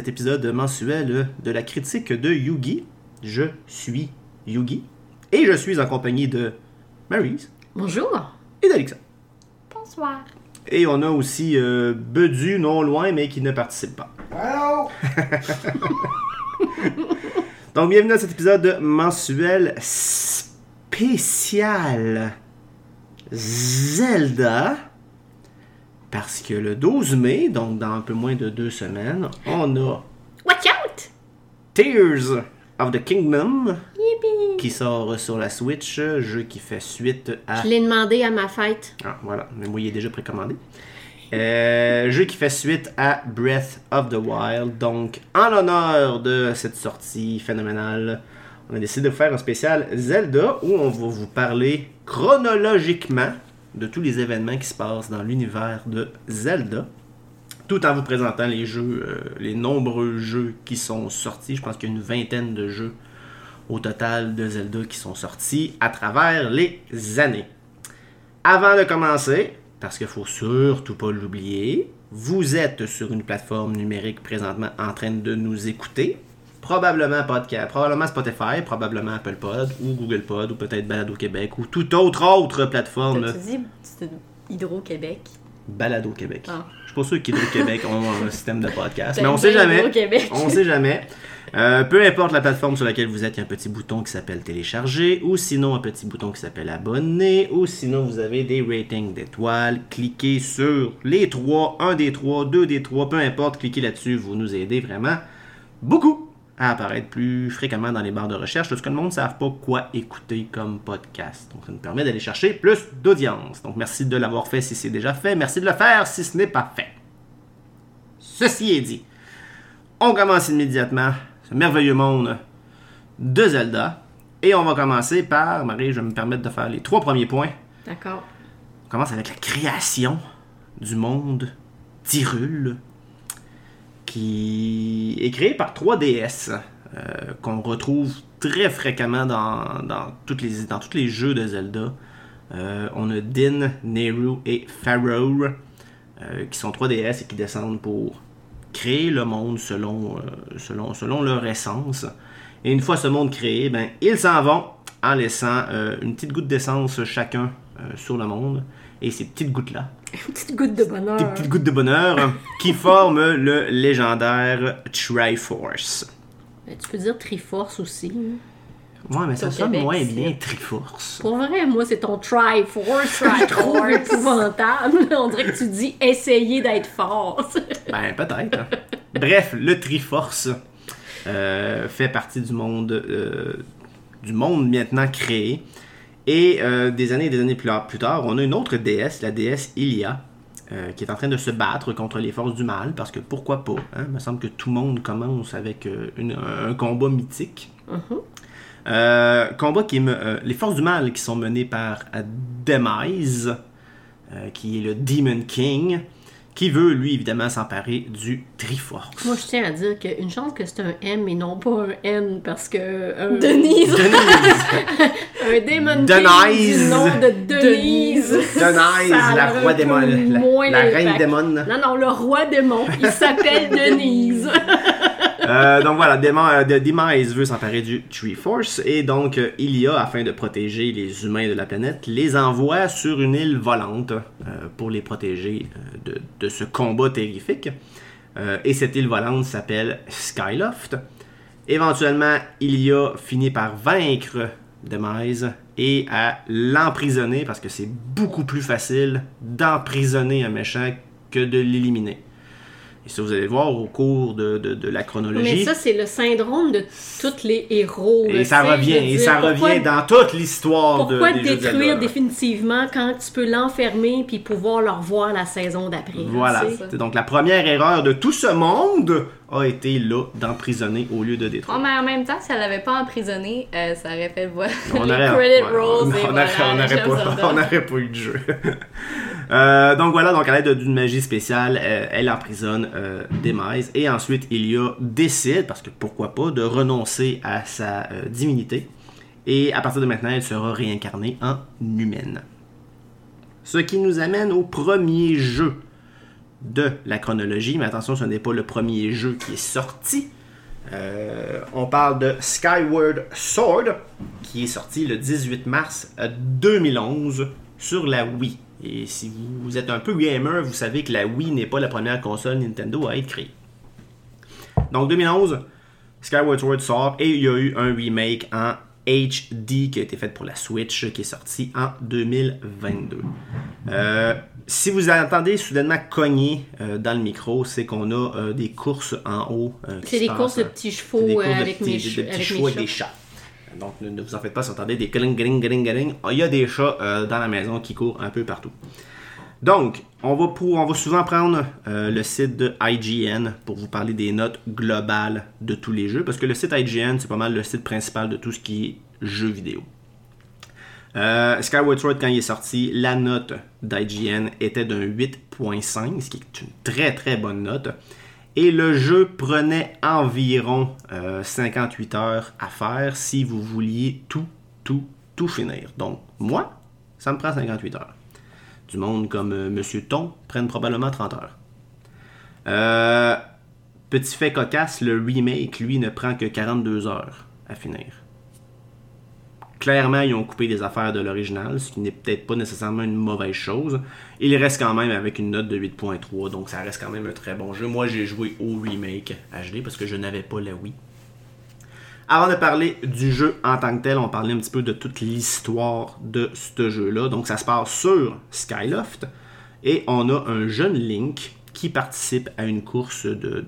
Cet épisode mensuel de la critique de Yugi. Je suis Yugi et je suis en compagnie de Maryse Bonjour. et d'Alexa. Bonsoir. Et on a aussi euh, Bedu, non loin, mais qui ne participe pas. Allô? Donc, bienvenue à cet épisode mensuel spécial Zelda. Parce que le 12 mai, donc dans un peu moins de deux semaines, on a Watch out! Tears of the Kingdom Yippee! qui sort sur la Switch, jeu qui fait suite à. Je l'ai demandé à ma fête. Ah, voilà, mais moi, il est déjà précommandé. Euh, jeu qui fait suite à Breath of the Wild. Donc, en l'honneur de cette sortie phénoménale, on a décidé de faire un spécial Zelda où on va vous parler chronologiquement de tous les événements qui se passent dans l'univers de Zelda, tout en vous présentant les jeux, euh, les nombreux jeux qui sont sortis. Je pense qu'il y a une vingtaine de jeux au total de Zelda qui sont sortis à travers les années. Avant de commencer, parce qu'il faut surtout pas l'oublier, vous êtes sur une plateforme numérique présentement en train de nous écouter. Probablement podcast, probablement Spotify, probablement Apple Pod ou Google Pod ou peut-être Balado Québec ou toute autre autre plateforme Tu dis c'est Hydro-Québec? Balado Québec. Ah. Je suis pas sûr qu'Hydro-Québec ont un système de podcast, mais on sait jamais. On sait jamais. Euh, peu importe la plateforme sur laquelle vous êtes, il y a un petit bouton qui s'appelle télécharger, ou sinon un petit bouton qui s'appelle abonner, ou sinon vous avez des ratings d'étoiles. Cliquez sur les trois, un des trois, deux des trois, peu importe, cliquez là-dessus, vous nous aidez vraiment beaucoup à apparaître plus fréquemment dans les barres de recherche, parce que le monde ne savent pas quoi écouter comme podcast. Donc ça nous permet d'aller chercher plus d'audience. Donc merci de l'avoir fait si c'est déjà fait, merci de le faire si ce n'est pas fait. Ceci est dit, on commence immédiatement ce merveilleux monde de Zelda. Et on va commencer par, Marie, je vais me permettre de faire les trois premiers points. D'accord. On commence avec la création du monde d'Hyrule, qui est créé par 3DS, euh, qu'on retrouve très fréquemment dans, tous les jeux de Zelda. Euh, on a Din, Nehru et Pharaoh, euh, qui sont 3DS et qui descendent pour créer le monde selon, leur essence. Et une fois ce monde créé, ben, ils s'en vont en laissant une petite goutte d'essence chacun sur le monde. Et ces petites gouttes-là, Une petite goutte de bonheur. des petites gouttes de bonheur, qui forment le légendaire Triforce. Ben, tu peux dire Triforce aussi. hein. Ouais, mais ça sonne moins bien Triforce. Pour vrai, moi, c'est ton Triforce. Trouve épouvantable. On dirait que tu dis essayer d'être fort. Ben, peut-être. hein. Bref, le Triforce euh, fait partie du monde, euh, du monde maintenant créé. Et euh, des années et des années plus, tard, on a une autre déesse, la déesse Ilia, euh, qui est en train de se battre contre les forces du mal, parce que pourquoi pas hein? Il me semble que tout le monde commence avec euh, une- un combat mythique. Mhm. Euh, combat qui est me- les forces du mal qui sont menées par Demise, qui est le Demon King, qui veut lui évidemment s'emparer du Triforce. Moi, je tiens à dire qu'une chance que c'est un M et non pas un N parce que. un- Denise. Denise, Un Demon Denise. Du nom de Denise. Denise, Ça la roi démon, la, reine démon. Non, non, le roi démon. Il s'appelle Denise. Euh, donc voilà, Démon, euh, Demise veut s'emparer du Triforce et donc euh, Ilia, afin de protéger les humains de la planète, les envoie sur une île volante euh, pour les protéger de, ce combat terrifique. Et cette île volante s'appelle Skyloft. Éventuellement, Ilia finit par vaincre Demise et à l'emprisonner parce que c'est beaucoup plus facile d'emprisonner un méchant que de l'éliminer. Et ça, vous allez voir au cours de, de- de la chronologie. Mais ça, c'est le syndrome de tous les héros. et ça revient, et dire, ça pourquoi- revient dans toute l'histoire de Pourquoi des détruire définitivement quand tu peux l'enfermer puis pouvoir le revoir la saison d'après? là, Voilà. tu sais? C'est Donc la première erreur de tout ce monde a été là d'emprisonner au lieu de Oh, détruire. mais en même temps, si elle l'avait pas emprisonné, euh, ça aurait fait voilà, On les aurait, credit ouais, rolls on, et on voilà, aurait- on la aurait chose pas, Zelda. on aurait pas eu de jeu. Euh, donc voilà, donc à l'aide d'une magie spéciale, euh, elle emprisonne euh, Demise et ensuite Ilia décide, parce que pourquoi pas, de renoncer à sa divinité et à partir de maintenant, elle sera réincarnée en humaine. Ce qui nous amène au premier jeu de la chronologie, mais attention, ce n'est pas le premier jeu qui est sorti. On parle de Skyward Sword, qui est sorti le 18 mars 2011 sur la Wii. Et si vous êtes un peu gamer, vous savez que la Wii n'est pas la première console Nintendo à être créée. Donc 2011, Skyward Sword sort et il y a eu un remake en HD qui a été fait pour la Switch qui est sorti en 2022. Euh, si vous entendez soudainement cogner euh, dans le micro, c'est qu'on a euh, des courses en haut. c'est des courses de petits chevaux avec, mes, chevaux avec des chats. Donc ne, vous en faites pas si entendez des gring gring gring gring. Il y a des chats dans la maison qui courent un peu partout. Donc, on va, on va souvent prendre euh, le site de IGN pour vous parler des notes globales de tous les jeux, parce que le site IGN, c'est pas mal le site principal de tout ce qui est jeux vidéo. Euh, Skyward Sword, quand il est sorti, la note d'IGN était d'un 8.5, ce qui est une très très bonne note. Et le jeu prenait environ 58 euh, heures à faire si vous vouliez tout, tout, tout finir. Donc, moi, ça me prend 58 heures du monde comme euh, Monsieur Ton prennent probablement 30 heures. Euh, petit fait cocasse, le remake, lui, ne prend que 42 heures à finir. Clairement, ils ont coupé des affaires de l'original, ce qui n'est peut-être pas nécessairement une mauvaise chose. Il reste quand même avec une note de 8.3, donc ça reste quand même un très bon jeu. Moi, j'ai joué au remake HD parce que je n'avais pas la Wii. Avant de parler du jeu en tant que tel, on parlait un petit peu de toute l'histoire de ce jeu-là. Donc ça se passe sur Skyloft et on a un jeune Link qui participe à une course de,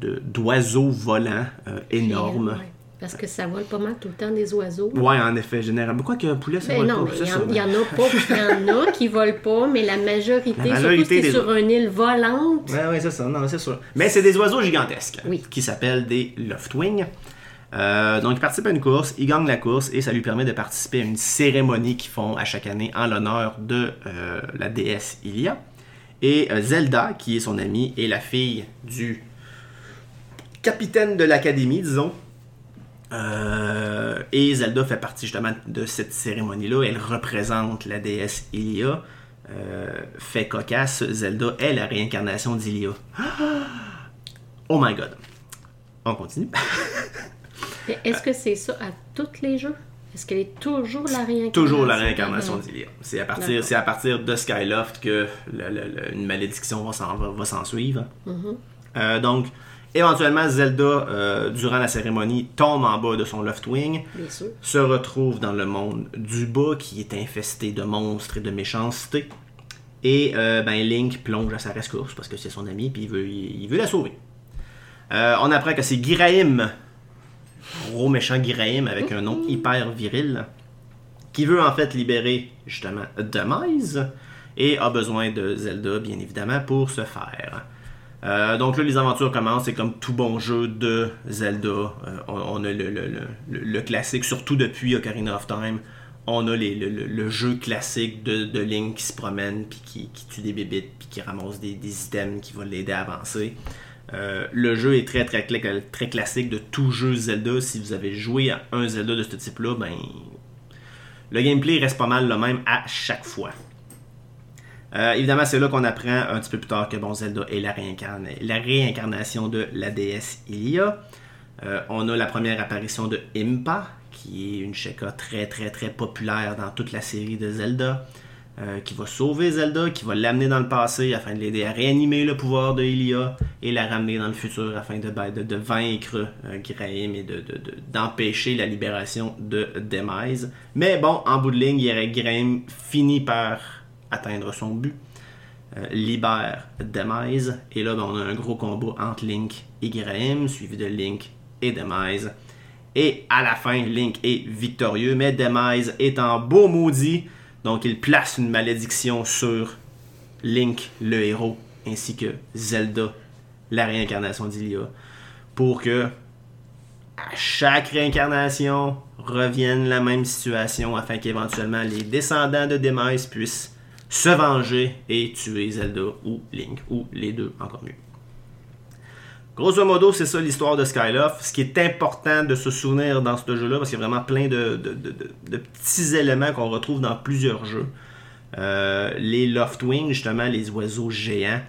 d'oiseaux volants euh, énormes. Parce que ça vole pas mal tout le temps des oiseaux. Oui, en effet, généralement. Pourquoi qu'un poulet, ça ben vole non, pas? Il y, en a pas, il y en a qui volent pas, mais la majorité, la majorité surtout sur une île volante. Oui, oui, c'est ça, non, c'est sûr. Mais c'est des oiseaux gigantesques qui s'appellent des Loftwing. Euh, donc, il participe à une course, il gagne la course et ça lui permet de participer à une cérémonie qu'ils font à chaque année en l'honneur de euh, la déesse Ilia. Et euh, Zelda, qui est son amie, et la fille du capitaine de l'académie, disons, euh, et Zelda fait partie justement de cette cérémonie-là. Elle représente la déesse Ilia. Euh, fait cocasse, Zelda est la réincarnation d'Ilia. Oh my god. On continue. Est-ce que c'est ça à tous les jeux? Est-ce qu'elle est toujours la réincarnation? Toujours la réincarnation d'Ilia. C'est à, partir, à partir de Skyloft que une malédiction va s'en suivre. Mm-hmm. Euh, donc, Éventuellement, Zelda, euh, durant la cérémonie, tombe en bas de son Loftwing, se retrouve dans le monde du bas qui est infesté de monstres et de méchanceté. Et euh, ben, Link plonge à sa rescousse parce que c'est son ami et il veut, il, veut la sauver. Euh, on apprend que c'est Giraim, gros méchant Giraim avec un nom hyper viril, qui veut en fait libérer justement Demise et a besoin de Zelda bien évidemment pour ce faire. Euh, donc là, les aventures commencent, c'est comme tout bon jeu de Zelda. Euh, on, a le, classique, surtout depuis Ocarina of Time. On a le, jeu classique de, Link qui se promène, puis qui, tue des bébites, puis qui ramasse des, items qui vont l'aider à avancer. Euh, le jeu est très, très, classique de tout jeu Zelda. Si vous avez joué à un Zelda de ce type-là, ben, le gameplay reste pas mal le même à chaque fois. Euh, évidemment, c'est là qu'on apprend un petit peu plus tard que bon, Zelda est la, réincarnation de la déesse Ilia. Euh, on a la première apparition de Impa, qui est une Sheka très très très populaire dans toute la série de Zelda, euh, qui va sauver Zelda, qui va l'amener dans le passé afin de l'aider à réanimer le pouvoir de Ilia et la ramener dans le futur afin de, ben, vaincre Graham et d'empêcher la libération de Demise. Mais bon, en bout de ligne, Graham finit par atteindre son but. Euh, libère Demise. Et là, ben, on a un gros combat entre Link et Graham, suivi de Link et Demise. Et à la fin, Link est victorieux, mais Demise est en beau maudit. Donc il place une malédiction sur Link, le héros, ainsi que Zelda, la réincarnation d'Ilia, pour que à chaque réincarnation revienne la même situation afin qu'éventuellement les descendants de Demise puissent se venger et tuer Zelda ou Link, ou les deux encore mieux. Grosso modo, c'est ça l'histoire de Skyloft. Ce qui est important de se souvenir dans ce jeu-là, parce qu'il y a vraiment plein de, petits éléments qu'on retrouve dans plusieurs jeux. Euh, les Loftwing, justement, les oiseaux géants,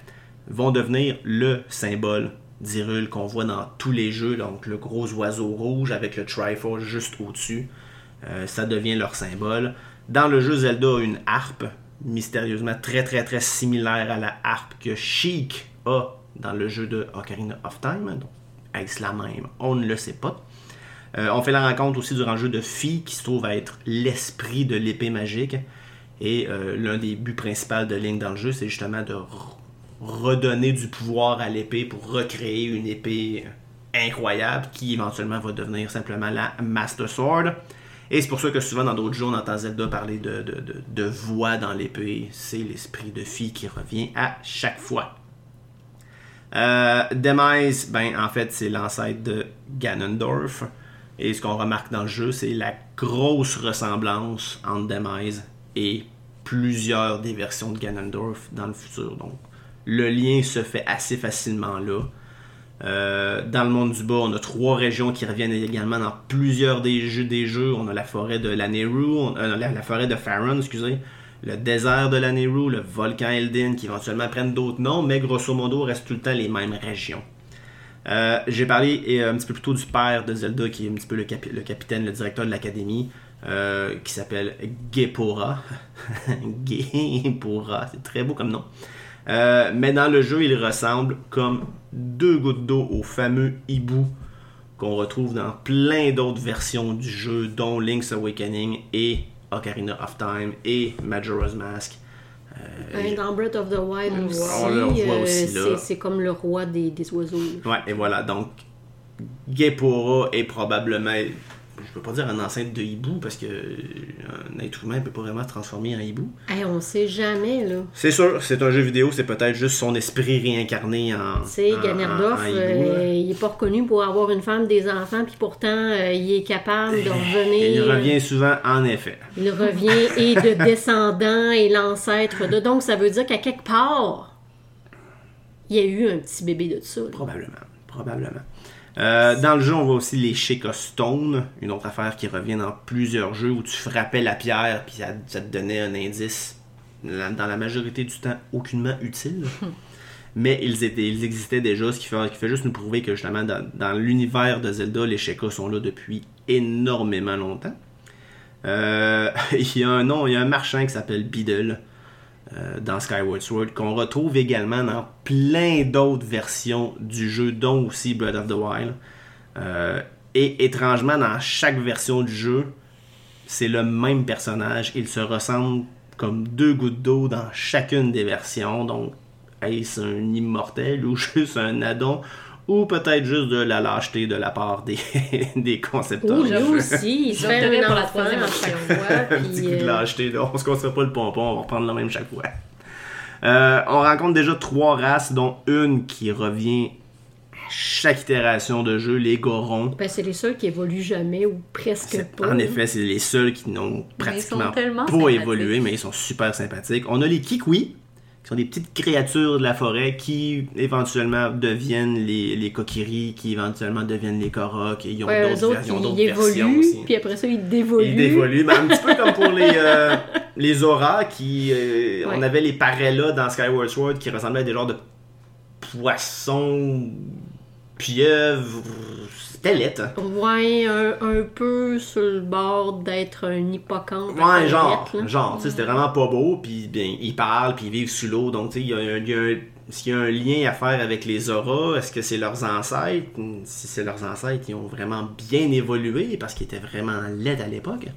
vont devenir le symbole d'Hyrule qu'on voit dans tous les jeux. Donc le gros oiseau rouge avec le Triforce juste au-dessus. Euh, ça devient leur symbole. Dans le jeu Zelda, une harpe, mystérieusement très très très similaire à la harpe que Sheik a dans le jeu de Ocarina of Time. Donc, est-ce la même On ne le sait pas. Euh, on fait la rencontre aussi durant le jeu de Fi qui se trouve à être l'esprit de l'épée magique. Et euh, l'un des buts principaux de Link dans le jeu, c'est justement de redonner du pouvoir à l'épée pour recréer une épée incroyable qui éventuellement va devenir simplement la Master Sword. Et c'est pour ça que souvent dans d'autres jeux, on entend Zelda parler de, voix dans l'épée. C'est l'esprit de fille qui revient à chaque fois. Euh, Demise, ben, en fait, c'est l'ancêtre de Ganondorf. Et ce qu'on remarque dans le jeu, c'est la grosse ressemblance entre Demise et plusieurs des versions de Ganondorf dans le futur. Donc, le lien se fait assez facilement là. Euh, dans le monde du bas, on a trois régions qui reviennent également dans plusieurs des jeux. On a la forêt de la euh, la, forêt de Faron, excusez, le désert de la le volcan Eldin, qui éventuellement prennent d'autres noms, mais grosso modo restent tout le temps les mêmes régions. Euh, j'ai parlé un petit peu plus tôt du père de Zelda, qui est un petit peu le, le capitaine, le directeur de l'académie, qui s'appelle Gepora. Gepora, c'est très beau comme nom. Euh, mais dans le jeu, il ressemble comme deux gouttes d'eau au fameux hibou qu'on retrouve dans plein d'autres versions du jeu, dont Link's Awakening et Ocarina of Time et Majora's Mask. Euh, dans Breath of the Wild aussi, on le voit euh, aussi c'est comme le roi des, des oiseaux. Ouais, et voilà, donc Gepora est probablement je peux pas dire un enceinte de hibou parce que un être humain peut pas vraiment se transformer en hibou. Hey, on sait jamais là. C'est sûr, c'est un jeu vidéo, c'est peut-être juste son esprit réincarné en. Tu sais, Ganondorf, euh, il est pas reconnu pour avoir une femme, des enfants, puis pourtant euh, il est capable de revenir. il revient souvent, en effet. Il revient et de descendant et l'ancêtre de. Donc ça veut dire qu'à quelque part, il y a eu un petit bébé de ça. Probablement, probablement. Euh, dans le jeu, on voit aussi les Shake Stone, une autre affaire qui revient dans plusieurs jeux où tu frappais la pierre puis ça, te donnait un indice, dans la majorité du temps aucunement utile. Mais ils, étaient, ils existaient déjà, ce qui fait, qui fait juste nous prouver que justement dans, l'univers de Zelda, les Sheikah sont là depuis énormément longtemps. Euh, il y a un nom, il y a un marchand qui s'appelle Beedle euh, dans Skyward Sword, qu'on retrouve également dans plein d'autres versions du jeu, dont aussi Breath of the Wild. Euh, et étrangement, dans chaque version du jeu, c'est le même personnage. Il se ressemble comme deux gouttes d'eau dans chacune des versions. Donc, est-ce un immortel ou juste un addon ou peut-être juste de la lâcheté de la part des, des concepteurs. Ou lui aussi, il se fait pour la troisième à chaque fois. un petit coup de lâcheté, on se construit pas le pompon, on va reprendre le même chaque fois. Euh, on rencontre déjà trois races, dont une qui revient chaque itération de jeu, les Gorons. Ben, c'est les seuls qui évoluent jamais ou presque pas. En effet, c'est les seuls qui n'ont pratiquement pas évolué, mais ils sont super sympathiques. On a les Kikwi, qui sont des petites créatures de la forêt qui éventuellement deviennent les, les qui éventuellement deviennent les Korok, et ils ont d'autres versions, ils évoluent, aussi. Puis après ça, ils dévoluent. Ils dévoluent, mais un petit peu comme pour les, euh, les Auras, qui... Euh, on avait les Parella dans Skyward Sword, qui ressemblaient à des genres de poissons, pieuvres c'était Ouais, un, peu sur le bord d'être un hippocampe. Ouais, genre, genre, tu sais, c'était vraiment pas beau, puis bien, ils parlent, puis ils vivent sous l'eau, donc tu sais, il y a, un, qu'il y a un lien à faire avec les auras? Est-ce que c'est leurs ancêtres? Si c'est leurs ancêtres, ils ont vraiment bien évolué parce qu'ils étaient vraiment laids à l'époque.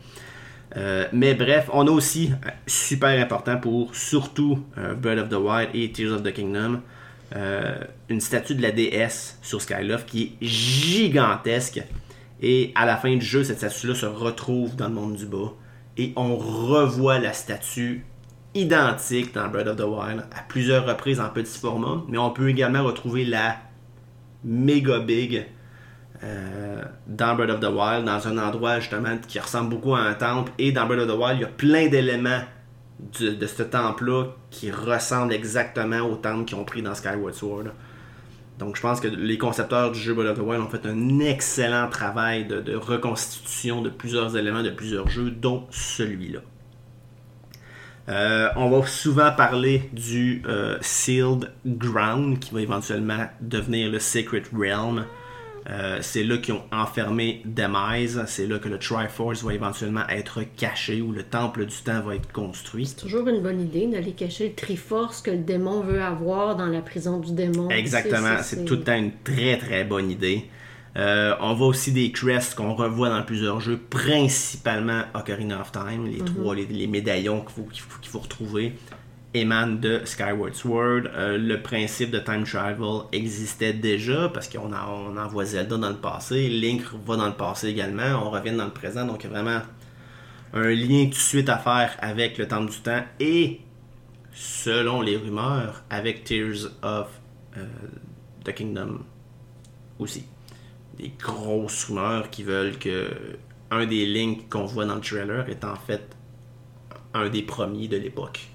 Euh, mais bref, on a aussi, euh, super important pour surtout euh, Bird of the Wild et Tears of the Kingdom, euh, une statue de la déesse sur Skyloft qui est gigantesque. Et à la fin du jeu, cette statue-là se retrouve dans le monde du bas. Et on revoit la statue identique dans Breath of the Wild à plusieurs reprises en petit format. Mais on peut également retrouver la méga big euh, dans Breath of the Wild, dans un endroit justement qui ressemble beaucoup à un temple. Et dans Breath of the Wild, il y a plein d'éléments de, ce temple-là qui ressemble exactement au temple qu'ils ont pris dans Skyward Sword. Donc je pense que les concepteurs du jeu Breath of the Wild ont fait un excellent travail de, reconstitution de plusieurs éléments de plusieurs jeux, dont celui-là. Euh, on va souvent parler du euh, Sealed Ground qui va éventuellement devenir le Sacred Realm. Euh, c'est là qu'ils ont enfermé Demise. C'est là que le Triforce va éventuellement être caché, où le Temple du Temps va être construit. C'est toujours une bonne idée d'aller cacher le Triforce que le démon veut avoir dans la prison du démon. Exactement, c'est tout le temps une très très bonne idée. Euh, on voit aussi des crests qu'on revoit dans plusieurs jeux, principalement Ocarina of Time, les trois, les, les médaillons qu'il faut, faut retrouver émanent de Skyward Sword. Euh, le principe de time travel existait déjà parce qu'on on envoie Zelda dans le passé, Link va dans le passé également, on revient dans le présent, donc il y a vraiment un lien tout de suite à faire avec le Temple du Temps et, selon les rumeurs, avec Tears of euh, the Kingdom aussi. Des grosses rumeurs qui veulent que un des Links qu'on voit dans le trailer est en fait un des premiers de l'époque.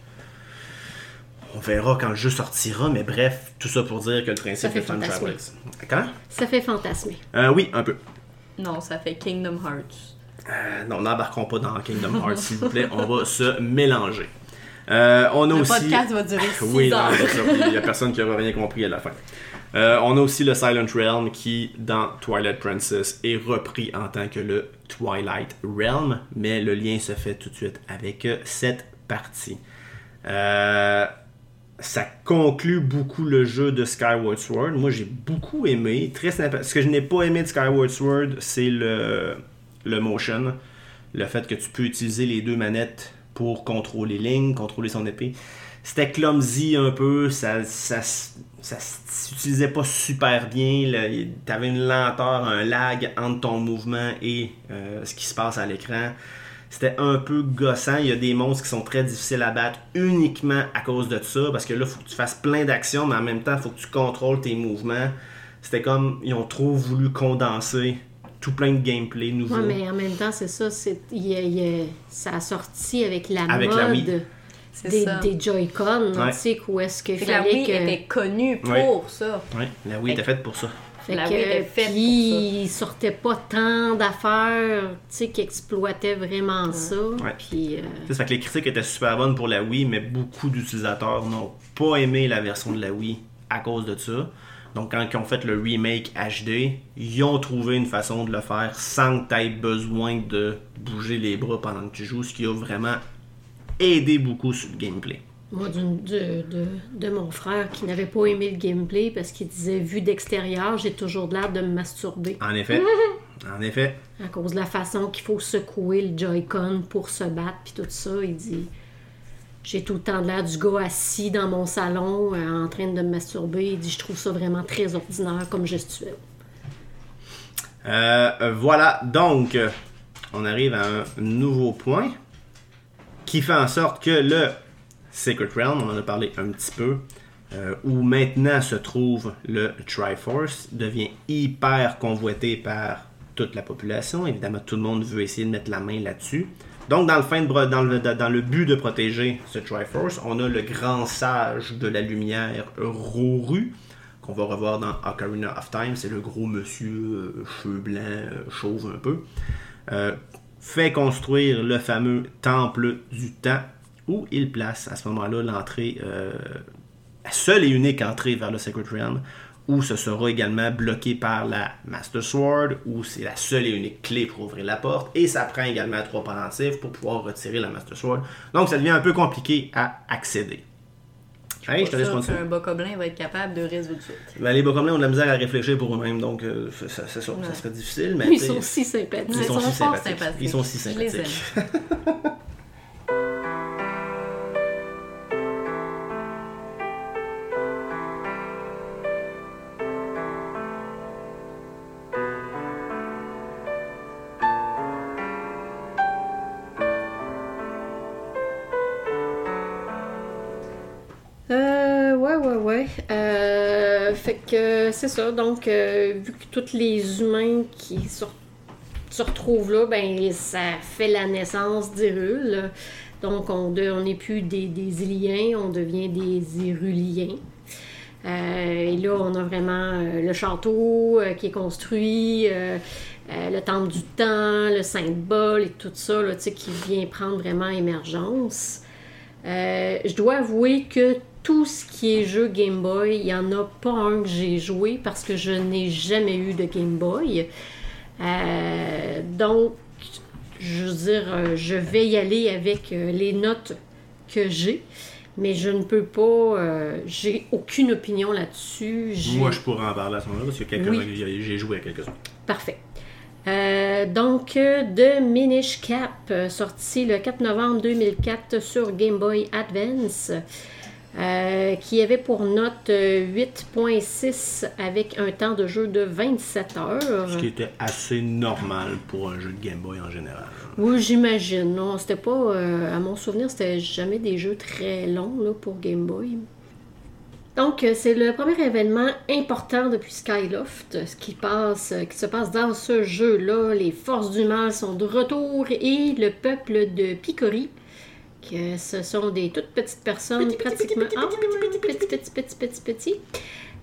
On verra quand le jeu sortira, mais bref, tout ça pour dire que le principe de time travel. D'accord? Ça fait fantasmer. Euh, oui, un peu. Non, ça fait Kingdom Hearts. Euh, non, n'embarquons pas dans Kingdom Hearts, s'il vous plaît. On va se mélanger. Euh, on a Le aussi. podcast va durer 6 Oui, non, heures. Il n'y a personne qui aura rien compris à la fin. Euh, on a aussi le Silent Realm qui, dans Twilight Princess, est repris en tant que le Twilight Realm, mais le lien se fait tout de suite avec cette partie. Euh, ça conclut beaucoup le jeu de Skyward Sword. Moi, j'ai beaucoup aimé. Très sympa. Ce que je n'ai pas aimé de Skyward Sword, c'est le, le motion. Le fait que tu peux utiliser les deux manettes pour contrôler lignes, contrôler son épée. C'était clumsy un peu, ça, ça, s'utilisait pas super bien. Tu avais une lenteur, un lag entre ton mouvement et euh, ce qui se passe à l'écran. C'était un peu gossant. Il y a des monstres qui sont très difficiles à battre uniquement à cause de ça. Parce que là, il faut que tu fasses plein d'actions, mais en même temps, il faut que tu contrôles tes mouvements. C'était comme, ils ont trop voulu condenser tout plein de gameplay nouveau. Ouais, mais en même temps, c'est ça. c'est- il y a- il y a- ça a sorti avec la Avec mode la Wii. C'est des, ça. des Joy-Con. Ouais. Tu sais, où est-ce la Wii que... était connue pour Ouais. ça. Oui, la Wii était faite pour ça. Fait La que, Wii était faite puis, il sortait pas tant d'affaires, tu sais, qui exploitaient vraiment ça. Ouais. Puis, euh, Ça fait que les critiques étaient super bonnes pour la Wii, mais beaucoup d'utilisateurs n'ont pas aimé la version de la Wii à cause de ça. Donc, quand ils ont fait le remake HD, ils ont trouvé une façon de le faire sans que tu aies besoin de bouger les bras pendant que tu joues, ce qui a vraiment aidé beaucoup sur le gameplay. Moi, d'une- de, de, de mon frère qui n'avait pas aimé le gameplay parce qu'il disait, vu d'extérieur, j'ai toujours l'air de me masturber. En effet, en effet, À cause de la façon qu'il faut secouer le Joy-Con pour se battre, puis tout ça. Il dit J'ai tout le temps l'air du gars assis dans mon salon euh, en train de me masturber. Il dit Je trouve ça vraiment très ordinaire comme gestuelle. Euh, voilà, donc, on arrive à un nouveau point qui fait en sorte que le Sacred Realm, on en a parlé un petit peu, euh, où maintenant se trouve le Triforce, devient hyper convoité par toute la population. Évidemment, tout le monde veut essayer de mettre la main là-dessus. Donc, dans le, dans le but de protéger ce Triforce, on a le grand sage de la lumière, Roru, qu'on va revoir dans Ocarina of Time. C'est le gros monsieur, euh, cheveux blancs, euh, chauve un peu. Euh, fait construire le fameux temple du temps où il place à ce moment-là l'entrée, euh, la seule et unique entrée vers le Sacred Realm, où ce sera également bloqué par la Master Sword, où c'est la seule et unique clé pour ouvrir la porte, et ça prend également trois pendentifs pour pouvoir retirer la Master Sword. Donc ça devient un peu compliqué à accéder. Hey, je te laisse qu'un bocoblin va être capable de résoudre ça. Ben, les Bocomelins ont de la misère à réfléchir pour eux-mêmes, donc euh, c'est ça, ça, ça Ouais. serait difficile, mais Ils sont si sympathiques. ils Ils sont sont si sympathiques. sympathiques. Ils sont si Je les sympathiques. c'est ça. Donc, euh, vu que tous les humains qui se, retrouvent là, ben, ça fait la naissance d'Hyrule. Donc, on n'est plus des, Iliens, on devient des Hyruliens. Euh, et là, on a vraiment euh, le château qui est construit, le temple du temps, le symbole et tout ça, là, qui vient prendre vraiment émergence. Je dois avouer que tout ce qui est jeu Game Boy, il n'y en a pas un que j'ai joué parce que je n'ai jamais eu de Game Boy. Euh, donc, je veux dire, euh, je vais y aller avec euh, les notes que j'ai, mais je ne peux pas, euh, j'ai aucune opinion là-dessus. Moi, je pourrais en parler à ce moment-là parce que Oui. j'ai joué à quelques-uns. Parfait. Euh, donc, de Minish Cap, sorti le 4 novembre 2004 sur Game Boy Advance, euh, qui avait pour note euh, 8.6 avec un temps de jeu de 27 heures. Ce qui était assez normal pour un jeu de Game Boy en général. Oui, j'imagine. Non, c'était pas, euh, à mon souvenir, c'était jamais des jeux très longs là, pour Game Boy. Donc, euh, c'est le premier événement important depuis Skyloft, ce qui, passe, euh, qui se passe dans ce jeu-là. Les forces du mal sont de retour et le peuple de Picori, que ce sont des toutes petites personnes pratiquement... Ah, petits, petits, petits, petits, petits,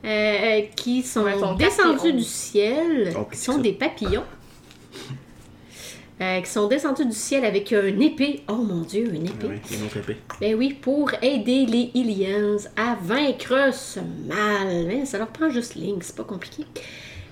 euh, qui sont papillons. du ciel, Oh, qui sont ça. des papillons. Euh, qui sont descendus du ciel avec une épée. Oh mon dieu, une épée. Oui, une autre épée. Ben oui, pour aider les Ilians à vaincre ce mal. Mais ça leur prend juste Link, c'est pas compliqué.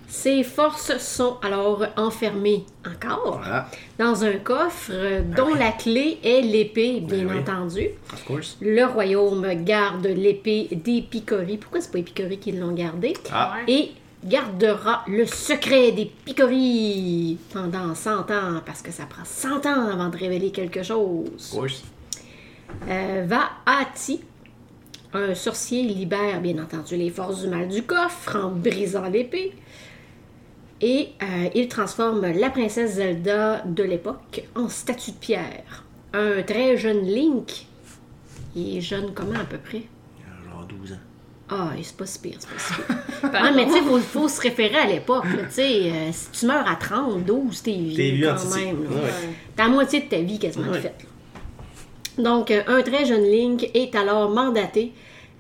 Ces forces sont alors enfermées encore Voilà, dans un coffre euh, dont la clé est l'épée, bien Ben oui. entendu. of course. Le royaume garde l'épée des Picoris. Pourquoi c'est pas les Picoris qui l'ont gardée? Ah, et gardera le secret des picories pendant 100 ans, parce que ça prend 100 ans avant de révéler quelque of chose. course. Euh, va Ati, un sorcier, libère bien entendu les forces du mal du coffre en brisant l'épée. Et euh, il transforme la princesse Zelda de l'époque en statue de pierre. Un très jeune Link. Il est jeune comment à peu près? Genre 12 ans. Ah, c'est pas si pire, c'est pas si pire. Ah, mais tu sais, faut, faut se référer à l'époque. Tu sais, euh, si tu meurs à 30, 12, t'es vieux, T'es vieux en quand même. Ouais. T'as la moitié de ta vie quasiment de Ouais. faite. là. Donc, euh, un très jeune Link est alors mandaté,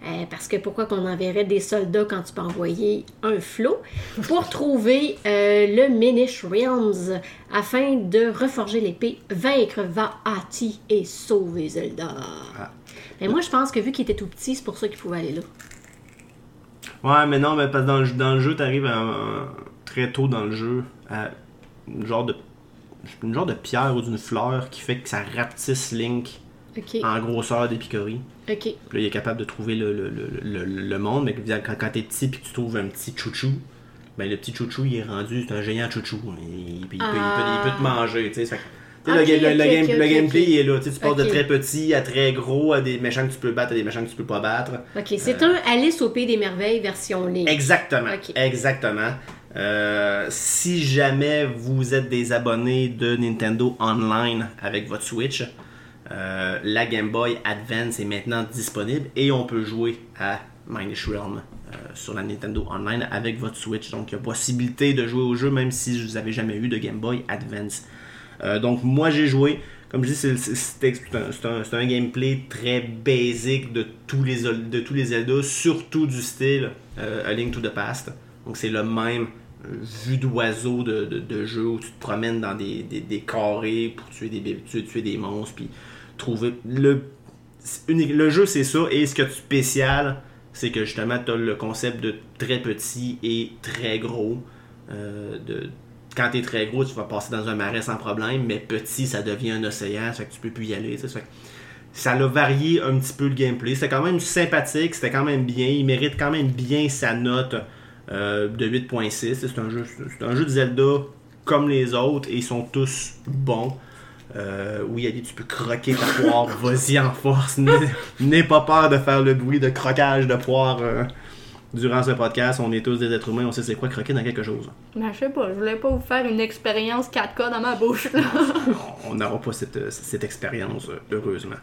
euh, parce que pourquoi qu'on enverrait des soldats quand tu peux envoyer un flot, pour trouver euh, le Minish Realms, afin de reforger l'épée, vaincre Va-Ati et sauver Zelda. Ah. Mais moi, je pense que vu qu'il était tout petit, c'est pour ça qu'il pouvait aller là. Ouais, mais non, mais parce que dans le, dans le jeu, t'arrives très tôt dans le jeu à une genre de, une genre de pierre ou d'une fleur qui fait que ça rapetisse Link en grosseur des picories. Ok. Puis là, il est capable de trouver le, le, le, le, monde, mais quand, quand t'es petit puis que tu trouves un petit chouchou, ben le petit chouchou, il est rendu, c'est un géant chouchou. Il, il peut, il peut- il peut- il peut te manger, tu sais. Le, le- le game- gameplay, est là. Tu sais, tu passes de très petit à très gros, à des méchants que tu peux battre, à des méchants que tu peux pas battre. Ok, c'est un Alice au Pays des Merveilles version Link. Exactement. Exactement. Euh, si jamais vous êtes des abonnés de Nintendo Online avec votre Switch, euh, la Game Boy Advance est maintenant disponible et on peut jouer à Minish Realm euh, sur la Nintendo Online avec votre Switch. Donc il y a possibilité de jouer au jeu même si vous n'avez jamais eu de Game Boy Advance. Euh, donc moi j'ai joué. Comme je dis, c'est un, gameplay très basic de tous les, de Zelda, surtout du style A Link to the Past. Donc c'est le même vue d'oiseau de, jeu où tu te promènes dans des, des- carrés pour tuer des, des monstres, Le, jeu c'est ça, et ce qui est spécial, c'est que justement tu as le concept de très petit et très gros. Euh, de, quand t'es très gros, tu vas passer dans un marais sans problème, mais petit, ça devient un océan, ça fait que tu peux plus y aller. tu ça fait que ça a varié un petit peu le gameplay. C'était quand même sympathique, c'était quand même bien. Il mérite quand même bien sa note euh, de 8.6. C'est un, jeu, c'est un jeu de Zelda comme les autres et ils sont tous bons. Euh, oui, Ali, tu peux croquer ta poire, vas-y en force. N'aie pas peur de faire le bruit de croquage de poire euh, durant ce podcast. On est tous des êtres humains, on sait c'est quoi croquer dans quelque chose. Mais je sais pas, je voulais pas vous faire une expérience 4K dans ma bouche, là. on n'aura pas cette, cette expérience, euh, heureusement.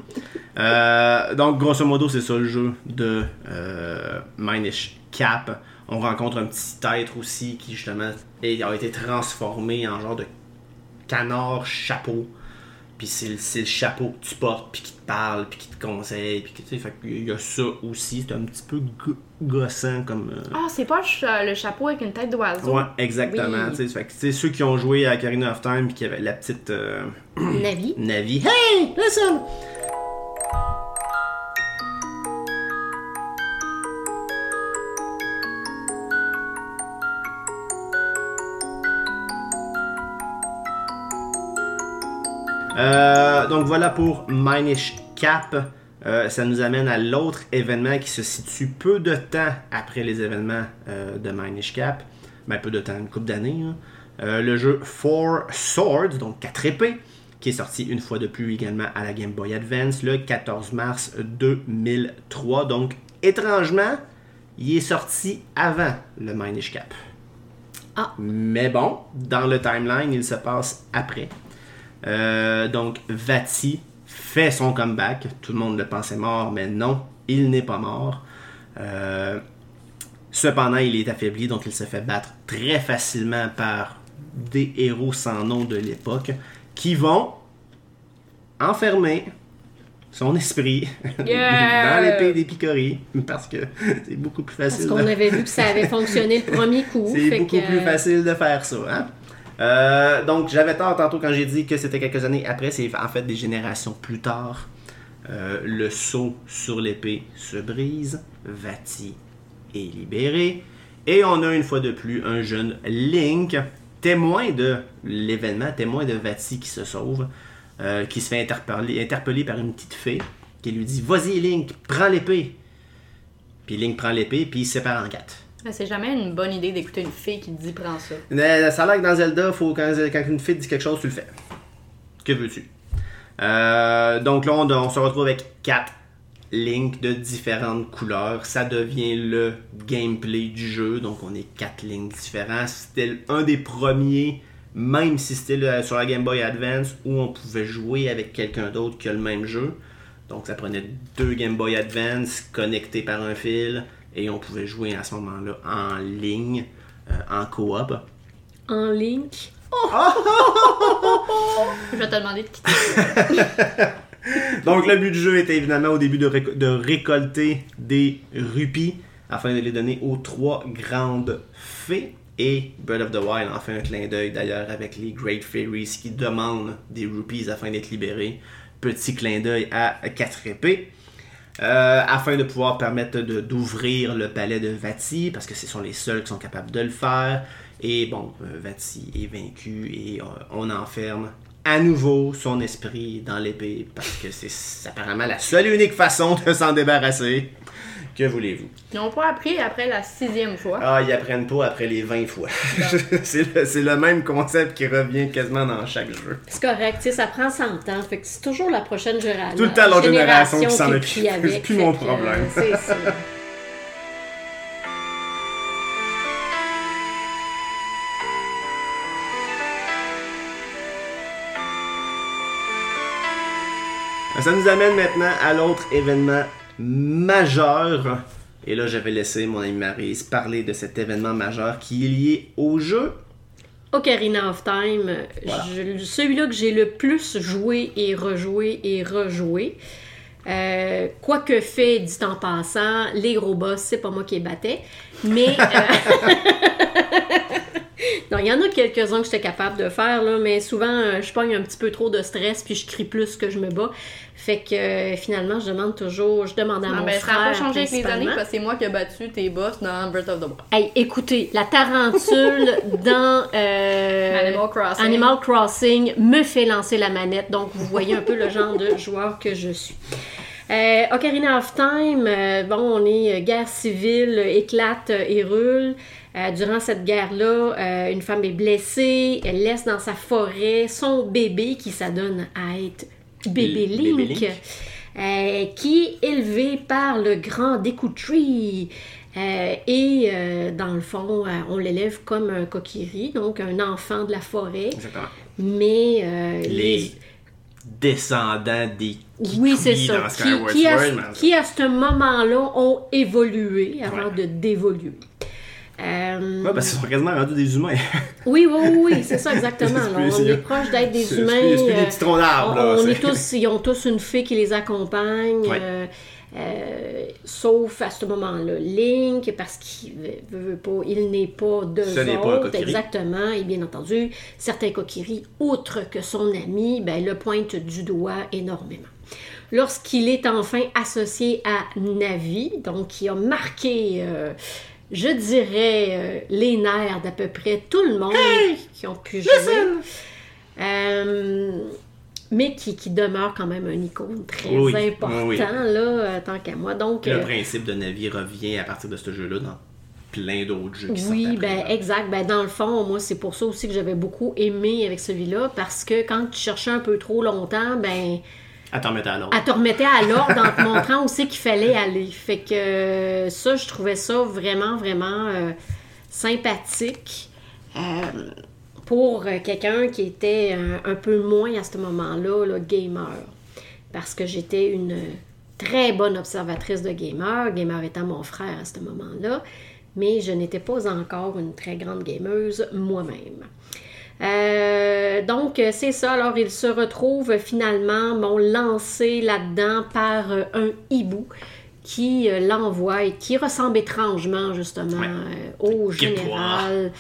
Euh, donc, grosso modo, c'est ça le jeu de euh, Minish Cap. On rencontre un petit être aussi qui, justement, a été transformé en genre de canard chapeau. Puis c'est le, chapeau que tu portes, puis qui te parle, puis qui te conseille. Puis que, tu sais, fait qu'il y a ça aussi. C'est un petit peu go- gossant comme. euh, Ah, c'est pas le cha- le chapeau avec une tête d'oiseau. Ouais, exactement. Oui. tu sais, Fait que, tu sais, ceux qui ont joué à Karina of Time, puis qui avaient la petite. euh, Navi. Navi. Hey, listen! Euh, donc voilà pour Minish Cap. Euh, ça nous amène à l'autre événement qui se situe peu de temps après les événements euh, de Minish Cap. Ben, peu de temps, une couple d'années. hein. Le jeu Four Swords, donc 4 épées, qui est sorti une fois de plus également à la Game Boy Advance le 14 mars 2003. Donc, étrangement, il est sorti avant le Minish Cap. Ah. Mais bon, dans le timeline, il se passe après. Euh, donc, Vati fait son comeback. Tout le monde le pensait mort, mais non, il n'est pas mort. Euh, cependant, il est affaibli, donc il se fait battre très facilement par des héros sans nom de l'époque qui vont enfermer son esprit Yeah! dans l'épée des picories parce que c'est beaucoup plus Parce facile. qu'on de- avait vu que ça avait fonctionné le premier coup. c'est beaucoup que, plus facile de faire ça. Hein? Euh, donc, j'avais tort tantôt quand j'ai dit que c'était quelques années après. C'est en fait des générations plus tard. Euh, le saut sur l'épée se brise. Vati est libéré. Et on a une fois de plus un jeune Link, témoin de l'événement, témoin de Vati qui se sauve, euh, qui se fait interpeller, par une petite fée qui lui dit Vas-y, Link, prends l'épée. Puis Link prend l'épée, puis il sépare en quatre. C'est jamais une bonne idée d'écouter une fille qui dit prends ça. Ça a l'air que dans Zelda, faut, quand, une fille dit quelque chose, tu le fais. Que veux-tu? Euh, donc là, on, se retrouve avec 4 links de différentes couleurs. Ça devient le gameplay du jeu. Donc on est 4 links différents. C'était un des premiers, même si c'était sur la Game Boy Advance, où on pouvait jouer avec quelqu'un d'autre que le même jeu. Donc ça prenait deux Game Boy Advance connectés par un fil. Et on pouvait jouer à ce moment-là en ligne, euh, en coop. En link. Je vais te demander de quitter. Donc le but du jeu était évidemment au début de, réco- de récolter des rupies afin de les donner aux trois grandes fées. Et Breath of the Wild en fait un clin d'œil d'ailleurs avec les Great Fairies qui demandent des rupees afin d'être libérés. Petit clin d'œil à quatre épées. Euh, afin de pouvoir permettre d'ouvrir le palais de Vati, parce que ce sont les seuls qui sont capables de le faire. Et bon, euh, Vati est vaincu et euh, on enferme à nouveau son esprit dans l'épée, parce que c'est apparemment la seule et unique façon de s'en débarrasser. Que voulez-vous? Ils n'ont pas appris après la sixième fois. Ah, ils apprennent pas après les 20 fois. c'est le, même concept qui revient quasiment dans chaque jeu. C'est correct, tu sais, ça prend 100 ans. Fait que c'est toujours la prochaine génération. Tout le temps l'autre génération qui s'en occupe. C'est plus mon problème. euh, c'est ça. Ça nous amène maintenant à l'autre événement majeur. Et là, j'avais laissé mon ami Maryse parler de cet événement majeur qui est lié au jeu. Ocarina of Time, Voilà. celui-là que j'ai le plus joué et rejoué et rejoué. Euh, Quoique fait, dit en passant, les gros boss, c'est pas moi qui les battais. Mais. euh, non, il y en a quelques-uns que j'étais capable de faire, là, mais souvent, euh, je pogne un petit peu trop de stress puis je crie plus que je me bats. Fait que euh, finalement, je demande toujours, je demande à Non, mon mais frère. ça n'a pas changé avec les années parce que c'est moi qui ai battu tes boss dans Breath of the Wild. Hey, écoutez, la tarentule dans euh, Animal Crossing. Animal Crossing me fait lancer la manette, donc vous voyez un peu le genre de joueur que je suis. Euh, Ocarina of Time, euh, bon, on est guerre civile, éclate et roule. Euh, durant cette guerre-là, euh, une femme est blessée, elle laisse dans sa forêt son bébé qui s'adonne à être bébé Link, bébé Link. euh, qui est élevé par le grand Deku Tree. Euh, et euh, dans le fond, on l'élève comme un kokiri, donc un enfant de la forêt. Exactement. Mais Les descendants des oui, c'est ça. Qui, qui, à, qui, ce moment-là ont évolué avant Ouais. de dévoluer. Euh, Ouais, parce qu'ils sont quasiment rendus des humains. Oui, oui, oui, oui, c'est ça exactement. Là. on est proche d'être des humains. Euh, des là. on, on est tous, ils ont tous une fée qui les accompagne. Ouais. euh, euh, sauf à ce moment-là, Link, parce qu'il veut, veut pas, il n'est pas de Ce pas autres, exactement. Et bien entendu, certains Kokiri, outre que son ami, ben, le pointent du doigt énormément. Lorsqu'il est enfin associé à Navi, donc qui a marqué, euh, je dirais, euh, les nerfs d'à peu près tout le monde qui ont pu jouer. Euh, mais qui, qui demeure quand même un icône très Oui, important, oui, oui. là, euh, tant qu'à moi. Donc, Le euh, principe de Navi revient à partir de ce jeu-là dans plein d'autres jeux qui Oui, ben là. exact. Ben dans le fond, moi c'est pour ça aussi que j'avais beaucoup aimé avec celui-là parce que quand tu cherchais un peu trop longtemps, ben Attends, remettre à l'autre. elle te remettait à l'ordre en te montrant c'est qu'il fallait aller. Fait que euh, ça, je trouvais ça vraiment, vraiment euh, sympathique euh, pour quelqu'un qui était un, un peu moins à ce moment-là, là, gamer. Parce que j'étais une très bonne observatrice de gamer, gamer étant mon frère à ce moment-là, mais je n'étais pas encore une très grande gameuse moi-même. Euh, donc, c'est ça. Alors, il se retrouve finalement bon, lancé là-dedans par euh, un hibou qui euh, l'envoie et qui ressemble étrangement, justement, Ouais. au général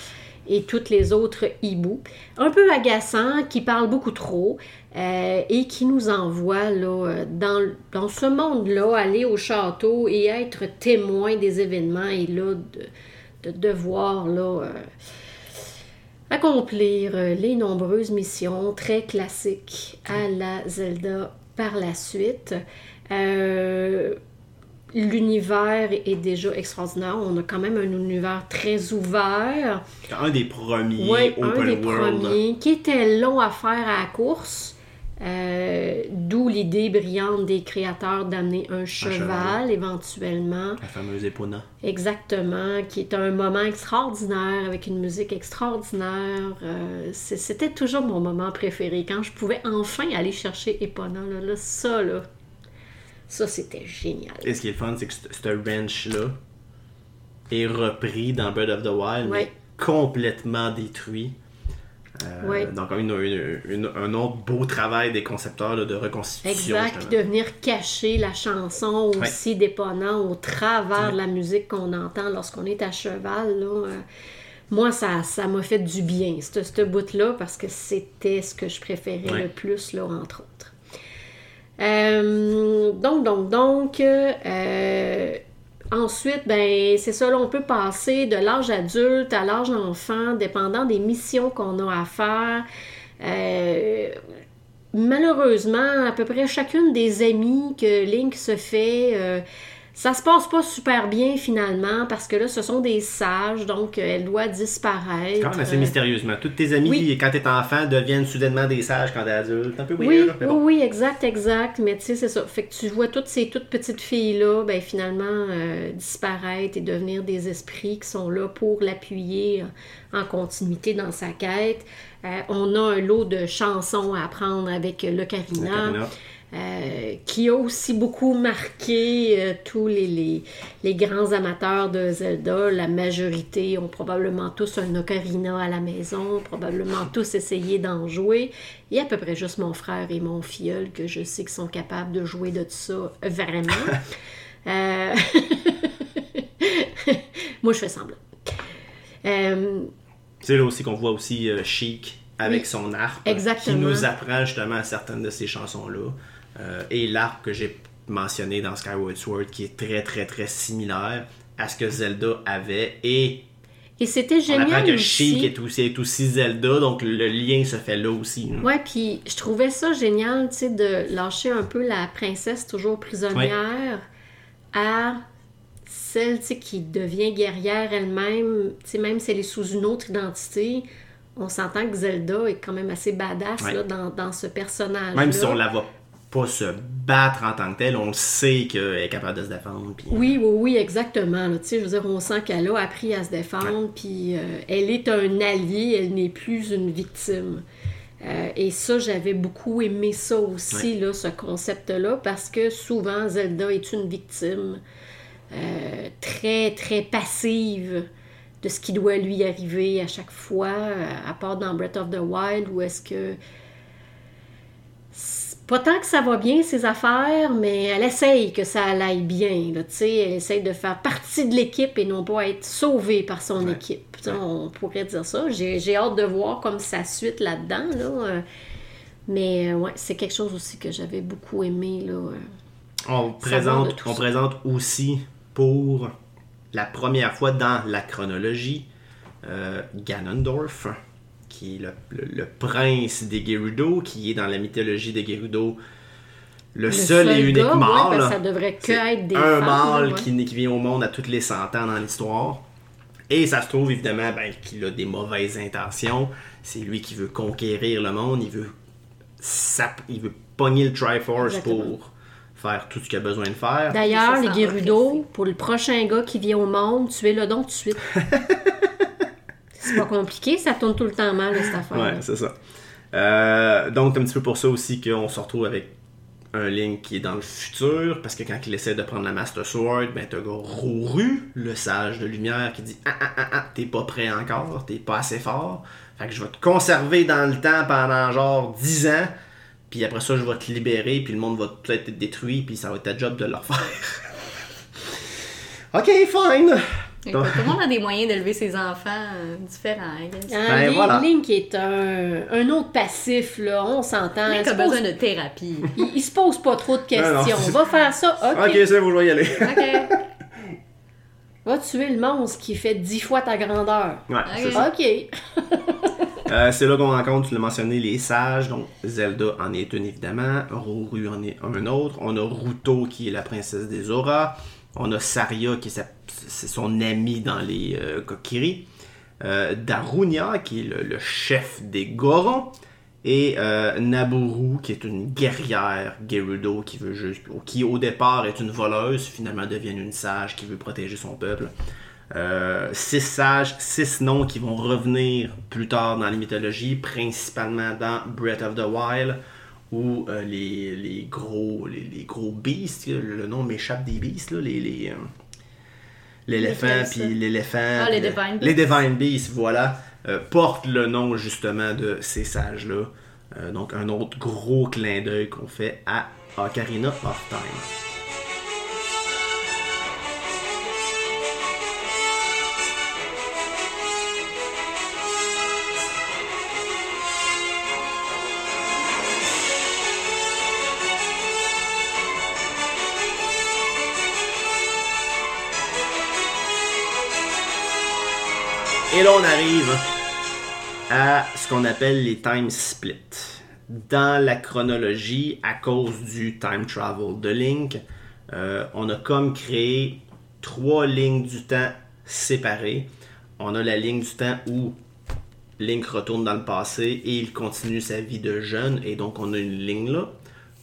et toutes les autres hiboux. Un peu agaçant, qui parle beaucoup trop euh, et qui nous envoie là, dans, dans ce monde-là, aller au château et être témoin des événements et là, de, de devoir là, euh, accomplir euh, les nombreuses missions très classiques à la Zelda par la suite. Euh, L'univers est déjà extraordinaire. On a quand même un univers très ouvert. Un des premiers Oui, un open des world. premiers qui était long à faire à la course. Euh, D'où l'idée brillante des créateurs d'amener un cheval, cheval. éventuellement. La fameuse Epona. Exactement, qui est un moment extraordinaire avec une musique extraordinaire. Euh, C'était toujours mon moment préféré. Quand je pouvais enfin aller chercher Epona, là, là, ça, là, ça c'était génial. Et ce qui est le fun, c'est que ce wrench-là est repris dans Breath of the Wild, Ouais. mais complètement détruit. Euh, Ouais. Donc, une- une- une- un autre beau travail des concepteurs là, de reconstitution. Exact, justement. de venir cacher la chanson aussi d'éponnant au travers de la musique qu'on entend lorsqu'on est à cheval. Là, euh, moi, ça ça m'a fait du bien, ce, bout-là, parce que c'était ce que je préférais Ouais. le plus, là, entre autres. Euh, donc, donc, donc, ensuite, ben, c'est ça, là, on peut passer de l'âge adulte à l'âge enfant, dépendant des missions qu'on a à faire. Euh, malheureusement, à peu près chacune des amies que Link se fait, euh, ça se passe pas super bien finalement parce que là, ce sont des sages, donc euh, elle doit disparaître. Quand même assez Euh, mystérieusement. Toutes tes amies, oui. quand t'es enfant, deviennent soudainement des sages quand t'es adulte. Un peu Oui, weird, mais oui, bon. oui, exact, exact. Mais tu sais, c'est ça. Fait que tu vois toutes ces toutes petites filles-là, ben finalement, euh, disparaître et devenir des esprits qui sont là pour l'appuyer en continuité dans sa quête. Euh, on a un lot de chansons à apprendre avec l'Ocarina. Euh, qui a aussi beaucoup marqué euh, tous les, les, les grands amateurs de Zelda. La majorité ont probablement tous un ocarina à la maison, probablement tous essayé d'en jouer. Il y a à peu près juste mon frère et mon filleul que je sais qu'ils sont capables de jouer de ça vraiment. Euh, Moi, je fais semblant. C'est là aussi qu'on voit aussi Chic avec Oui. son harpe. Exactement. Qui nous apprend justement certaines de ces chansons-là. Euh, et l'arpe que j'ai mentionné dans Skyward Sword qui est très très très similaire à ce que Zelda avait. Et et c'était on apprend génial que aussi. Chic est aussi, est aussi Zelda, donc le lien se fait là aussi. hein. Ouais, puis je trouvais ça génial, tu sais, de lâcher un peu la princesse toujours prisonnière à celle, tu sais, qui devient guerrière elle-même, tu sais, même si elle est sous une autre identité. On s'entend que Zelda est quand même assez badass Ouais. là, dans, dans ce personnage. Même si on la voit pas se battre en tant que telle, on le sait qu'elle est capable de se défendre. puis- Oui, oui, oui, exactement. là. Je veux dire, on sent qu'elle a appris à se défendre, puis euh, elle est un allié, elle n'est plus une victime. Euh, et ça, j'avais beaucoup aimé ça aussi, là, ce concept-là, parce que souvent, Zelda est une victime euh, très, très passive de ce qui doit lui arriver à chaque fois, euh, à part dans Breath of the Wild, où est-ce que pas tant que ça va bien, ses affaires, mais elle essaye que ça aille bien. Là, elle essaye de faire partie de l'équipe et non pas être sauvée par son Ouais. équipe. On pourrait dire ça. J'ai j'ai hâte de voir comme sa suite là-dedans. Là. euh, Mais euh, ouais, c'est quelque chose aussi que j'avais beaucoup aimé. Là. euh. On présente, on ça. présente aussi pour la première fois dans la chronologie euh, Ganondorf, qui est le, le- le prince des Gerudo, qui est dans la mythologie des Gerudo le, seul, et unique gars, ouais, mâle. parce que ça devrait que C'est être des un femmes, mâle ouais. qui, qui vient au monde à tous les 100 ans dans l'histoire. Et ça se trouve évidemment ben, qu'il a des mauvaises intentions. C'est lui qui veut conquérir le monde. Il veut, sap- il veut pogner le Triforce Exactement. pour faire tout ce qu'il a besoin de faire. D'ailleurs, les Gerudo, pour le prochain gars qui vient au monde, tuez-le donc tout de suite. c'est pas compliqué, ça tourne tout le temps mal, cette affaire. Ouais, c'est ça. Euh, donc, un petit peu pour ça aussi qu'on se retrouve avec un Link qui est dans le futur, parce que quand il essaie de prendre la Master Sword, ben t'as Roru, le sage de lumière, qui dit Ah ah ah ah, t'es pas prêt encore, t'es pas assez fort. Fait que je vais te conserver dans le temps pendant genre 10 ans, puis après ça, je vais te libérer, puis le monde va peut-être être détruit, puis ça va être ta job de le refaire. ok, fine. Tout le monde a des moyens d'élever ses enfants euh, différents. Hein, Ben, Link, voilà. Link est un, un autre passif, là, on s'entend. Link Il, a se pose- besoin de thérapie. il- il se pose pas trop de questions. On va faire ça, ok. Ok, c'est bon, je vais y aller. ok. Va tuer le monstre qui fait 10 fois ta grandeur. Ouais, c'est. Ok. Euh, c'est là qu'on rencontre, tu l'as mentionné, les sages. Donc, Zelda en est une évidemment. Roru en est un autre. On a Ruto qui est la princesse des auras. On a Saria qui est, son ami dans les euh, Kokiri. Euh, Darunia qui est le, chef des Gorons. Et euh, Naburu qui est une guerrière Gerudo qui au départ est une voleuse, finalement devient une sage qui veut protéger son peuple. Six sages, six noms qui vont revenir plus tard dans les mythologies, principalement dans Breath of the Wild, où euh, les, les gros les, les gros beasts, le nom m'échappe des beasts, là, les, les, euh, l'éléphant, puis l'éléphant. Ah, les Divine Les Beasts. Divine Beasts, voilà, euh, portent le nom justement de ces sages-là. Euh, donc un autre gros clin d'œil qu'on fait à Ocarina of Time. On arrive à ce qu'on appelle les time splits. Dans la chronologie, à cause du time travel de Link, euh, on a comme créé trois lignes du temps séparées. On a la ligne du temps où Link retourne dans le passé et il continue sa vie de jeune, et donc on a une ligne là.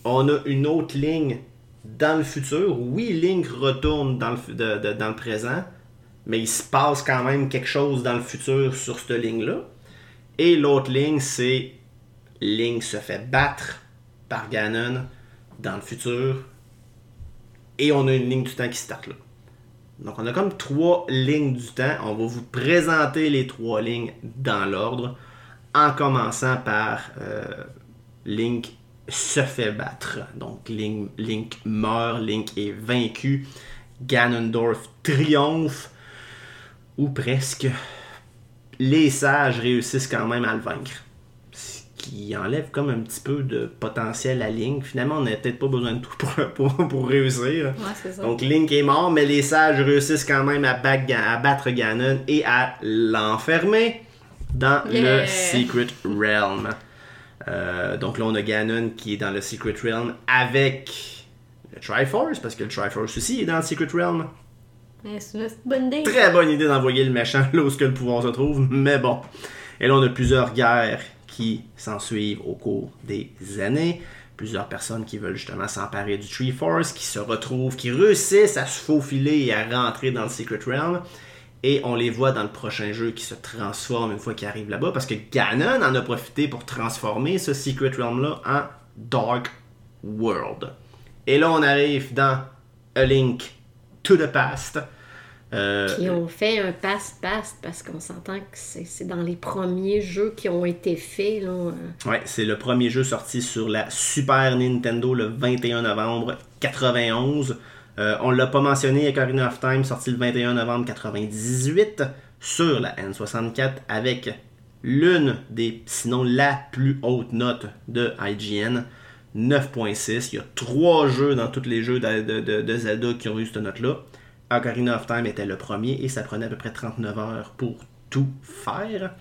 On a une autre ligne dans le futur. Oui, Link retourne dans le, dans le présent, mais il se passe quand même quelque chose dans le futur sur cette ligne-là. Et l'autre ligne, c'est Link se fait battre par Ganon dans le futur. Et on a une ligne du temps qui start là. Donc on a comme trois lignes du temps. On va vous présenter les trois lignes dans l'ordre. En commençant par euh, Link se fait battre. Donc Link, Link meurt, Link est vaincu. Ganondorf triomphe. Ou presque. Les sages réussissent quand même à le vaincre. Ce qui enlève comme un petit peu de potentiel à Link. Finalement, on n'a peut-être pas besoin de tout pour, pour, pour réussir. Ouais, c'est ça. Donc Link est mort, mais les sages réussissent quand même à, battre Ga- à battre Ganon et à l'enfermer dans Yeah. le Secret Realm. Euh, donc là, on a Ganon qui est dans le Secret Realm avec le Triforce, parce que le Triforce aussi est dans le Secret Realm. Très bonne idée d'envoyer le méchant là où que le pouvoir se trouve, mais bon. Et là, on a plusieurs guerres qui s'en suivent au cours des années. Plusieurs personnes qui veulent justement s'emparer du Tree Force, qui se retrouvent, qui réussissent à se faufiler et à rentrer dans le Secret Realm. Et on les voit dans le prochain jeu qui se transforment une fois qu'ils arrivent là-bas, parce que Ganon en a profité pour transformer ce Secret Realm-là en Dark World. Et là, on arrive dans A Link to the Past. Euh, Qui ont fait un passe-passe parce qu'on s'entend que c'est c'est dans les premiers jeux qui ont été faits. Là. euh. Ouais, c'est le premier jeu sorti sur la Super Nintendo le 21 novembre 91. Euh, on l'a pas mentionné, Ocarina of Time, sorti le 21 novembre 98 sur la N64 avec l'une des, sinon la plus haute note de IGN, 9.6. Il y a trois jeux dans tous les jeux de, Zelda qui ont eu cette note-là. Ocarina of Time était le premier et ça prenait à peu près 39 heures pour tout faire.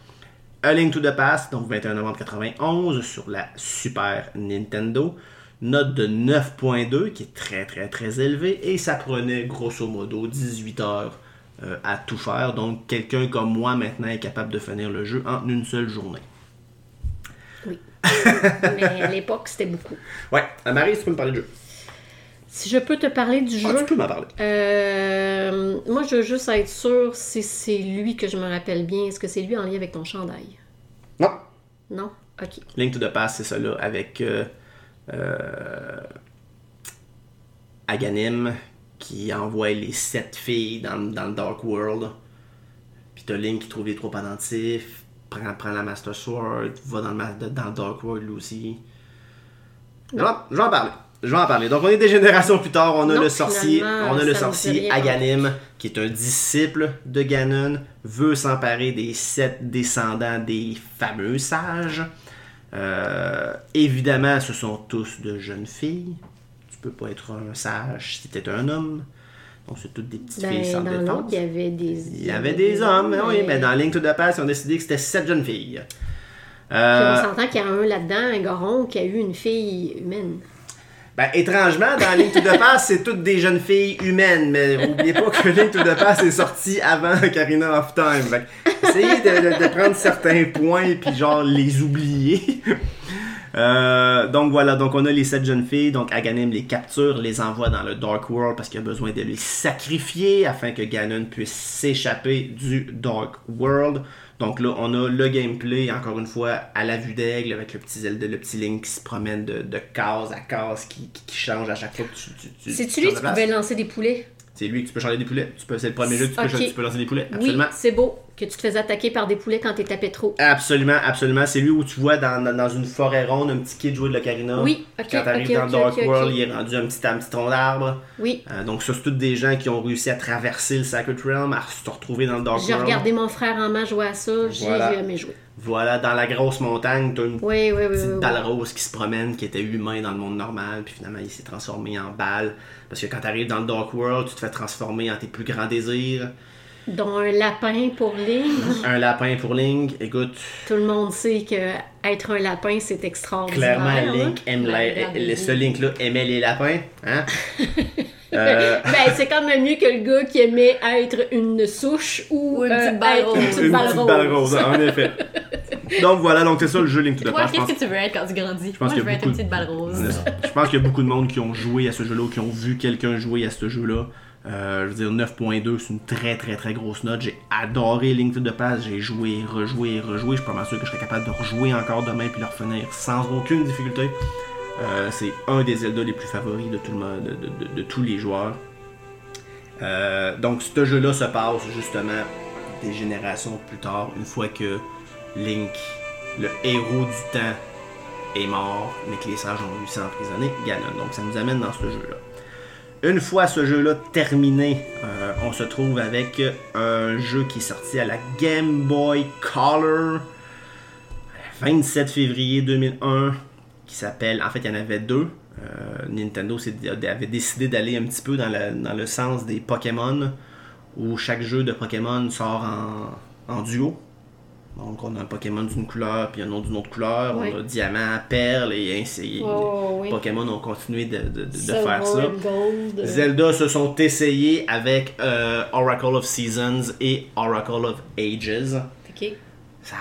A Link to the Past, donc 21 novembre 91 sur la Super Nintendo. Note de 9.2 qui est très très très élevée et ça prenait grosso modo 18 heures euh, à tout faire. Donc quelqu'un comme moi maintenant est capable de finir le jeu en une seule journée. Mais à l'époque, c'était beaucoup. Ouais, Euh, Marie, tu peux me parler de jeu? Si je peux te parler du Ah, jeu. tu peux m'en parler. Euh, moi, je veux juste être sûre si c'est lui que je me rappelle bien. Est-ce que c'est lui en lien avec ton chandail? Non. Non? Ok. Link to the Past, c'est ça là, avec euh, euh, Aganim qui envoie les sept filles dans, dans le Dark World. Puis t'as Link qui trouve les trois pendentifs, prend, prend la Master Sword, va dans le, dans le Dark World aussi. Je vais, en- je vais en parler. Je vais en parler. Donc on est des générations plus tard, on a Non, le sorcier, on a le sorcier. Aganim qui est un disciple de Ganon, veut s'emparer des sept descendants des fameux sages. Euh, évidemment, ce sont tous de jeunes filles. Tu peux pas être un sage si t'es un homme. Donc c'est toutes des petites Ben, filles sans dans défense. il y avait des. Il y avait des hommes, hein, oui, mais dans Link to the Past, ils ont décidé que c'était sept jeunes filles. Puis Euh, on s'entend qu'il y a un là-dedans, un goron, qui a eu une fille humaine. Ben, étrangement, dans Link to the Past, c'est toutes des jeunes filles humaines, mais oubliez pas que Link to the Past est sorti avant Karina of Time. Essayez de, de- de prendre certains points puis genre les oublier. Euh, donc voilà, donc on a les sept jeunes filles, donc Aganim les capture, les envoie dans le Dark World parce qu'il a besoin de les sacrifier afin que Ganon puisse s'échapper du Dark World. Donc là, on a le gameplay, encore une fois, à la vue d'aigle, avec le petit Zelda, le petit Link qui se promène de, de case à case, qui, qui, qui change à chaque fois que tu... tu, tu C'est-tu tu lui qui pouvais lancer des poulets? C'est lui que tu peux changer des poulets. Tu peux, c'est le premier jeu que tu peux, tu peux lancer des poulets. Absolument. Oui, c'est beau que tu te fais attaquer par des poulets quand t'es tapé trop. Absolument, absolument. C'est lui où tu vois dans, dans, dans une forêt ronde un petit kid jouer de l'ocarina. Oui, ok, Quand t'arrives ok, dans ok, Dark. World, il est rendu un petit, un petit tronc d'arbre. Oui. Euh, donc ça, c'est tous des gens qui ont réussi à traverser le Sacred Realm, à se retrouver dans le Dark J'ai World. regardé mon frère en main jouer à ça, j'ai Voilà. jamais joué. Voilà, dans la grosse montagne, t'as une Oui, oui, oui. petite oui, oui. balle rose qui se promène, qui était humain dans le monde normal, puis finalement il s'est transformé en balle. Parce que quand t'arrives dans le Dark World, tu te fais transformer en tes plus grands désirs. Dont un lapin pour Link. Un lapin pour Link, écoute, Tout le monde sait que être un lapin, c'est extraordinaire. clairement hein? Link aime La la- idée. ce Link-là aimait les lapins. Hein? Euh, Ben, c'est quand même mieux que le gars qui aimait être une souche ou, Ou une euh, petite balle rose. une petite balle rose. balle rose, en effet. Donc voilà, donc c'est ça le jeu Link to the Past. Je qu'est-ce que tu veux être quand tu grandis? pense Moi, je veux a être une petite balle rose. Je pense qu'il y a beaucoup de monde qui ont joué à ce jeu-là, qui ont vu quelqu'un jouer à ce jeu-là. Euh, je veux dire, 9.2, c'est une très très très grosse note. J'ai adoré Link to the Past. J'ai joué, rejoué, rejoué. Je suis pas mal sûr que je serais capable de rejouer encore demain puis le refinir sans aucune difficulté. Euh, c'est un des Zelda les plus favoris de, tout le monde, de, tous les joueurs. Euh, donc, ce jeu-là se passe justement des générations plus tard, une fois que Link, le héros du temps, est mort, mais que les sages ont réussi à emprisonner Ganon. Donc ça nous amène dans ce jeu-là. Une fois ce jeu-là terminé, euh, on se trouve avec un jeu qui est sorti à la Game Boy Color, le 27 février 2001, qui s'appelle, en fait il y en avait deux. Euh, Nintendo avait décidé d'aller un petit peu dans, la- dans le sens des Pokémon, où chaque jeu de Pokémon sort en, en duo. Donc on a un Pokémon d'une couleur, puis un autre d'une autre couleur, Oui. on a diamant, perle, et ainsi. Oh, oui. Pokémon ont continué de, de- de- de Silver faire ça. Gold. Zelda se sont essayés avec euh, Oracle of Seasons et Oracle of Ages. Ok. Ça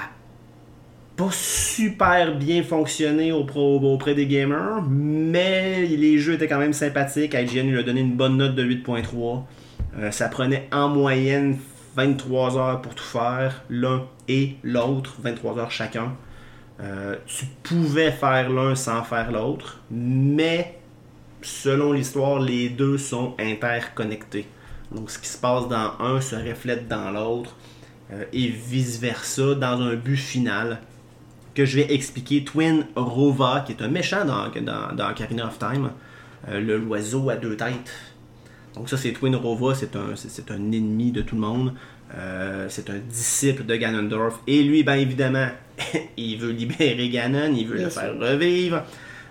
pas super bien fonctionné auprès, des gamers, mais les jeux étaient quand même sympathiques. IGN lui a donné une bonne note de 8.3. Euh, ça prenait en moyenne 23 heures pour tout faire, l'un et l'autre, 23 heures chacun. Euh, tu pouvais faire l'un sans faire l'autre, mais selon l'histoire, les deux sont interconnectés. Donc ce qui se passe dans un se reflète dans l'autre euh, et vice-versa dans un but final que je vais expliquer. Twin Rova, qui est un méchant dans, dans, dans Ocarina of Time, euh, le l'oiseau à deux têtes. Donc ça c'est Twin Rova, c'est un, c'est, un ennemi de tout le monde. Euh, c'est un disciple de Ganondorf. Et lui, bien évidemment, il veut libérer Ganon, il veut Bien le sûr. faire revivre.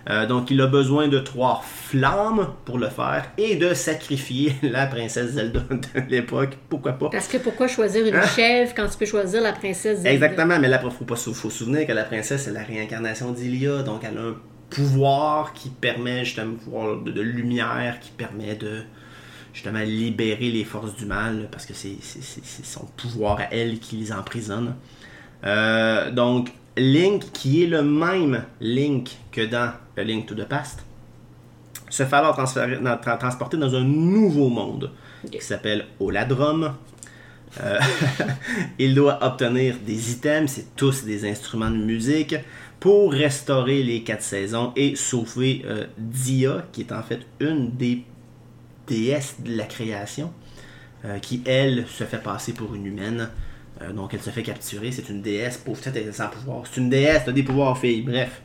Euh, donc, il a besoin de trois flammes pour le faire et de sacrifier la princesse Zelda de l'époque. Pourquoi pas? Parce que pourquoi choisir une Hein? chèvre quand tu peux choisir la princesse Zelda? Exactement, mais là, il faut pas faut se souvenir que la princesse, c'est la réincarnation d'Ilia, donc elle a un pouvoir qui permet justement un pouvoir de, de lumière, qui permet de justement libérer les forces du mal, parce que c'est son pouvoir à elle qui les emprisonne. Euh, donc, Link, qui est le même Link que dans Link to the Past, se fait alors transférer- dans- tra- transporter dans un nouveau monde qui s'appelle Oladrum. Euh, il doit obtenir des items, c'est tous des instruments de musique, pour restaurer les quatre saisons et sauver euh, Dia, qui est en fait une des déesses de la création, euh, qui elle se fait passer pour une humaine. Euh, donc elle se fait capturer, c'est une déesse, pauvre tête, elle est sans pouvoir. C'est une déesse, t'as des pouvoirs fille, bref.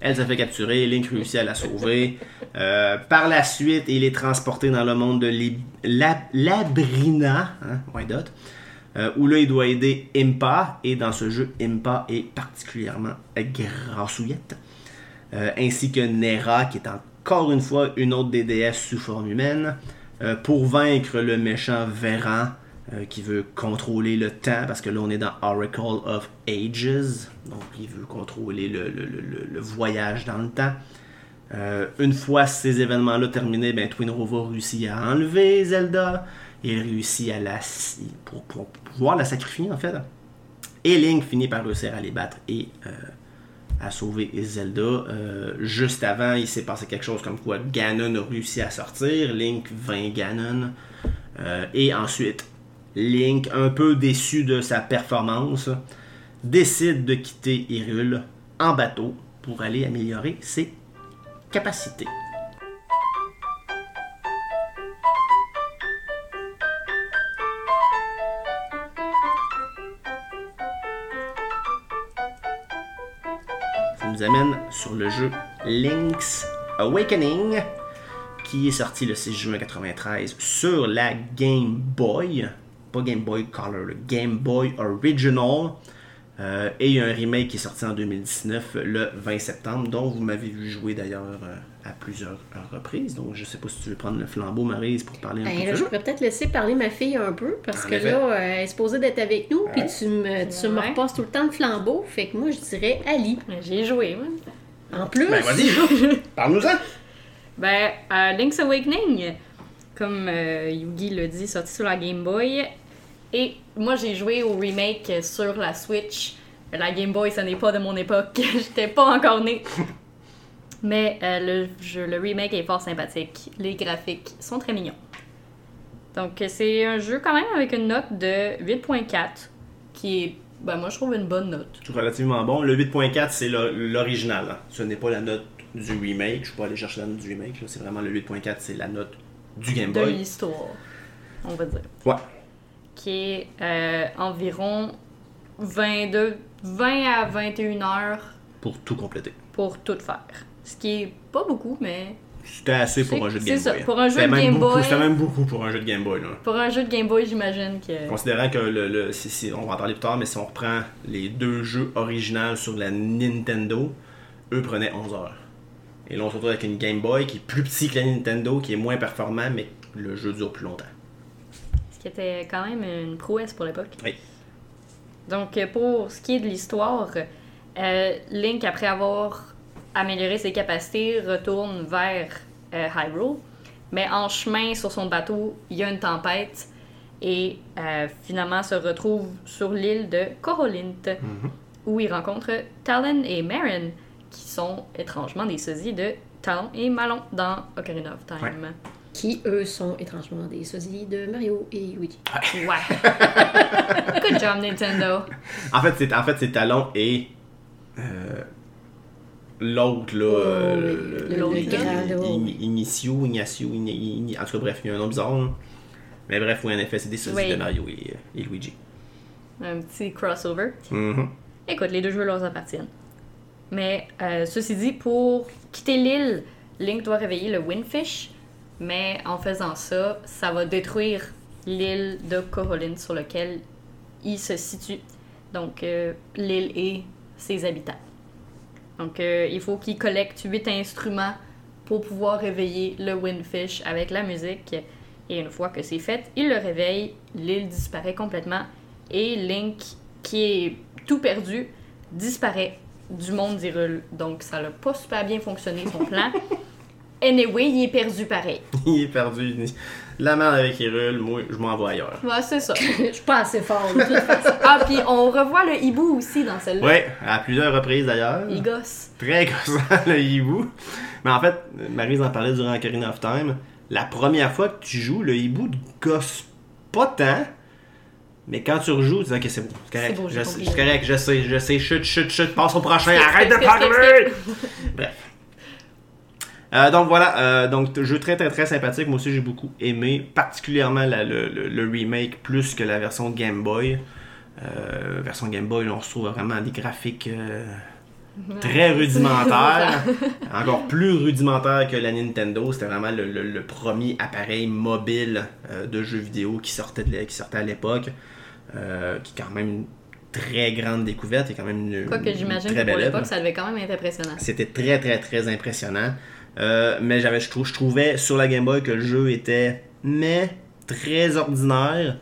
Elle se fait capturer, Link réussit à la sauver. Euh, par la suite, il est transporté dans le monde de Labrina, hein, why not? Euh, où là, il doit aider Impa, et dans ce jeu, Impa est particulièrement grassouillette. Ainsi que Nera, qui est encore une fois une autre des déesses sous forme humaine, pour vaincre le méchant Véran, euh, qui veut contrôler le temps, parce que là on est dans Oracle of Ages, donc il veut contrôler le, le- le- voyage dans le temps. Euh, une fois ces événements-là terminés, ben, Twin réussit à enlever Zelda, il réussit à la, pour, pouvoir la sacrifier en fait. Et Link finit par réussir à les battre et euh, à sauver Zelda. Juste avant, il s'est passé quelque chose comme quoi Ganon a réussi à sortir, Link vainc Ganon. Et ensuite, Link, un peu déçu de sa performance, décide de quitter Hyrule en bateau pour aller améliorer ses capacités. Ça nous amène sur le jeu Link's Awakening, qui est sorti le 6 juin 93 sur la Game Boy, pas Game Boy Color, le Game Boy Original. Euh, et il y a un remake qui est sorti en 2019, le 20 septembre, dont vous m'avez vu jouer d'ailleurs euh, à plusieurs reprises. Donc je sais pas si tu veux prendre le flambeau, Marise, pour parler un Ben, peu là, de je pourrais peut-être laisser parler ma fille un peu, parce En que effet. là, euh, elle est supposée d'être avec nous, puis tu me, tu me repasses tout le temps le flambeau. Fait que moi, je dirais Ali. J'ai joué. En plus, Ben vas-y, parle-nous-en! Ben, euh, Link's Awakening, comme euh, Yugi l'a dit, sorti sur la Game Boy. Et moi, j'ai joué au remake sur la Switch. La Game Boy, ce n'est pas de mon époque. J'étais pas encore née. Mais euh, le, jeu, le remake est fort sympathique. Les graphiques sont très mignons. Donc, c'est un jeu quand même avec une note de 8.4, qui est, ben, moi, je trouve une bonne note. Relativement bon. Le 8.4, c'est l'original. hein. Ce n'est pas la note du remake. Je ne suis pas allé chercher la note du remake. C'est vraiment le 8.4, c'est la note du Game De Boy. l'histoire, on va dire. Ouais. Qui est euh, environ 22, 20 à 21 heures Pour tout compléter. pour tout faire. Ce qui est pas beaucoup, mais C'était assez pour un jeu de c'est Game ça, Boy. pour un jeu de Game Boy. C'était même beaucoup pour un jeu de Game Boy. Là. pour un jeu de Game Boy, j'imagine que. Considérant que le, le- si- si- on va en parler plus tard, mais si on reprend les deux jeux originaux sur la Nintendo, eux prenaient 11 heures. Et là, on se retrouve avec une Game Boy qui est plus petit que la Nintendo, qui est moins performant, mais le jeu dure plus longtemps. Qui était quand même une prouesse pour l'époque. Oui. Donc, euh, pour ce qui est de l'histoire, euh, Link, après avoir amélioré ses capacités, retourne vers euh, Hyrule. Mais en chemin sur son bateau, il y a une tempête et euh, finalement se retrouve sur l'île de Corolint, où il rencontre Talon et Marin, qui sont étrangement des sosies de Talon et Malon dans Ocarina of Time. Ouais. Qui eux sont étrangement des sosies de Mario et Luigi. Ouais. Good job, Nintendo. En fait, c'est en fait, Talon et euh, l'autre, là. euh, oui, le- l'autre. Ignacio, Ignacio, Ign- Ign- en tout cas, bref, il y a un nom bizarre. là. Mais bref, oui, en effet, c'est des sosies Oui. de Mario et, et Luigi. Un petit crossover. Mhm. Écoute, les deux jeux leur appartiennent. Mais euh, ceci dit, pour quitter l'île, Link doit réveiller le Windfish. Mais en faisant ça, ça va détruire l'île de Corolin sur laquelle il se situe. Donc, euh, l'île et ses habitants. Donc, euh, il faut qu'il collecte 8 instruments pour pouvoir réveiller le Windfish avec la musique. Et une fois que c'est fait, il le réveille, l'île disparaît complètement et Link, qui est tout perdu, disparaît du monde d'Hyrule. Donc, ça n'a pas super bien fonctionné son plan. Anyway, il est perdu pareil. il est perdu. La merde avec Hyrule, moi, je m'en vais ailleurs. Ouais, c'est ça. Je suis pas assez fort, de toute façon. Ah, puis on revoit le hibou aussi dans celle-là. Ouais, à plusieurs reprises d'ailleurs. Il gosse. Très gossant, le hibou. Mais en fait, Marise en parlait durant Ocarina of Time. La première fois que tu joues, le hibou te gosse pas tant. Mais quand tu rejoues, tu dis ok, c'est bon, c'est correct, C'est correct, je sais, je sais, chut, chut, chut, passe au prochain, arrête de parler! Bref. Euh, donc voilà, euh, donc jeu très très très sympathique, moi aussi j'ai beaucoup aimé, particulièrement la- le, le- le remake plus que la version Game Boy. Euh, version Game Boy, on retrouve vraiment des graphiques euh, très rudimentaires, encore plus rudimentaires que la Nintendo. C'était vraiment le, premier appareil mobile de jeux vidéo qui sortait, de, qui sortait à l'époque, qui est quand même une très grande découverte et quand même une, Quoi que j'imagine que pour l'époque, ça devait quand même être impressionnant. C'était très très très impressionnant. Euh, mais j'avais, je, trou- je trouvais sur la Game Boy que le jeu était mais très ordinaire.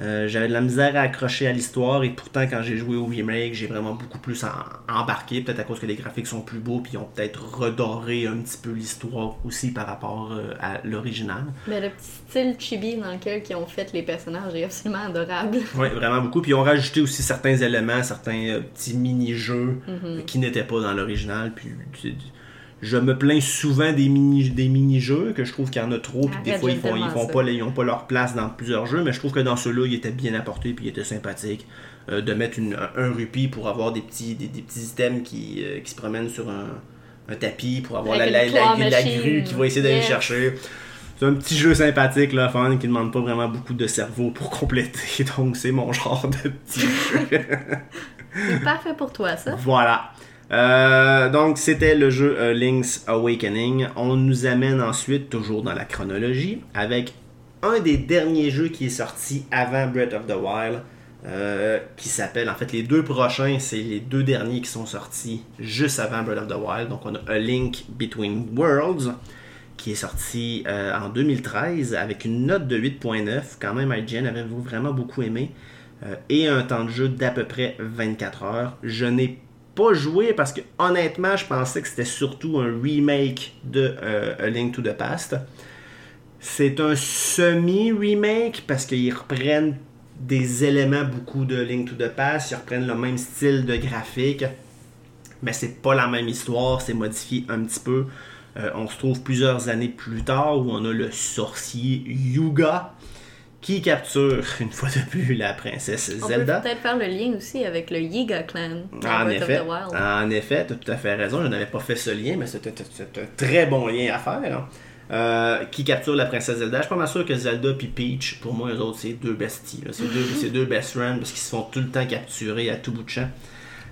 Euh, j'avais de la misère à accrocher à l'histoire et pourtant quand j'ai joué au remake, j'ai vraiment beaucoup plus embarqué, peut-être à cause que les graphiques sont plus beaux puis ils ont peut-être redoré un petit peu l'histoire aussi par rapport euh, à l'original. Mais le petit style chibi dans lequel ils ont fait les personnages est absolument adorable. Oui, vraiment beaucoup. Puis ils ont rajouté aussi certains éléments, certains euh, petits mini-jeux euh, qui n'étaient pas dans l'original. Puis je me plains souvent des mini des mini-jeux, que je trouve qu'il y en a trop, puis des fois ils font, ils font ça. pas, les- ils ont pas leur place dans plusieurs jeux, mais je trouve que dans ceux-là, ils étaient bien apportés, puis ils étaient sympathiques. Euh, de mettre une, un, rupee pour avoir des petits, des, des petits items qui, euh, qui se promènent sur un, un tapis, pour avoir la, Avec la, la, grue qui va essayer d'aller chercher. C'est un petit jeu sympathique, là, fun, qui demande pas vraiment beaucoup de cerveau pour compléter. Donc, c'est mon genre de petit jeu. C'est parfait pour toi, ça. voilà. Euh, donc, c'était le jeu euh, Link's Awakening. On nous amène ensuite, toujours dans la chronologie, avec un des derniers jeux qui est sorti avant Breath of the Wild, euh, qui s'appelle, en fait, les deux prochains, c'est les deux derniers qui sont sortis juste avant Breath of the Wild. Donc, on a A Link Between Worlds, qui est sorti en 2013 avec une note de 8.9. Quand même, IGN avait vraiment beaucoup aimé? Et un temps de jeu d'à peu près 24 heures. Je n'ai pas joué parce que honnêtement, je pensais que c'était surtout un remake de euh, A Link to the Past. C'est un semi-remake parce qu'ils reprennent des éléments beaucoup de Link to the Past, ils reprennent le même style de graphique, mais c'est pas la même histoire, c'est modifié un petit peu. Euh, on se trouve plusieurs années plus tard où on a le sorcier Yuga qui capture une fois de plus la princesse On peut Zelda. peut-être faire le lien aussi avec le Yiga Clan En Breath effet, of the Wild. en effet, tu as tout à fait raison. Je n'avais pas fait ce lien, mais c'est un- très bon lien à faire. hein. Euh, qui capture la princesse Zelda. Je suis pas mal sûr que Zelda et Peach, pour moi, eux autres, c'est deux besties. C'est deux, c'est deux best friends parce qu'ils se font tout le temps capturer à tout bout de champ.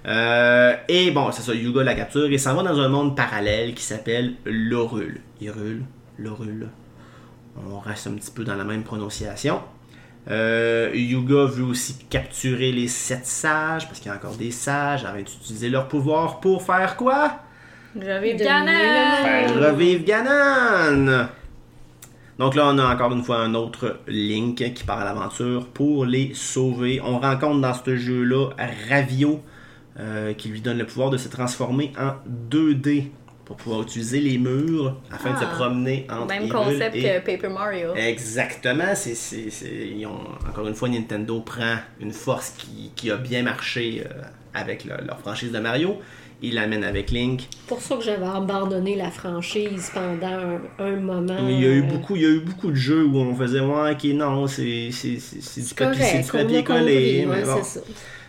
Euh, et bon, c'est ça, Yuga la capture et s'en va dans un monde parallèle qui s'appelle l'Orul. Hyrule, l'Orul. On reste un petit peu dans la même prononciation. Euh, Yuga veut aussi capturer les sept sages, parce qu'il y a encore des sages, afin d'utiliser leur pouvoir pour faire quoi? De Ganon! Faire revivre Ganon! Donc là, on a encore une fois un autre Link qui part à l'aventure pour les sauver. On rencontre dans ce jeu-là Ravio, euh, qui lui donne le pouvoir de se transformer en 2D pour pouvoir utiliser les murs afin de se Ah. promener entre Même Hyrule concept et que Paper Mario. Exactement. C'est, c'est- c'est- ils ont- encore une fois, Nintendo prend une force qui, qui a bien marché euh, avec le- leur franchise de Mario. Il l'amène avec Link. pour ça que j'avais abandonné la franchise pendant un, un moment. Il y, a eu beaucoup, il y a eu beaucoup de jeux où on faisait Ouais, ok, non, c'est, du papier, collé. mais bon. c'est ça.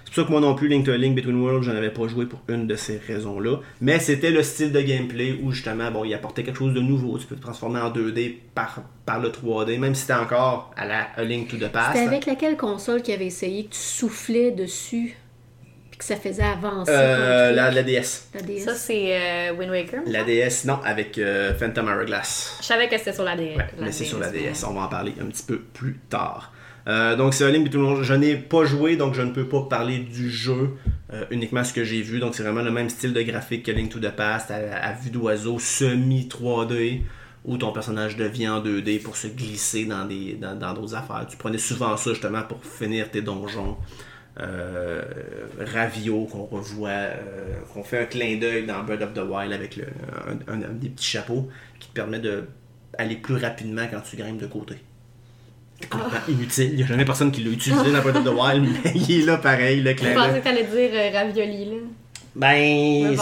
C'est pour ça que moi non plus, Link, Link Between Worlds, je n'avais pas joué pour une de ces raisons-là. Mais c'était le style de gameplay où justement, bon, il apportait quelque chose de nouveau. Tu peux te transformer en 2D par, par le 3D, même si c'était encore à la A Link to the Past. C'était avec laquelle console qui avait essayé que tu soufflais dessus puis que ça faisait avancer. Euh, la, la DS. La DS. Ça, c'est euh, Wind Waker. La DS, non, avec euh, Phantom Hourglass. Je savais que c'était sur la DS. Ouais, mais c'est sur la DS. On va en parler un petit peu plus tard. Euh, donc c'est un Link Between Worlds. Je n'ai pas joué, donc je ne peux pas parler du jeu, euh, uniquement ce que j'ai vu. Donc c'est vraiment le même style de graphique que Link to the Past, à, vue d'oiseau, semi 3D, où ton personnage devient en 2D pour se glisser dans d'autres affaires. Tu prenais souvent ça justement pour finir tes donjons. Euh, Ravio qu'on revoit, euh, qu'on fait un clin d'œil dans Bird of the Wild avec le, un, des petits chapeaux qui te permet de aller plus rapidement quand tu grimpes de côté. C'est complètement inutile. Il n'y a jamais personne qui l'a utilisé dans Bird of the Wild, mais il est là pareil, le Je clin pensais que t'allais dire euh, Ravioli, là. Ben.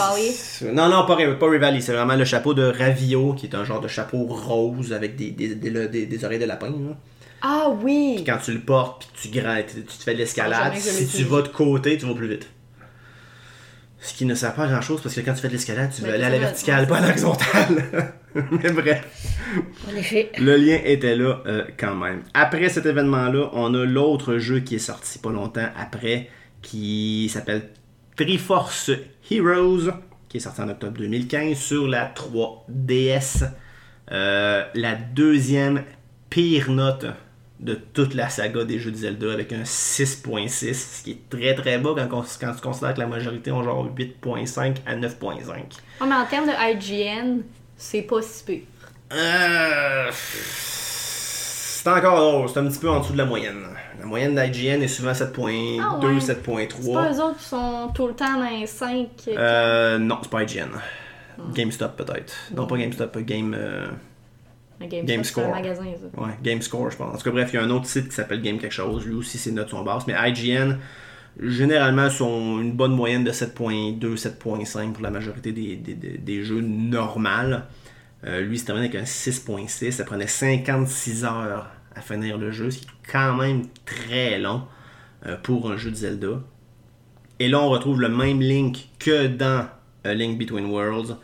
Non, non, pas, pas Rivali. C'est vraiment le chapeau de Ravio, qui est un genre de chapeau rose avec des, des, des, des- des oreilles de lapin. là. Ah oui! Puis quand tu le portes, puis que tu grimpes, tu te fais de l'escalade, que je si tu vas de côté, tu vas plus vite. Ce qui ne sert pas à grand chose parce que quand tu fais de l'escalade, tu veux Mais aller à la verticale, pas à l'horizontale. Mais bref. En effet. Le lien était là euh, quand même. Après cet événement-là, on a l'autre jeu qui est sorti pas longtemps après, qui s'appelle Triforce Heroes, qui est sorti en octobre 2015 sur la 3DS. Euh, la deuxième pire note de toute la saga des jeux de Zelda avec un 6.6, ce qui est très très bas quand, quand tu considères que la majorité ont genre 8.5 à 9.5. Oh, mais en termes de IGN, c'est pas si pire. Euh, C'est encore drôle, c'est un petit peu en dessous de la moyenne. La moyenne d'IGN est souvent 7.2, Ah ouais. 7.3. C'est pas eux autres qui sont tout le temps dans les 5. Euh, non, c'est pas IGN. Ah. GameStop peut-être. Non, pas GameStop, Game. euh, Game, Game c'est un Score. magasin, ça. Ouais, GameScore, je pense. En tout cas, bref, il y a un autre site qui s'appelle Game quelque chose. Lui aussi, ses notes sont basses. Mais IGN, généralement, sont une bonne moyenne de 7.2, 7.5 pour la majorité des, des- des- des jeux normales. Euh, lui, il se terminé avec un 6.6. Ça prenait 56 heures à finir le jeu, ce qui est quand même très long euh, pour un jeu de Zelda. Et là, on retrouve le même Link que dans A Link Between Worlds,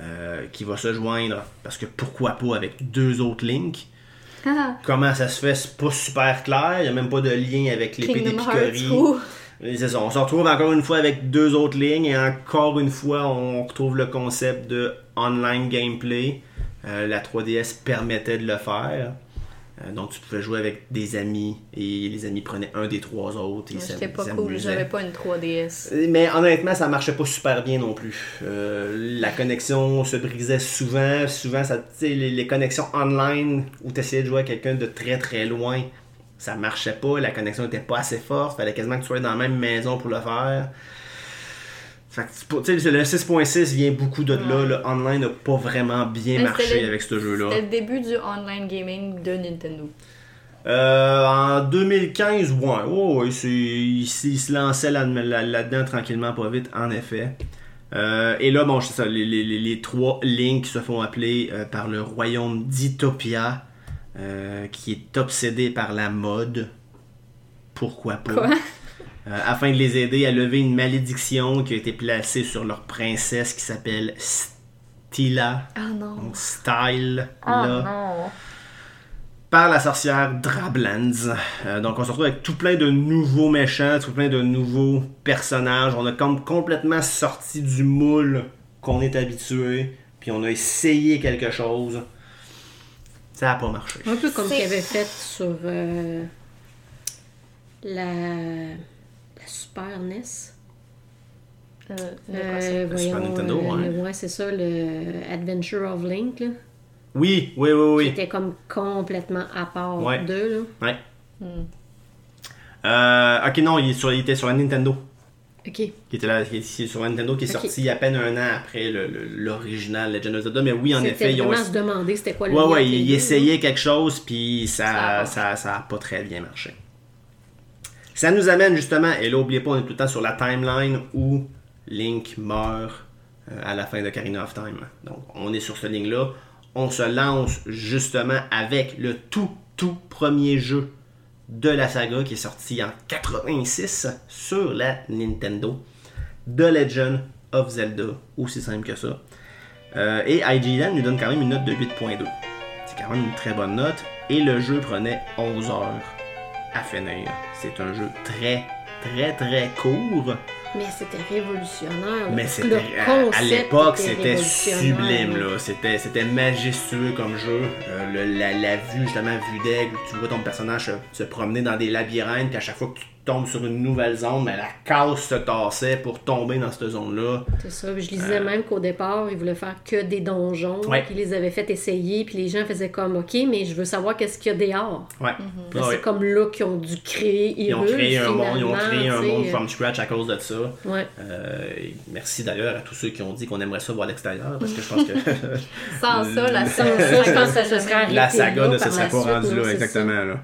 euh, qui va se joindre, parce que pourquoi pas avec deux autres Links. Ah, Comment ça se fait, c'est pas super clair. Il n'y a même pas de lien avec l'épée C'est ça, on se retrouve encore une fois avec deux autres lignes et encore une fois on retrouve le concept de online gameplay. Euh, la 3DS permettait de le faire. Euh, donc tu pouvais jouer avec des amis et les amis prenaient un des trois autres. et s'am- pas cool, j'avais pas une 3DS. Mais honnêtement, ça marchait pas super bien non plus. Euh, la connexion se brisait souvent. Souvent, ça, les connexions online où tu essayais de jouer à quelqu'un de très très loin, ça marchait pas. La connexion était pas assez forte. Fallait quasiment que tu sois dans la même maison pour le faire. Fait que, le 6.6 vient beaucoup de là. Ouais. Le online n'a pas vraiment bien Mais marché le- avec ce jeu-là. C'était le début du online gaming de Nintendo. Euh, en 2015, ouais, oh, il, se lançait là- là- là-dedans tranquillement, pas vite, en effet. Euh, et là, bon, c'est ça, les, les- les- trois Links se font appeler euh, par le royaume d'Itopia, qui est obsédé par la mode. Pourquoi pas? Quoi? Euh, afin de les aider à lever une malédiction qui a été placée sur leur princesse qui s'appelle Stila, Ah non. donc Style. Ah là non. par la sorcière Drablands. Euh, donc on se retrouve avec tout plein de nouveaux méchants, tout plein de nouveaux personnages. On a comme complètement sorti du moule qu'on est habitué, puis on a essayé quelque chose. Ça n'a pas marché. Un peu comme qu'il avait fait sur euh, la Super NES. Euh, Euh, Super Nintendo, euh, ouais. ouais, c'est ça, le Adventure of Link, là, Oui, oui, oui, qui oui. était comme complètement à part Ouais. d'eux. là. Ouais. Hmm. Euh, ok, non, il, est sur- il était sur la Nintendo. Ok. Qui était là, qui est sur la Nintendo, qui est Ok. sorti à peine un an après le- le- l'original Legend of Zelda. Mais oui, en effet, ils ont se demander c'était quoi le Ouais, ouais, entre les il deux, essayait quelque chose, puis Ça ça, a pas ça, ça a pas très bien marché. Ça nous amène justement, et là, oubliez pas, on est tout le temps sur la timeline où Link meurt euh, à la fin de Karina of Time. Donc, on est sur cette ligne-là. On se lance justement avec le tout, tout premier jeu de la saga qui est sorti en 86 sur la Nintendo. The Legend of Zelda, aussi simple que ça. Euh, et IGN lui donne quand même une note de 8.2. C'est quand même une très bonne note. Et le jeu prenait 11 heures à finir. C'est un jeu très, très, très court. Mais c'était révolutionnaire. Mais Le c'était à- l'époque, était c'était sublime là. C'était c'était majestueux comme jeu. Euh, le- la, la vue justement vue d'aigle, tu vois ton personnage se, se promener dans des labyrinthes, puis à chaque fois que tu tombes sur une nouvelle zone, mais la case se tassait pour tomber dans cette zone là. C'est ça. Je lisais même qu'au départ, ils voulaient faire que des donjons. Ouais. Puis ils les avaient fait essayer. Puis les gens faisaient comme, OK, mais je veux savoir qu'est-ce qu'il y a dehors. Ouais. Ah ouais. C'est comme là qu'ils ont dû créer Ils ont créé un monde, ils ont créé un monde from scratch à cause de ça. Ouais. Euh, merci d'ailleurs à tous ceux qui ont dit qu'on aimerait ça voir l'extérieur parce que je pense que Sans ça, la Sans ça, je pense que ça serait la saga là ne se serait pas rendue là, exactement. Là.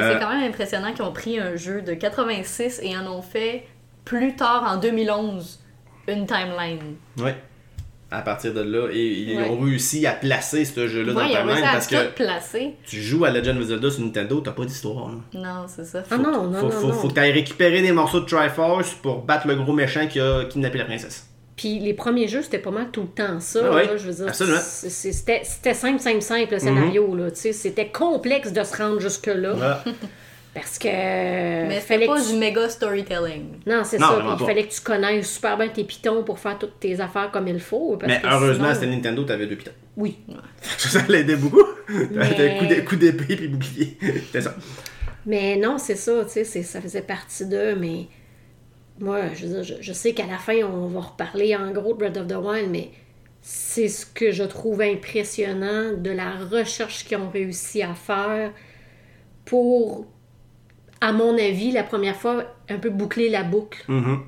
Mais Euh, c'est quand même impressionnant qu'ils ont pris un jeu de 86 et en ont fait plus tard en 2011 une timeline. Ouais. À partir de là, et ils Ouais. ont réussi à placer ce jeu-là dans Ouais, ils ta ont main réussi à parce que placer. tu joues à Legend of Zelda sur Nintendo, t'as pas d'histoire. là. Non, c'est ça. Ah non, non, faut, non, faut, non. faut que t'ailles récupérer des morceaux de Triforce pour battre le gros méchant qui a kidnappé la princesse. Puis les premiers jeux, c'était pas mal tout le temps ça. Ah là, je veux dire, c'était c'était simple, simple, simple le scénario. là, tu sais, C'était complexe de se rendre jusque-là. Voilà. Parce que. Mais fallait c'était pas que tu- du méga storytelling. Non, c'est ça. Il pas. fallait que tu connaisses super bien tes pitons pour faire toutes tes affaires comme il faut. Parce Mais que heureusement, sinon- c'était Nintendo, t'avais deux pitons. Oui. Ça l'aidait beaucoup. Mais- T'avais coup d'é- coup d'épée puis bouclier. C'était ça. Mais non, c'est ça, tu sais, c'est- ça faisait partie d'eux, mais moi, je veux dire, je, je sais qu'à la fin, on va reparler en gros de Breath of the Wild, mais c'est ce que je trouve impressionnant de la recherche qu'ils ont réussi à faire pour, à mon avis, la première fois, un peu boucler la boucle. Mhm.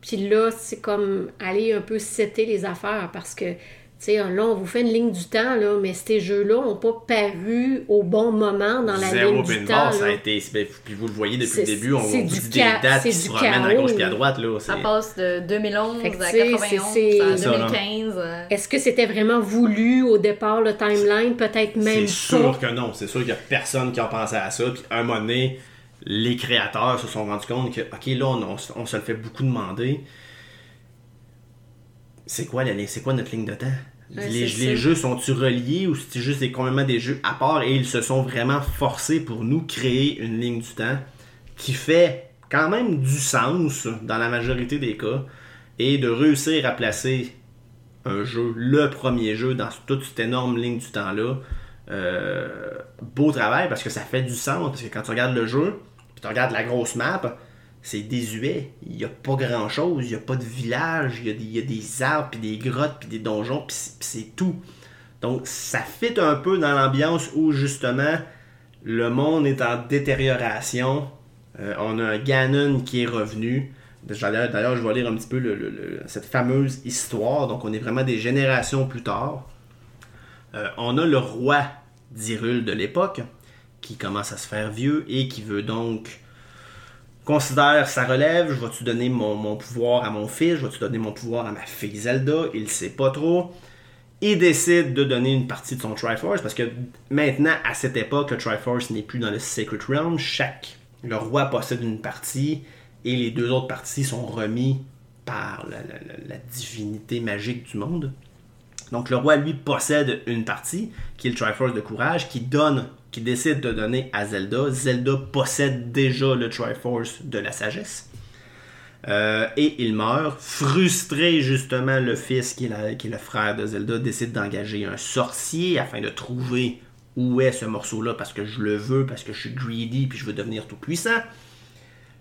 Puis là, c'est comme aller un peu setter les affaires parce que, tu sais, là, on vous fait une ligne du temps, là, mais ces jeux-là n'ont pas paru au bon moment dans la Zéro ligne du temps. bar, ça a été. ben, Puis vous le voyez depuis le début, on, du dit des dates qui se promènent à gauche puis à droite. Là, Ça passe de 2011 Fait que à tu sais, 91 c'est- à c'est ça, là. 2015. euh. Est-ce que c'était vraiment voulu au départ, le timeline? Peut-être même C'est sûr que non. C'est sûr qu'il y a personne qui a pensé à ça. Puis à un moment donné, les créateurs se sont rendus compte que, OK, là, on, on se- on se le fait beaucoup demander. C'est quoi, la ligne- c'est quoi notre ligne de temps? Ouais, les, jeux sont-ils reliés ou c'est juste des, complètement des jeux à part et ils se sont vraiment forcés pour nous créer une ligne du temps qui fait quand même du sens dans la majorité des cas et de réussir à placer un jeu, le premier jeu dans toute cette énorme ligne du temps-là. Euh, beau travail parce que ça fait du sens. Parce que quand tu regardes le jeu, puis tu regardes la grosse map, c'est désuet. Il n'y a pas grand-chose. Il n'y a pas de village. Il y, a des- arbres, puis des grottes, puis des donjons, puis c'est- tout. Donc ça fit un peu dans l'ambiance où justement le monde est en détérioration. Euh, on a un Ganon qui est revenu. D'ailleurs, je vais lire un petit peu cette fameuse histoire. Donc, on est vraiment des générations plus tard. Euh, on a le roi d'Hyrule de l'époque qui commence à se faire vieux et qui veut donc considère sa relève. Je vais-tu donner mon, mon pouvoir à mon fils Je vais-tu donner mon pouvoir à ma fille Zelda Il sait pas trop. Il décide de donner une partie de son Triforce parce que maintenant, à cette époque, le Triforce n'est plus dans le Sacred Realm. Chaque le roi possède une partie et les deux autres parties sont remis par la divinité magique du monde. Donc le roi, lui, possède une partie, qui est le Triforce de courage, qui donne, qui décide de donner à Zelda. Zelda possède déjà le Triforce de la sagesse. Euh, et il meurt. Frustré, justement, le fils, qui est, qui est le frère de Zelda, décide d'engager un sorcier afin de trouver où est ce morceau-là, parce que je le veux, parce que je suis greedy, puis je veux devenir tout puissant.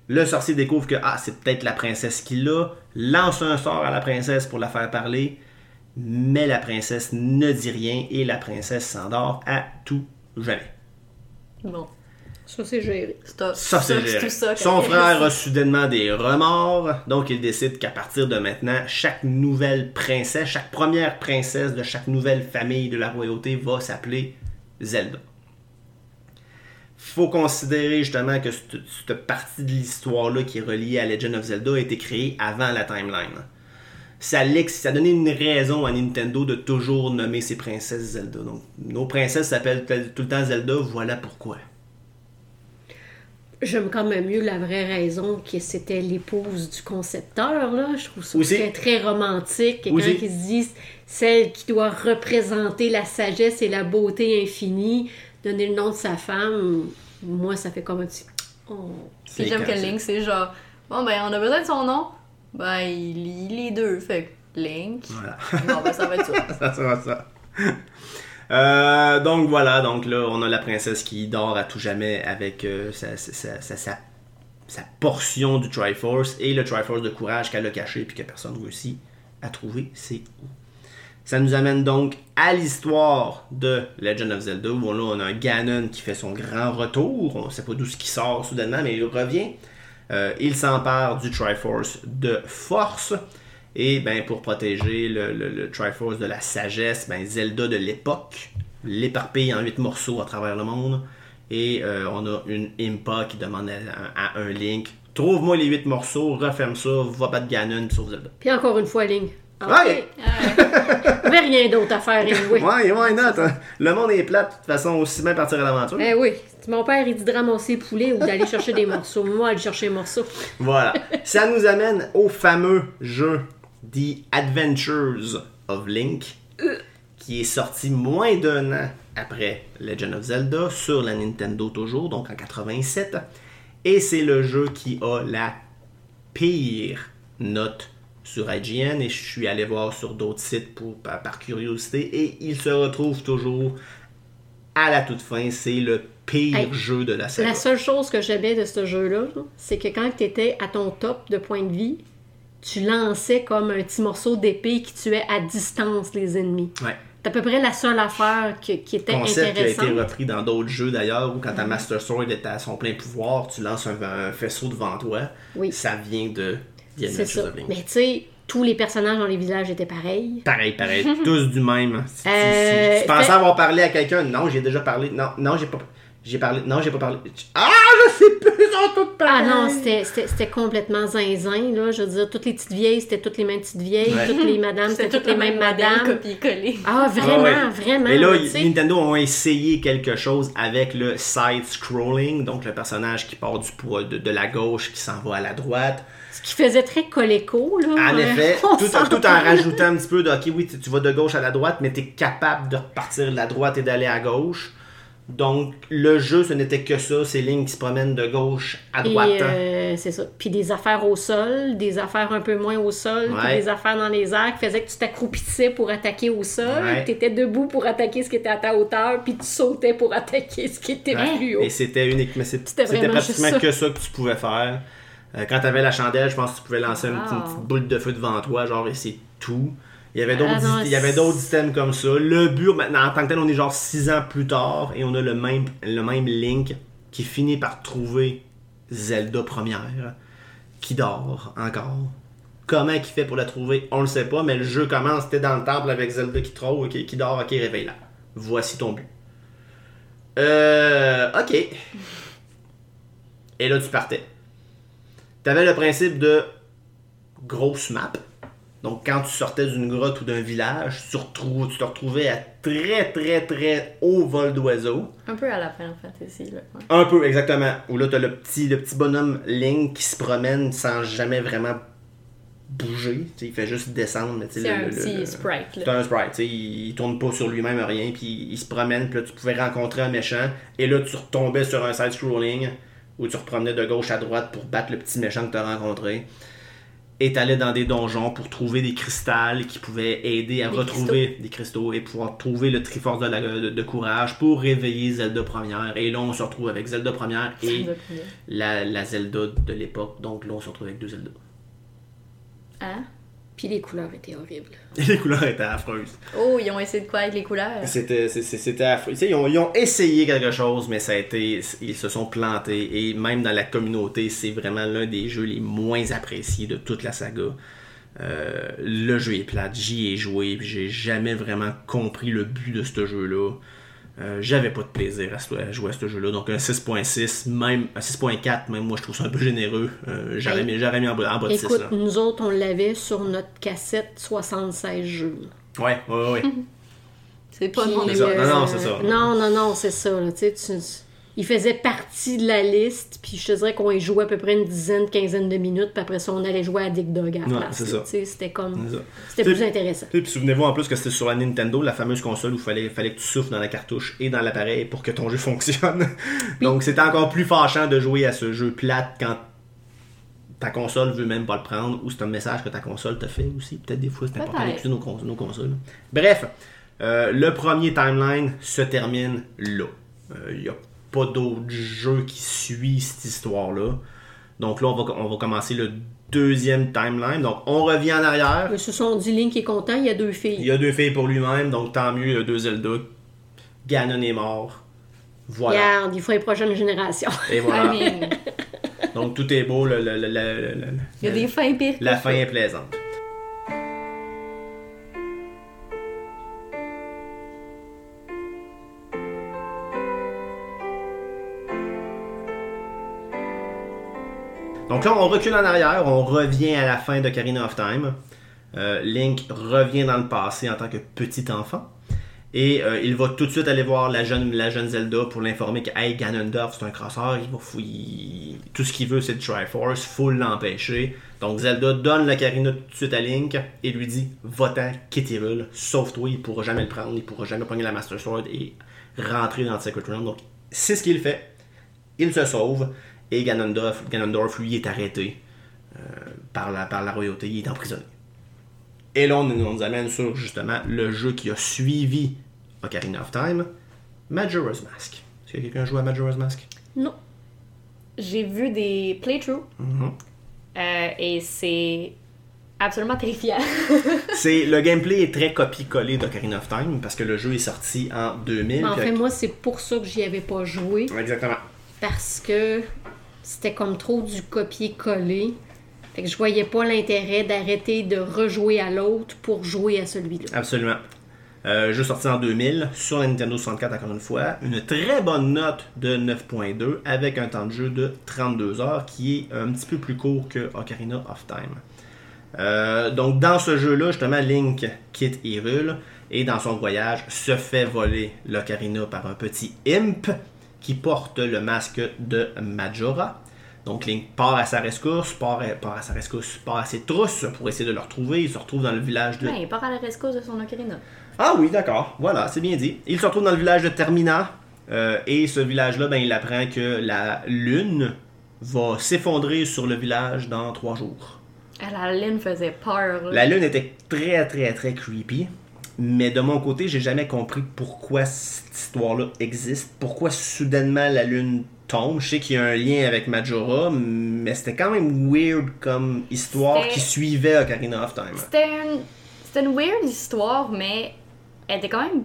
Le sorcier découvre que ah, c'est peut-être la princesse qui l'a, lance un sort à la princesse pour la faire parler, mais la princesse ne dit rien et la princesse s'endort à tout jamais. Bon, Ça, c'est géré. Ça, c'est tout géré. ça Son frère a soudainement des remords, donc il décide qu'à partir de maintenant, chaque nouvelle princesse, chaque première princesse de chaque nouvelle famille de la royauté va s'appeler Zelda. Faut considérer justement que cette, cette partie de l'histoire-là qui est reliée à Legend of Zelda a été créée avant la timeline. Ça, ça a donné une raison à Nintendo de toujours nommer ses princesses Zelda. Donc, nos princesses s'appellent tout le temps Zelda, voilà pourquoi. J'aime quand même mieux la vraie raison que c'était l'épouse du concepteur, là. Je trouve ça Aussi. très, très romantique. Quelqu'un qui se dit celle qui doit représenter la sagesse et la beauté infinie, donner le nom de sa femme, moi, ça fait comme un petit... Oh. J'aime que Link, c'est genre, bon ben on a besoin de son nom, Ben, il lit les deux, fait que Link. Voilà. Bon, ben, ça va être ça. ça sera ça. Euh, donc voilà, donc là, on a la princesse qui dort à tout jamais avec euh, sa, sa- sa- sa- sa portion du Triforce et le Triforce de courage qu'elle a caché puis que personne ne réussit à trouver c'est où? Ça nous amène donc à l'histoire de Legend of Zelda où là on a un Ganon qui fait son grand retour. On ne sait pas d'où ce qui sort soudainement, mais il revient. Euh, il s'empare du Triforce de force. Et ben, pour protéger le, Triforce de la sagesse, ben, Zelda de l'époque l'éparpille en huit morceaux à travers le monde. Et euh, on a une Impa qui demande à, un Link Trouve-moi les huit morceaux, referme ça, va battre Ganon, sauve Zelda. Puis encore une fois, Link. Ah, Ouais. N'y avait rien d'autre à faire, anyway. Ouais, why not? hein? Le monde est plat, de toute façon, aussi bien partir à l'aventure. Eh oui, mon père, il dit de ramasser poulet ou d'aller chercher des morceaux. Moi, aller chercher des morceaux. Voilà. Ça nous amène au fameux jeu The Adventures of Link, qui est sorti moins d'un an après Legend of Zelda sur la Nintendo toujours, donc en 87. Et c'est le jeu qui a la pire note sur IGN et je suis allé voir sur d'autres sites pour, par, par curiosité et il se retrouve toujours à la toute fin. C'est le pire Hey, jeu de la série. La seule chose que j'aimais de ce jeu-là, là, c'est que quand tu étais à ton top de point de vie, tu lançais comme un petit morceau d'épée qui tuait à distance les ennemis. Ouais. C'est à peu près la seule affaire qui, qui était concept qui a été repris dans d'autres jeux d'ailleurs, où quand ta Master Sword est à son plein pouvoir, tu lances un, un faisceau devant toi. Oui. Ça vient de The C'est Adventures ça. of Link. Mais tu sais, tous les personnages dans les villages étaient pareils. Pareil, pareil, tous du même. Si, tu- si- Euh, tu pensais fait- avoir parlé à quelqu'un, non, j'ai déjà parlé. Non, non, j'ai pas. J'ai parlé. Non, j'ai pas parlé. Ah, je sais plus, ils toutes Ah pareilles. non, c'était- c'était c'était complètement zinzin, là. Je veux dire, toutes les petites vieilles, c'était toutes les mêmes petites vieilles. Ouais. Toutes les madames, c'était toutes les mêmes madames. copier-coller. Ah, vraiment, Ah ouais. vraiment. Et là. Nintendo ont essayé quelque chose avec le side-scrolling, donc le personnage qui part du poids de, de la gauche qui s'en va à la droite. Ce qui faisait très coléco, là. En Euh, effet, tout, en rajoutant un petit peu de OK, oui, tu, tu vas de gauche à la droite, mais tu es capable de repartir de la droite et d'aller à gauche. Donc, le jeu, ce n'était que ça, ces lignes qui se promènent de gauche à droite. Et euh, c'est ça. Puis des affaires au sol, des affaires un peu moins au sol, puis des affaires dans les airs qui faisaient que tu t'accroupissais pour attaquer au sol, Ouais. tu étais debout pour attaquer ce qui était à ta hauteur, puis tu sautais pour attaquer ce qui était Ouais. plus haut. Et c'était unique, mais C'était pratiquement ça. que ça que tu pouvais faire. Euh, quand tu avais la chandelle, je pense que tu pouvais lancer une, petite- une Wow. petite boule de feu devant toi, genre, et c'est tout. Il y avait d'autres Ah non, il y avait c'est- d'autres items comme ça. Le but, maintenant, en tant que tel, on est genre 6 ans plus tard et on a le même, le même Link qui finit par trouver Zelda première, qui dort encore. Comment il fait pour la trouver, on le sait pas, mais le jeu commence, t'es dans le temple avec Zelda qui qui, qui dort, ok, réveille-la. Voici ton but. Euh. Ok. Et là, tu partais. T'avais le principe de grosse map. Donc, quand tu sortais d'une grotte ou d'un village, tu, tu te retrouvais à très, très, très haut vol d'oiseau. Un peu à la Final Fantasy, là. ouais. Un peu, exactement. Où là, t'as le petit, le petit bonhomme Link qui se promène sans jamais vraiment bouger. Tu il fait juste descendre. mais tu sais, C'est un le- petit le- sprite, c'est là. un sprite, tu il, il tourne pas sur lui-même rien, puis il se promène, puis là tu pouvais rencontrer un méchant, et là tu retombais sur un side-scrolling, où tu repromenais de gauche à droite pour battre le petit méchant que tu as rencontré. Et t'allais dans des donjons pour trouver des cristals qui pouvaient aider à Des retrouver des cristaux et pouvoir trouver le Triforce de, la- de- de courage pour réveiller Zelda première. Et là on se retrouve avec Zelda première et la, la Zelda de l'époque. Donc là on se retrouve avec deux Zelda. Hein? Puis les couleurs étaient horribles. Et les couleurs étaient affreuses. Oh, ils ont essayé de quoi avec les couleurs? C'était, affreux. Tu sais, Ils ont, ils ont essayé quelque chose, mais ça a été, ils se sont plantés. Et même dans la communauté, c'est vraiment l'un des jeux les moins appréciés de toute la saga. Euh, le jeu est plate, j'y ai joué, puis j'ai jamais vraiment compris le but de ce jeu-là. Euh, j'avais pas de plaisir à, jouer à ce jeu-là. Donc un 6.6, même un 6.4, même moi je trouve ça un peu généreux. Euh, j'aurais, mis, j'aurais mis en bas, en bas de 6. Écoute, Là. nous autres, on l'avait sur notre cassette 76 jeux. Ouais, ouais, ouais. C'est pas Puis, mon C'est ça. époque. Non, non, c'est ça. Non, non, non, c'est ça. là, tu sais, tu- il faisait partie de la liste, puis je te dirais qu'on y jouait à peu près une dizaine, quinzaine de minutes, puis après ça, on allait jouer à Dick Dog à la Ouais, place. C'était comme. C'était plus intéressant. Puis souvenez-vous en plus que c'était sur la Nintendo, la fameuse console où il fallait, fallait que tu souffles dans la cartouche et dans l'appareil pour que ton jeu fonctionne. Donc c'était encore plus fâchant de jouer à ce jeu plate quand ta console veut même pas le prendre ou c'est un message que ta console te fait aussi. Peut-être des fois c'est important d'écouter nos, cons- nos consoles. Bref, euh, le premier timeline se termine là. Il n'y a pas d'autre jeu qui suit cette histoire-là. Donc là, on va, on va commencer le deuxième timeline. Donc on revient en arrière. Mais ce sont dit Link est content, il y a deux Il filles. y a deux filles pour lui-même, donc tant mieux, il y a deux Zelda. Ganon est mort. Voilà. Regarde, il faut les prochaines générations. Et voilà. Donc tout est beau, le- le- le- le- le- le- il y a des fins pires. la fin est plaisante. Donc là, on recule en arrière, on revient à la fin de Karina of Time. Euh, Link revient dans le passé en tant que petit enfant. Et euh, il va tout de suite aller voir la jeune, Zelda pour l'informer que hey, Ganondorf c'est un crosseur, il va fouiller. Tout ce qu'il veut c'est le Triforce, faut l'empêcher. Donc Zelda donne la Karina tout de suite à Link et lui dit Va-t'en, quitte Hyrule, sauve-toi, il pourra jamais le prendre, il pourra jamais prendre la Master Sword et rentrer dans le Sacred Realm. Donc c'est ce qu'il fait. Il se sauve et Ganondorf, Ganondorf lui est arrêté euh, par, la, par la royauté, il est emprisonné. Et là, on, on nous amène sur justement le jeu qui a suivi Ocarina of Time, Majora's Mask. Est-ce que quelqu'un joue à Majora's Mask? Non. J'ai vu des playthroughs Mhm. euh, et c'est absolument terrifiant. C'est Le gameplay est très copié-collé d'Ocarina of Time parce que le jeu est sorti en 2000. Mais en fait, moi, c'est pour ça que j'y avais pas joué. Exactement. Parce que c'était comme trop du copier-coller. Fait que je voyais pas l'intérêt d'arrêter de rejouer à l'autre pour jouer à celui-là. Absolument. Euh, jeu sorti en 2000 sur la Nintendo 64 encore une fois. Une très bonne note de 9.2 avec un temps de jeu de 32 heures qui est un petit peu plus court que Ocarina of Time. Euh, donc dans ce jeu-là, justement, Link quitte Hyrule et dans son voyage se fait voler l'Ocarina par un petit imp qui porte le masque de Majora. Donc Link part à sa rescousse, part à, part à sa rescousse, part à ses trousses pour essayer de le retrouver. Il se retrouve dans le village de Ouais, il part à la rescousse de son ocarina. ah oui, d'accord. Voilà, c'est bien dit. Il se retrouve dans le village de Termina. euh, et ce village-là, ben, il apprend que la lune va s'effondrer sur le village dans trois jours. Ah, la laine faisait peur. là. La lune était très, très, très creepy. Mais de mon côté, j'ai jamais compris pourquoi cette histoire-là existe. Pourquoi soudainement la lune tombe. Je sais qu'il y a un lien avec Majora, mais c'était quand même weird comme histoire qui suivait Ocarina of Time. C'était une... C'était une weird histoire, mais elle était quand même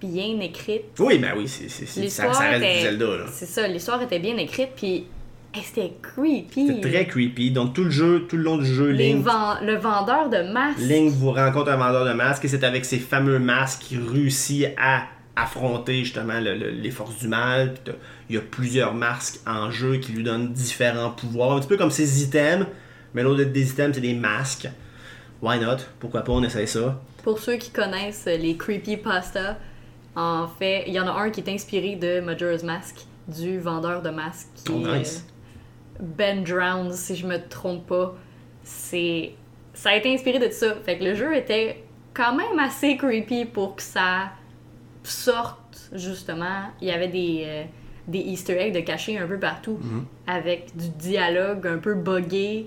bien écrite. Oui, ben oui, c'est, ça, ça reste du Zelda. Là. C'est ça, l'histoire était bien écrite, puis hey, c'était creepy. C'était très creepy. Donc tout le jeu, tout le long du jeu, Les Link, ven- Le vendeur de masques. Link vous rencontre un vendeur de masques et c'est avec ces fameux masques qu'il réussit à affronter justement le- le- les forces du mal. Il y a plusieurs masques en jeu qui lui donnent différents pouvoirs, un petit peu comme ces items, mais l'autre des items c'est des masques. Why not? Pourquoi pas? On essaye ça? Pour ceux qui connaissent les creepypasta, en fait, il y en a un qui est inspiré de Majora's Mask, du vendeur de masques. Qui Oh, nice. euh, Ben Drowned, si je me trompe pas. C'est... Ça a été inspiré de ça. Fait que le jeu était quand même assez creepy pour que ça sorte, justement. Il y avait des, euh, des easter eggs de cachés un peu partout, avec du dialogue un peu buggé,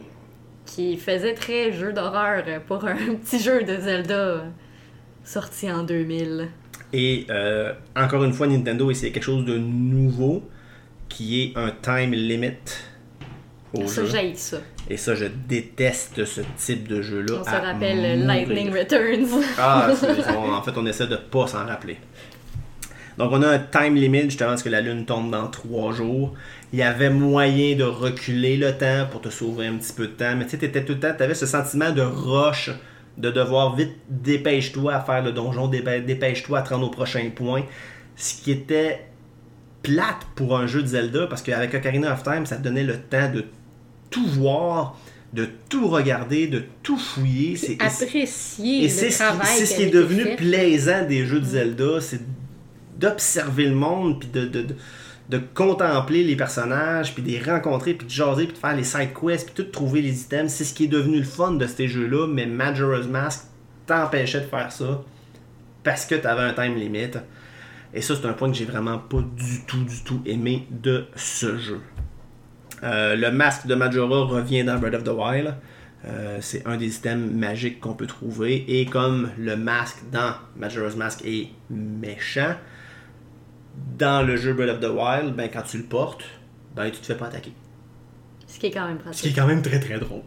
qui faisait très jeu d'horreur pour un petit jeu de Zelda sorti en 2000. Et euh, encore une fois, Nintendo essaie quelque chose de nouveau qui est un time limit au Ça, jeu. ça. Et ça, je déteste ce type de jeu-là. On se rappelle mourir. Lightning Returns. Ah, c'est- on- en fait, on essaie de pas s'en rappeler. Donc, on a un time limit, justement, parce que la Lune tombe dans trois jours. Il y avait moyen de reculer le temps pour te sauver un petit peu de temps, mais tu sais, t'étais tout le temps, t'avais ce sentiment de rush, de devoir vite, dépêche-toi à faire le donjon, dépê- dépêche-toi à te rendre au prochain point. Ce qui était plate pour un jeu de Zelda, parce qu'avec Ocarina of Time, ça te donnait le temps de tout voir, de tout regarder, de tout fouiller. C'est- Apprécier et le c'est ce qui, travail c'est ce qui est devenu fait. plaisant des jeux de Zelda, c'est d'observer le monde, puis de, de, de, de contempler les personnages, puis de les rencontrer, puis de jaser, puis de faire les side quests, puis tout trouver les items. C'est ce qui est devenu le fun de ces jeux-là, mais Majora's Mask t'empêchait de faire ça parce que tu avais un time limit. Et ça, c'est un point que j'ai vraiment pas du tout, du tout aimé de ce jeu. Euh, le masque de Majora revient dans Breath of the Wild. Euh, c'est un des items magiques qu'on peut trouver. Et comme le masque dans Majora's Mask est méchant, dans le jeu Breath of the Wild, ben, quand tu le portes, ben, tu te fais pas attaquer. Ce qui est quand même Ce qui est pratique. quand même très très drôle.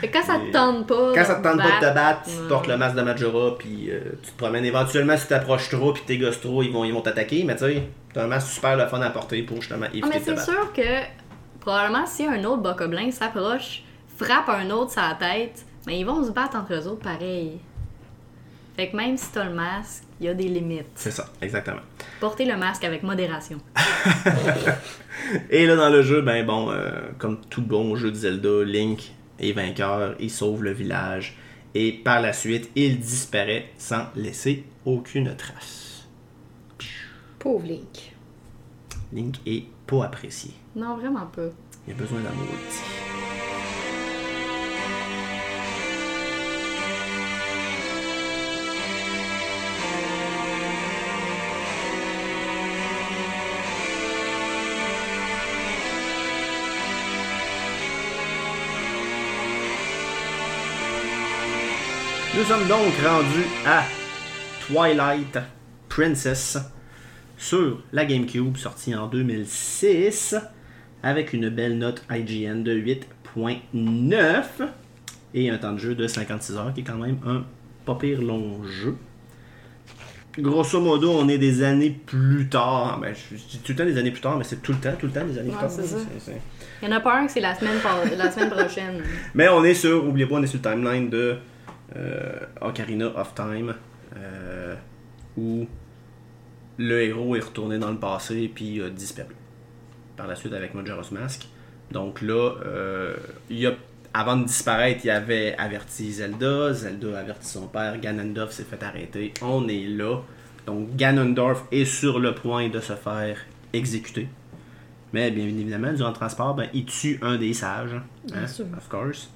Que quand ça Et- te tente pas. Quand ça te tente pas de te battre, tu portes le masque de Majora, puis euh, tu te promènes. Éventuellement, si tu t'approches trop, puis tes gosses trop, ils vont ils vont t'attaquer. Mais tu sais, t'as un masque super le fun à porter pour justement éviter Ah, mais de te c'est battre. sûr que probablement si un autre bocoblin s'approche, frappe un autre sur la tête, mais ils vont se battre entre eux autres pareil. Fait que même si t'as le masque, il y a des limites. C'est ça, exactement. Portez le masque avec modération. Et là, dans le jeu, ben bon, euh, comme tout bon jeu de Zelda, Link est vainqueur, il sauve le village, et par la suite, il disparaît sans laisser aucune trace. Pauvre Link. Link est pas apprécié. Non, vraiment pas. Il a besoin d'amour petit. Nous sommes donc rendus à Twilight Princess sur la GameCube, sortie en 2006, avec une belle note IGN de 8.9 et un temps de jeu de 56 heures, qui est quand même un pas pire long jeu. Grosso modo, on est des années plus tard. Ben, je dis tout le temps des années plus tard, mais c'est tout le temps, tout le temps des années Ouais, plus tard. c'est ça. C'est- c'est- Il y en a pas un que c'est la semaine, la semaine prochaine. mais on est sur, oubliez pas, on est sur le timeline de Ocarina of Time, euh, où le héros est retourné dans le passé puis a disparu. Par la suite avec Majora's Mask. Donc là, euh, il y a, avant de disparaître, il avait averti Zelda. Zelda a averti son père. Ganondorf s'est fait arrêter. On est là. Donc Ganondorf est sur le point de se faire exécuter. Mais bien évidemment, durant le transport, ben, il tue un des sages. Bien hein, sûr. Of course.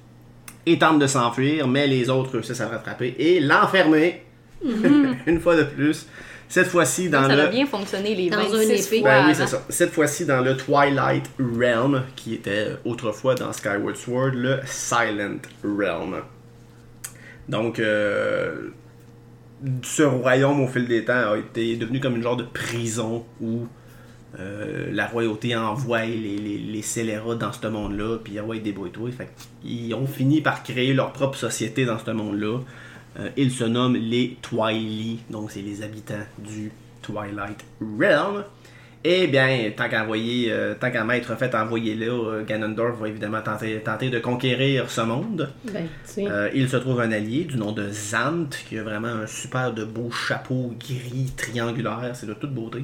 Et tente de s'enfuir, mais les autres réussissent à le rattraper et l'enfermer. Une fois de plus. Cette fois-ci dans ça le. a bien fonctionné les Dans un 26 épée. fois Ben oui, avant. c'est ça. Cette fois-ci dans le Twilight Realm, qui était autrefois dans Skyward Sword, le Silent Realm. Donc, euh, ce royaume, au fil des temps, a été devenu comme une genre de prison où euh, la royauté envoie les, les, les scélérats dans ce monde-là, puis envoie débrouille-toi. Fait ils ont fini par créer leur propre société dans ce monde-là. Euh, ils se nomment les Twily, donc c'est les habitants du Twilight Realm. Eh bien, tant qu'à envoyer, euh, tant qu'à m'être fait envoyer là, Ganondorf va évidemment tenter, tenter de conquérir ce monde. Ben. Euh, il se trouve un allié du nom de Zant, qui a vraiment un super de beau chapeau gris triangulaire, c'est de toute beauté.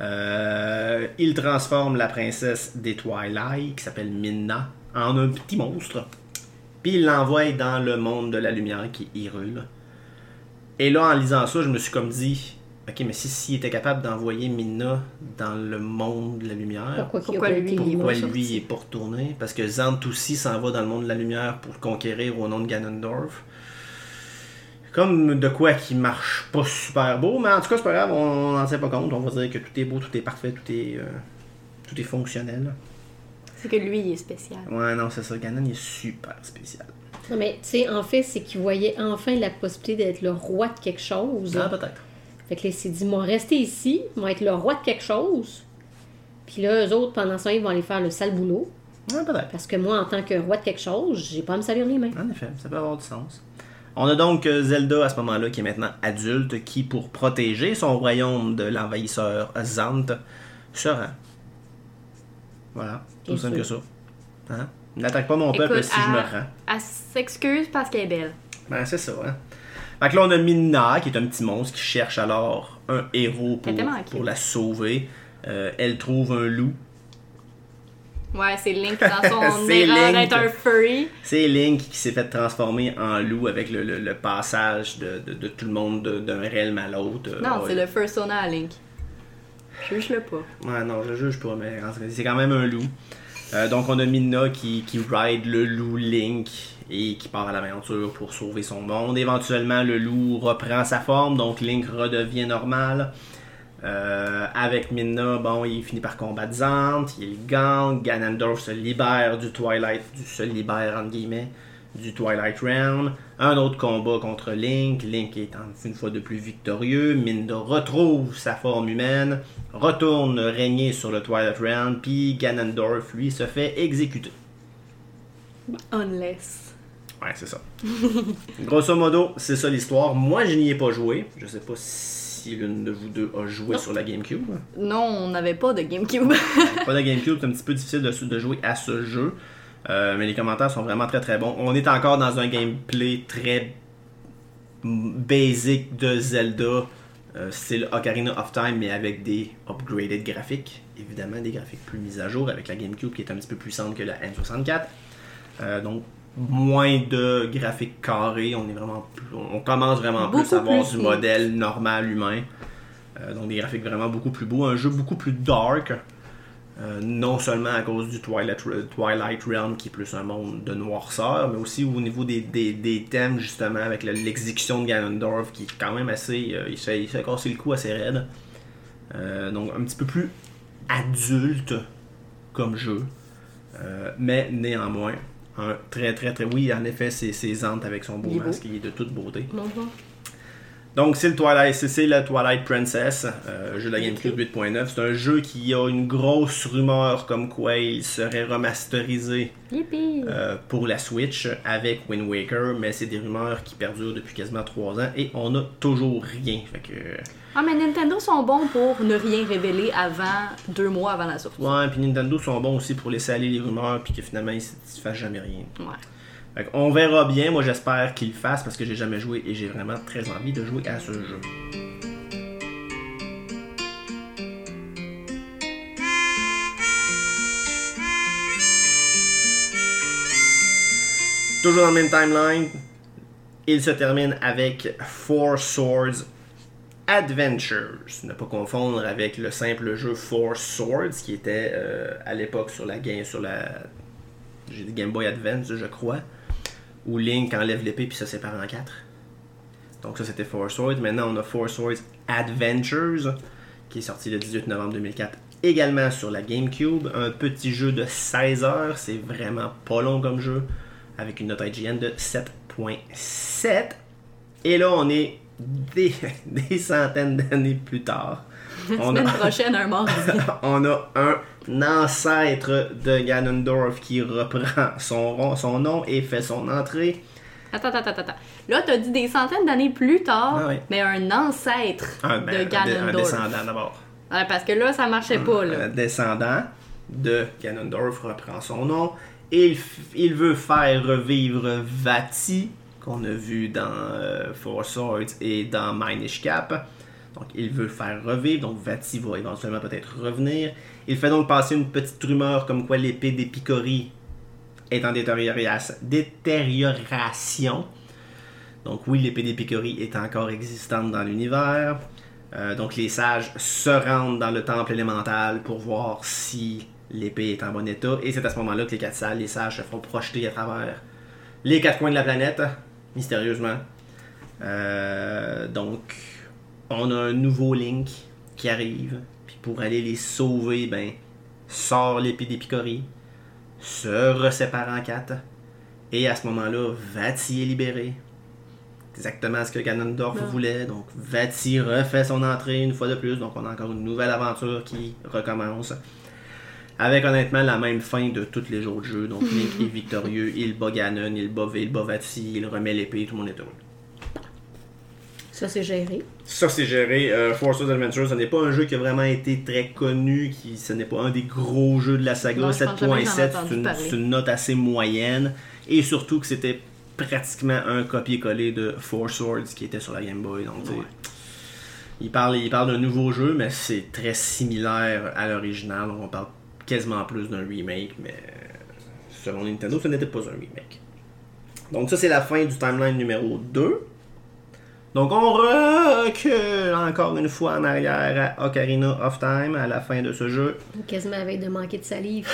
Euh, il transforme la princesse des Twilight, qui s'appelle Minna, en un petit monstre. Puis il l'envoie dans le monde de la lumière qui est Hyrule. Et là, en lisant ça, je me suis comme dit, ok, mais si s'il était capable d'envoyer Minna dans le monde de la lumière, Pourquoi, lui, pourquoi lui il est pas retourné Parce que Zant aussi s'en va dans le monde de la lumière pour le conquérir au nom de Ganondorf. Comme de quoi qui marche pas super beau, mais en tout cas c'est pas grave, on n'en tient pas compte. On va dire que tout est beau, tout est parfait, tout est, euh, tout est fonctionnel. C'est que lui, il est spécial. Ouais, non, c'est ça. Ganon il est super spécial. Non, mais tu sais, en fait, c'est qu'il voyait enfin la possibilité d'être le roi de quelque chose. Ah, peut-être. Fait que là, il s'est dit, moi, rester ici, moi, être le roi de quelque chose. Puis là, eux autres, pendant ce temps, ils vont aller faire le sale boulot. Ouais, peut-être. Parce que moi, en tant que roi de quelque chose, j'ai pas à me salir les mains. En effet, ça peut avoir du sens. On a donc euh, Zelda à ce moment-là qui est maintenant adulte, qui pour protéger son royaume de l'envahisseur Zant se rend. Voilà, tout simple que ça. Hein? N'attaque pas mon Écoute, peuple si je me rends. Elle s'excuse parce qu'elle est belle. Ben c'est ça, hein. Fait que là on a Minna qui est un petit monstre qui cherche alors un héros pour la sauver. Euh, elle trouve un loup. Ouais, c'est Link dans son erreur Link. d'être un furry. C'est Link qui s'est fait transformer en loup avec le, le- le passage de, de- de tout le monde de- d'un realm à l'autre. Euh, Non, ouais. c'est le persona à Link. Juge-le pas. Ouais, non, je le juge pas, mais c'est quand même un loup. Euh, donc, on a Minna qui, qui ride le loup Link et qui part à l'aventure pour sauver son monde. Éventuellement, le loup reprend sa forme, donc Link redevient normal. Euh, avec Minna, bon, il finit par combattre Zant, il gagne, Ganondorf se libère du Twilight, du, se libère entre guillemets, du Twilight Realm. Un autre combat contre Link, Link est une fois de plus victorieux, Minna retrouve sa forme humaine, retourne régner sur le Twilight Realm, puis Ganondorf, lui, se fait exécuter. Unless. Ouais, c'est ça. Grosso modo, c'est ça l'histoire. Moi, je n'y ai pas joué. Je sais pas si l'une de vous deux a joué sur la GameCube. Non, on n'avait pas de GameCube. pas de GameCube, c'est un petit peu difficile de, de jouer à ce jeu. Euh, mais les commentaires sont vraiment très très bons. On est encore dans un gameplay très basic de Zelda, euh, style Ocarina of Time, mais avec des upgraded graphiques. Évidemment, des graphiques plus mis à jour avec la GameCube qui est un petit peu plus puissante que la N64. Euh, donc, moins de graphiques carrés. On est vraiment on commence vraiment plus à avoir du modèle normal humain. Euh, donc des graphiques vraiment beaucoup plus beaux. Un jeu beaucoup plus dark. Euh, non seulement à cause du Twilight, Twilight, Realm qui est plus un monde de noirceur, mais aussi au niveau des, des, thèmes justement avec l'exécution de Ganondorf qui est quand même assez. Euh, il, se fait, il casser le cou assez raide. donc un petit peu plus adulte comme jeu. mais néanmoins, un très, très, très. Oui, en effet, c'est Zant avec son beau masque qui est de toute beauté. Donc, c'est le Twilight, c'est le Twilight Princess, euh, jeu de la GameCube 8.9. C'est un jeu qui a une grosse rumeur comme quoi il serait remasterisé euh, pour la Switch avec Wind Waker, mais c'est des rumeurs qui perdurent depuis quasiment 3 ans et on n'a toujours rien. Fait que... Ah, mais Nintendo sont bons pour ne rien révéler avant deux mois avant la sortie. Ouais, puis Nintendo sont bons aussi pour laisser aller les rumeurs puis que finalement ils ne fassent jamais rien. Ouais on verra bien. Moi, j'espère qu'il le fasse parce que j'ai jamais joué et j'ai vraiment très envie de jouer à ce jeu. Toujours dans le même timeline, il se termine avec Four Swords Adventures. Ne pas confondre avec le simple jeu Four Swords qui était euh, à l'époque sur la game, Boy Advance, je crois où Link enlève l'épée puis ça sépare en quatre. Donc ça c'était Four Swords. Maintenant on a Four Swords Adventures qui est sorti le 18 novembre 2004 également sur la GameCube. Un petit jeu de 16 heures, c'est vraiment pas long comme jeu avec une note IGN de 7.7. Et là on est des, des centaines d'années plus tard. on a, prochaine, un on a un ancêtre de Ganondorf qui reprend son, son nom et fait son entrée. Attends, attends, attends, attends. Là, t'as dit des centaines d'années plus tard, ah mais un ancêtre ah, ben, de Ganondorf. Un descendant d'abord. parce que là, ça marchait pas. Là. Un descendant de Ganondorf reprend son nom et il, veut faire revivre Vati, qu'on a vu dans euh, Four Swords et dans Minish Cap. Donc, il veut faire revivre. Donc, Vati va éventuellement peut-être revenir. Il fait donc passer une petite rumeur comme quoi l'épée d'Épicori est en détérioration. Donc, oui, l'épée d'Épicori est encore existante dans l'univers. Euh, donc, les sages se rendent dans le temple élémental pour voir si l'épée est en bon état. Et c'est à ce moment-là que les quatre salles, les sages se font projeter à travers les quatre coins de la planète, mystérieusement. Euh, donc, on a un nouveau Link qui arrive. Puis pour aller les sauver, ben, sort l'épée d'Épicorie, se resépare en quatre. Et à ce moment-là, Vati est libéré. Exactement ce que Ganondorf voulait. Donc Vati refait son entrée une fois de plus. Donc on a encore une nouvelle aventure qui recommence. Avec honnêtement la même fin de tous les autres jeux. Donc Link est victorieux, il bat Ganon, il bat, il bat Vati, il remet l'épée, tout le monde est heureux. Ça, c'est géré. Ça, c'est géré. Euh, Force Adventures, ce n'est pas un jeu qui a vraiment été très connu. Qui, ce n'est pas un des gros jeux de la saga. 7.7, c'est une, note assez moyenne. Et surtout que c'était pratiquement un copier-coller de Four Swords qui était sur la Game Boy. Donc, il parle, il parle d'un nouveau jeu, mais c'est très similaire à l'original. On parle quasiment plus d'un remake, mais selon Nintendo, ce n'était pas un remake. Donc ça, c'est la fin du timeline numéro 2. Donc on recule encore une fois en arrière à Ocarina of Time à la fin de ce jeu. Quasiment avec de manquer de salive,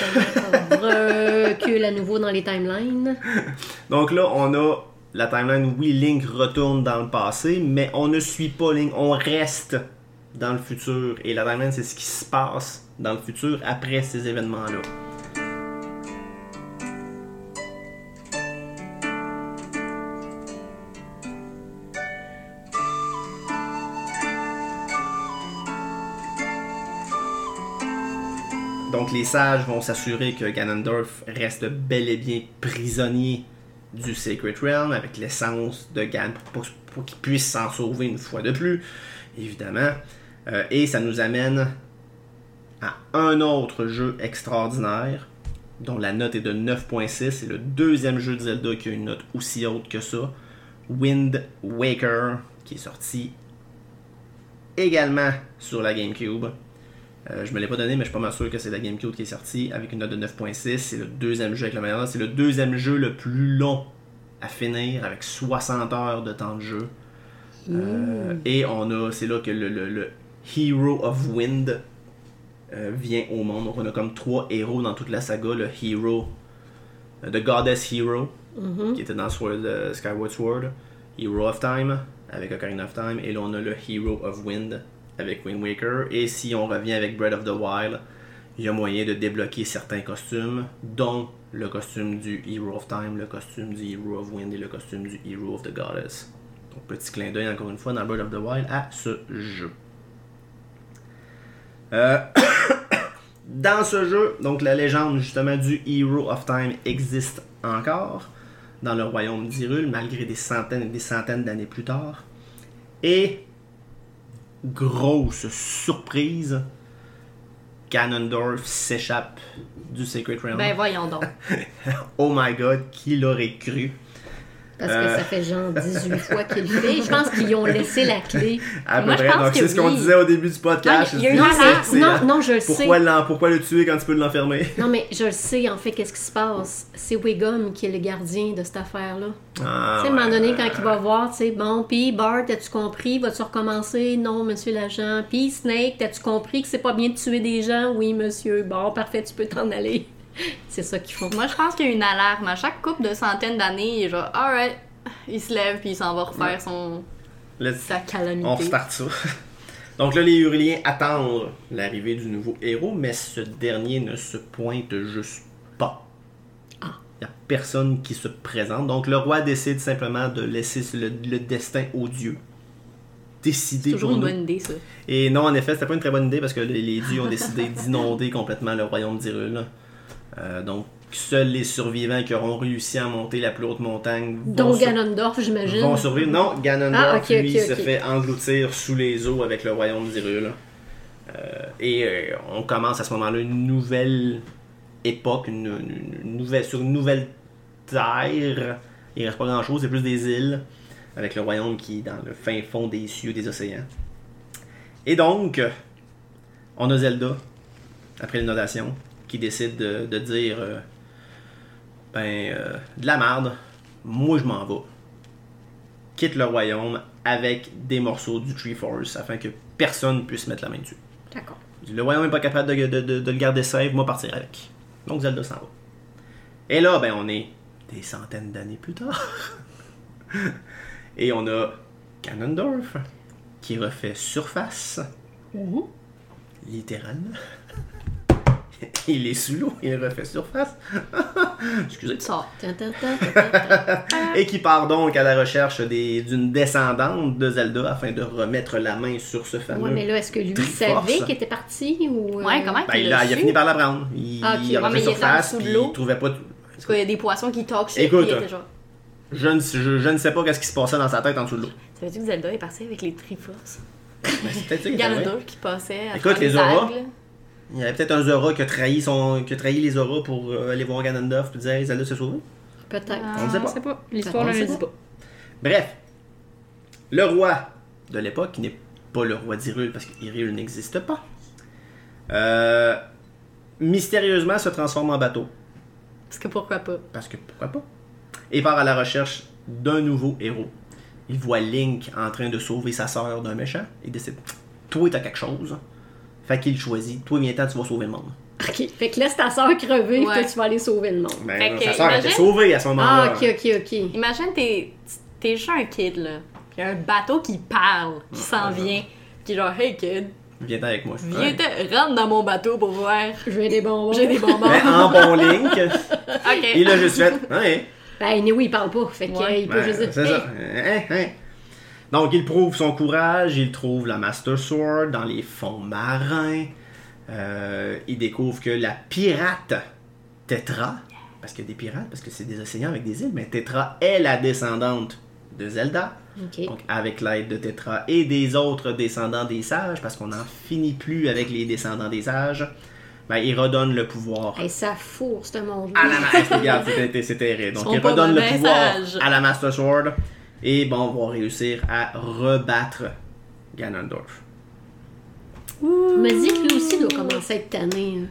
on recule à nouveau dans les timelines. Donc là, on a la timeline où oui, Link retourne dans le passé, mais on ne suit pas Link, on reste dans le futur. Et la timeline, c'est ce qui se passe dans le futur après ces événements-là. Donc les sages vont s'assurer que Ganondorf reste bel et bien prisonnier du Sacred Realm avec l'essence de Gan pour, qu'il puisse s'en sauver une fois de plus, évidemment. Euh, et ça nous amène à un autre jeu extraordinaire dont la note est de 9.6. C'est le deuxième jeu de Zelda qui a une note aussi haute que ça. Wind Waker, qui est sorti également sur la GameCube. Euh, je me l'ai pas donné, mais je suis pas mal sûr que c'est la GameCube qui est sortie avec une note de 9.6. C'est le deuxième jeu avec la meilleure note. C'est le deuxième jeu le plus long à finir avec 60 heures de temps de jeu. Euh, et on a, c'est là que le, le- le Hero of Wind euh, vient au monde. Donc on a comme trois héros dans toute la saga. Le Hero, euh, The Goddess Hero, qui était dans Sword, euh, Skyward Sword. Hero of Time, avec Ocarina of Time. Et là on a le Hero of Wind, avec Wind Waker. Et si on revient avec Breath of the Wild, il y a moyen de débloquer certains costumes, dont le costume du Hero of Time, le costume du Hero of Wind et le costume du Hero of the Goddess. Donc, petit clin d'œil encore une fois dans Breath of the Wild à ce jeu. Euh, dans ce jeu, donc la légende justement du Hero of Time existe encore dans le royaume d'Hyrule, malgré des centaines et des centaines d'années plus tard. Et grosse surprise, Ganondorf s'échappe du Sacred Realm. Ben voyons donc. oh my god, qui l'aurait cru? Parce que Euh. ça fait genre 18 fois qu'il le fait. Je pense qu'ils ont laissé la clé. À peu près. Donc, c'est ce qu'on disait au début du podcast. Ah, c'est- Non, non, je le Pourquoi, sais. pourquoi le tuer quand tu peux l'enfermer? Non, mais je le sais, en fait, qu'est-ce qui se passe? C'est Wiggum qui est le gardien de cette affaire-là. Ah, tu sais, à un moment donné, quand il va voir, tu sais, bon, puis Bart, as-tu compris? Vas-tu recommencer? Non, monsieur l'agent. Puis Snake, as-tu compris que c'est pas bien de tuer des gens? Oui, monsieur. Bon, parfait, tu peux t'en aller. C'est ça qu'ils font. Moi, je pense qu'il y a une alarme. À chaque couple de centaines d'années, il est genre, alright, il se lève puis il s'en va refaire son Let's- sa calamité. On start ça. Donc là, les Hurliens attendent l'arrivée du nouveau héros, mais ce dernier ne se pointe juste pas. Il n'y a personne qui se présente. Donc le roi décide simplement de laisser le, le destin aux dieux. Décider C'est toujours une bonne idée, ça. Et non, en effet, c'était pas une très bonne idée parce que les, dieux ont décidé d'inonder complètement le royaume d'Hyrule. Euh, donc, seuls les survivants qui auront réussi à monter la plus haute montagne vont, Donc Ganondorf, j'imagine. vont survivre. Non, Ganondorf, Ah, lui, se fait engloutir sous les eaux avec le royaume d'Hyrule. Euh, et euh, on commence à ce moment-là une nouvelle époque, une, une- une nouvelle, sur une nouvelle terre. Il reste pas grand-chose, c'est plus des îles, avec le royaume qui est dans le fin fond des cieux, des océans. Et donc, on a Zelda, après l'inondation, qui décide de, de dire euh, ben, euh, de la merde, moi je m'en vais. Quitte le royaume avec des morceaux du Tree Force afin que personne puisse mettre la main dessus. D'accord. Le royaume n'est pas capable de, de- de- le garder safe, moi partir avec. Donc Zelda s'en va. Et là, ben on est des centaines d'années plus tard. Et on a Ganondorf qui refait surface. Littéralement. il est sous l'eau, il refait surface. Excusez. Ça. Et qui part donc à la recherche des- d'une descendante de Zelda afin de remettre la main sur ce fameux. Ouais, mais là, est-ce que lui Triforce. savait qu'il était parti ou. euh, Ouais, comment Ben, il il, a, il a fini par la prendre. Il, Ah, il a refait il en surface, puis l'eau. il trouvait pas. Parce qu'il y a des poissons qui talk shit, Écoute, puis il était genre. Je ne, je, je ne sais pas qu'est-ce qui se passait dans sa tête en dessous de l'eau. Ça veut dire que Zelda est parti avec les Triforce. Mais c'est peut-être ça qui était vrai. Ganondorf qui passait à Écoute, travers les les auras. Il y avait peut-être un Zora qui a trahi, son, qui a trahi les auras pour euh, aller voir Ganondorf et dire hey, Zelda s'est sauvée. Peut-être. On ne sait pas. L'histoire ne le dit pas. Bref, le roi de l'époque, qui n'est pas le roi d'Hyrule parce qu'Hyrule n'existe pas, euh, mystérieusement se transforme en bateau. Parce que pourquoi pas? Parce que pourquoi pas? Et part à la recherche d'un nouveau héros. Il voit Link en train de sauver sa sœur d'un méchant. Il décide, toi t'as quelque chose. Fait qu'il choisit, toi viens-temps, tu vas sauver le monde. Ok. Fait que laisse ta soeur crever, puis Ouais. toi, tu vas aller sauver le monde. Ben, Fait que, sa sœur était imagine- sauvée à ce moment-là. Ah, ok, ok, ok. Imagine, t'es t'es juste un kid, là. Puis y a un bateau qui parle, qui s'en vient, est genre, hey kid, Viens avec moi. viens, Ouais. te- rentre dans mon bateau pour voir. J'ai des bonbons. J'ai des bonbons. Mais en bon link, ok. il a juste fait. Ouais. Ben, anyway, il parle pas. Fait qu'il Ouais. peut Ben, juste dire. c'est ça. Hein, hein? Donc, il prouve son courage, il trouve la Master Sword dans les fonds marins. Euh, il découvre que la pirate Tetra, parce qu'il y a des pirates, parce que c'est des océans avec des îles, mais Tetra est la descendante de Zelda. Donc, avec l'aide de Tetra et des autres descendants des sages, parce qu'on n'en finit plus avec les descendants des sages, ben, il redonne le pouvoir Hey, ça fourre, ce monde. à la Master Regarde, c'était- c'est terrible. Donc, Ils sont il redonne le pouvoir à la Master Sword. Et bon, on va réussir à rebattre Ganondorf. Me dit que lui aussi doit commencer à être tanné. hein.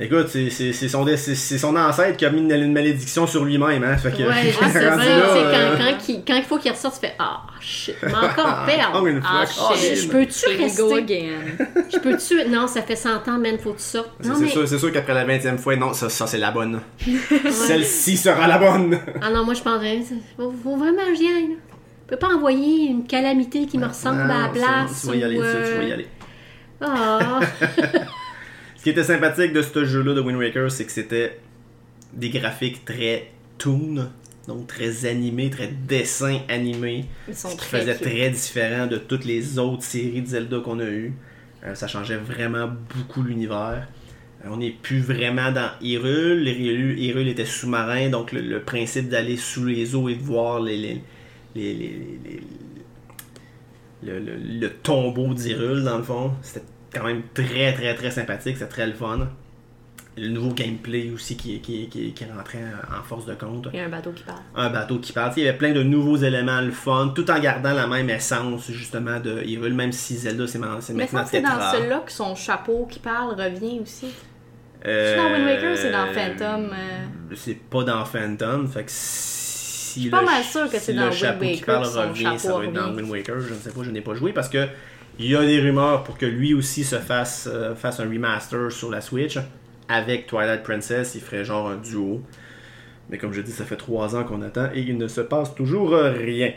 Écoute, c'est c'est- c'est son, c'est- c'est son ancêtre qui a mis une, une malédiction sur lui-même. Hein? Fait que, Ouais, tu sais, euh, quand, quand, il, quand il faut qu'il ressorte, tu fais Ah, shit, mais encore perdre. Ah, shit, je peux-tu go rester? again. Je peux-tu. Non, ça fait 100 ans, man, faut que tu sortes. C'est Non, c'est mais. sûr, c'est sûr qu'après la 20 e fois, non, ça, ça c'est la bonne. Celle-ci sera la bonne. Ah non, moi je prendrais. Faut, faut vraiment que j'y. Je peux pas envoyer une calamité qui me ressemble à la Non, c'est place. Tu vas y aller, ça, tu vas y euh, aller. Ah, qui était sympathique de ce jeu-là de Wind Waker, c'est que c'était des graphiques très toon, donc très animés, très dessins animés, Ils sont ce qui très faisait cute. très différent de toutes les autres séries de Zelda qu'on a eues. Euh, ça changeait vraiment beaucoup l'univers. Euh, on n'est plus vraiment dans Hyrule. Hyrule, était sous-marin, donc le, le principe d'aller sous les eaux et de voir les, les, les- les- les- le, le- le tombeau d'Hyrule, dans le fond, c'était quand même très très très sympathique, c'était très le fun. Le nouveau gameplay aussi qui, qui, qui, qui rentrait en force de compte Il y a un bateau qui part. un bateau qui part. Il y avait plein de nouveaux éléments, le fun, tout en gardant la même essence justement de Hyrule, même si Zelda c'est c'est maintenant c'est dans celui-là que son chapeau qui parle revient aussi. Euh, C'est dans Wind Waker ou c'est dans Phantom, euh? C'est pas dans Phantom, fait que si Je suis le pas mal sûre que si c'est dans Wind chapeau qui Waker parle revient, ça va être dans. Wind Waker, je ne sais pas, je n'ai pas joué parce que il y a des rumeurs pour que lui aussi se fasse, euh, fasse un remaster sur la Switch avec Twilight Princess, il ferait genre un duo. Mais comme je dis, ça fait trois ans qu'on attend et il ne se passe toujours euh, rien.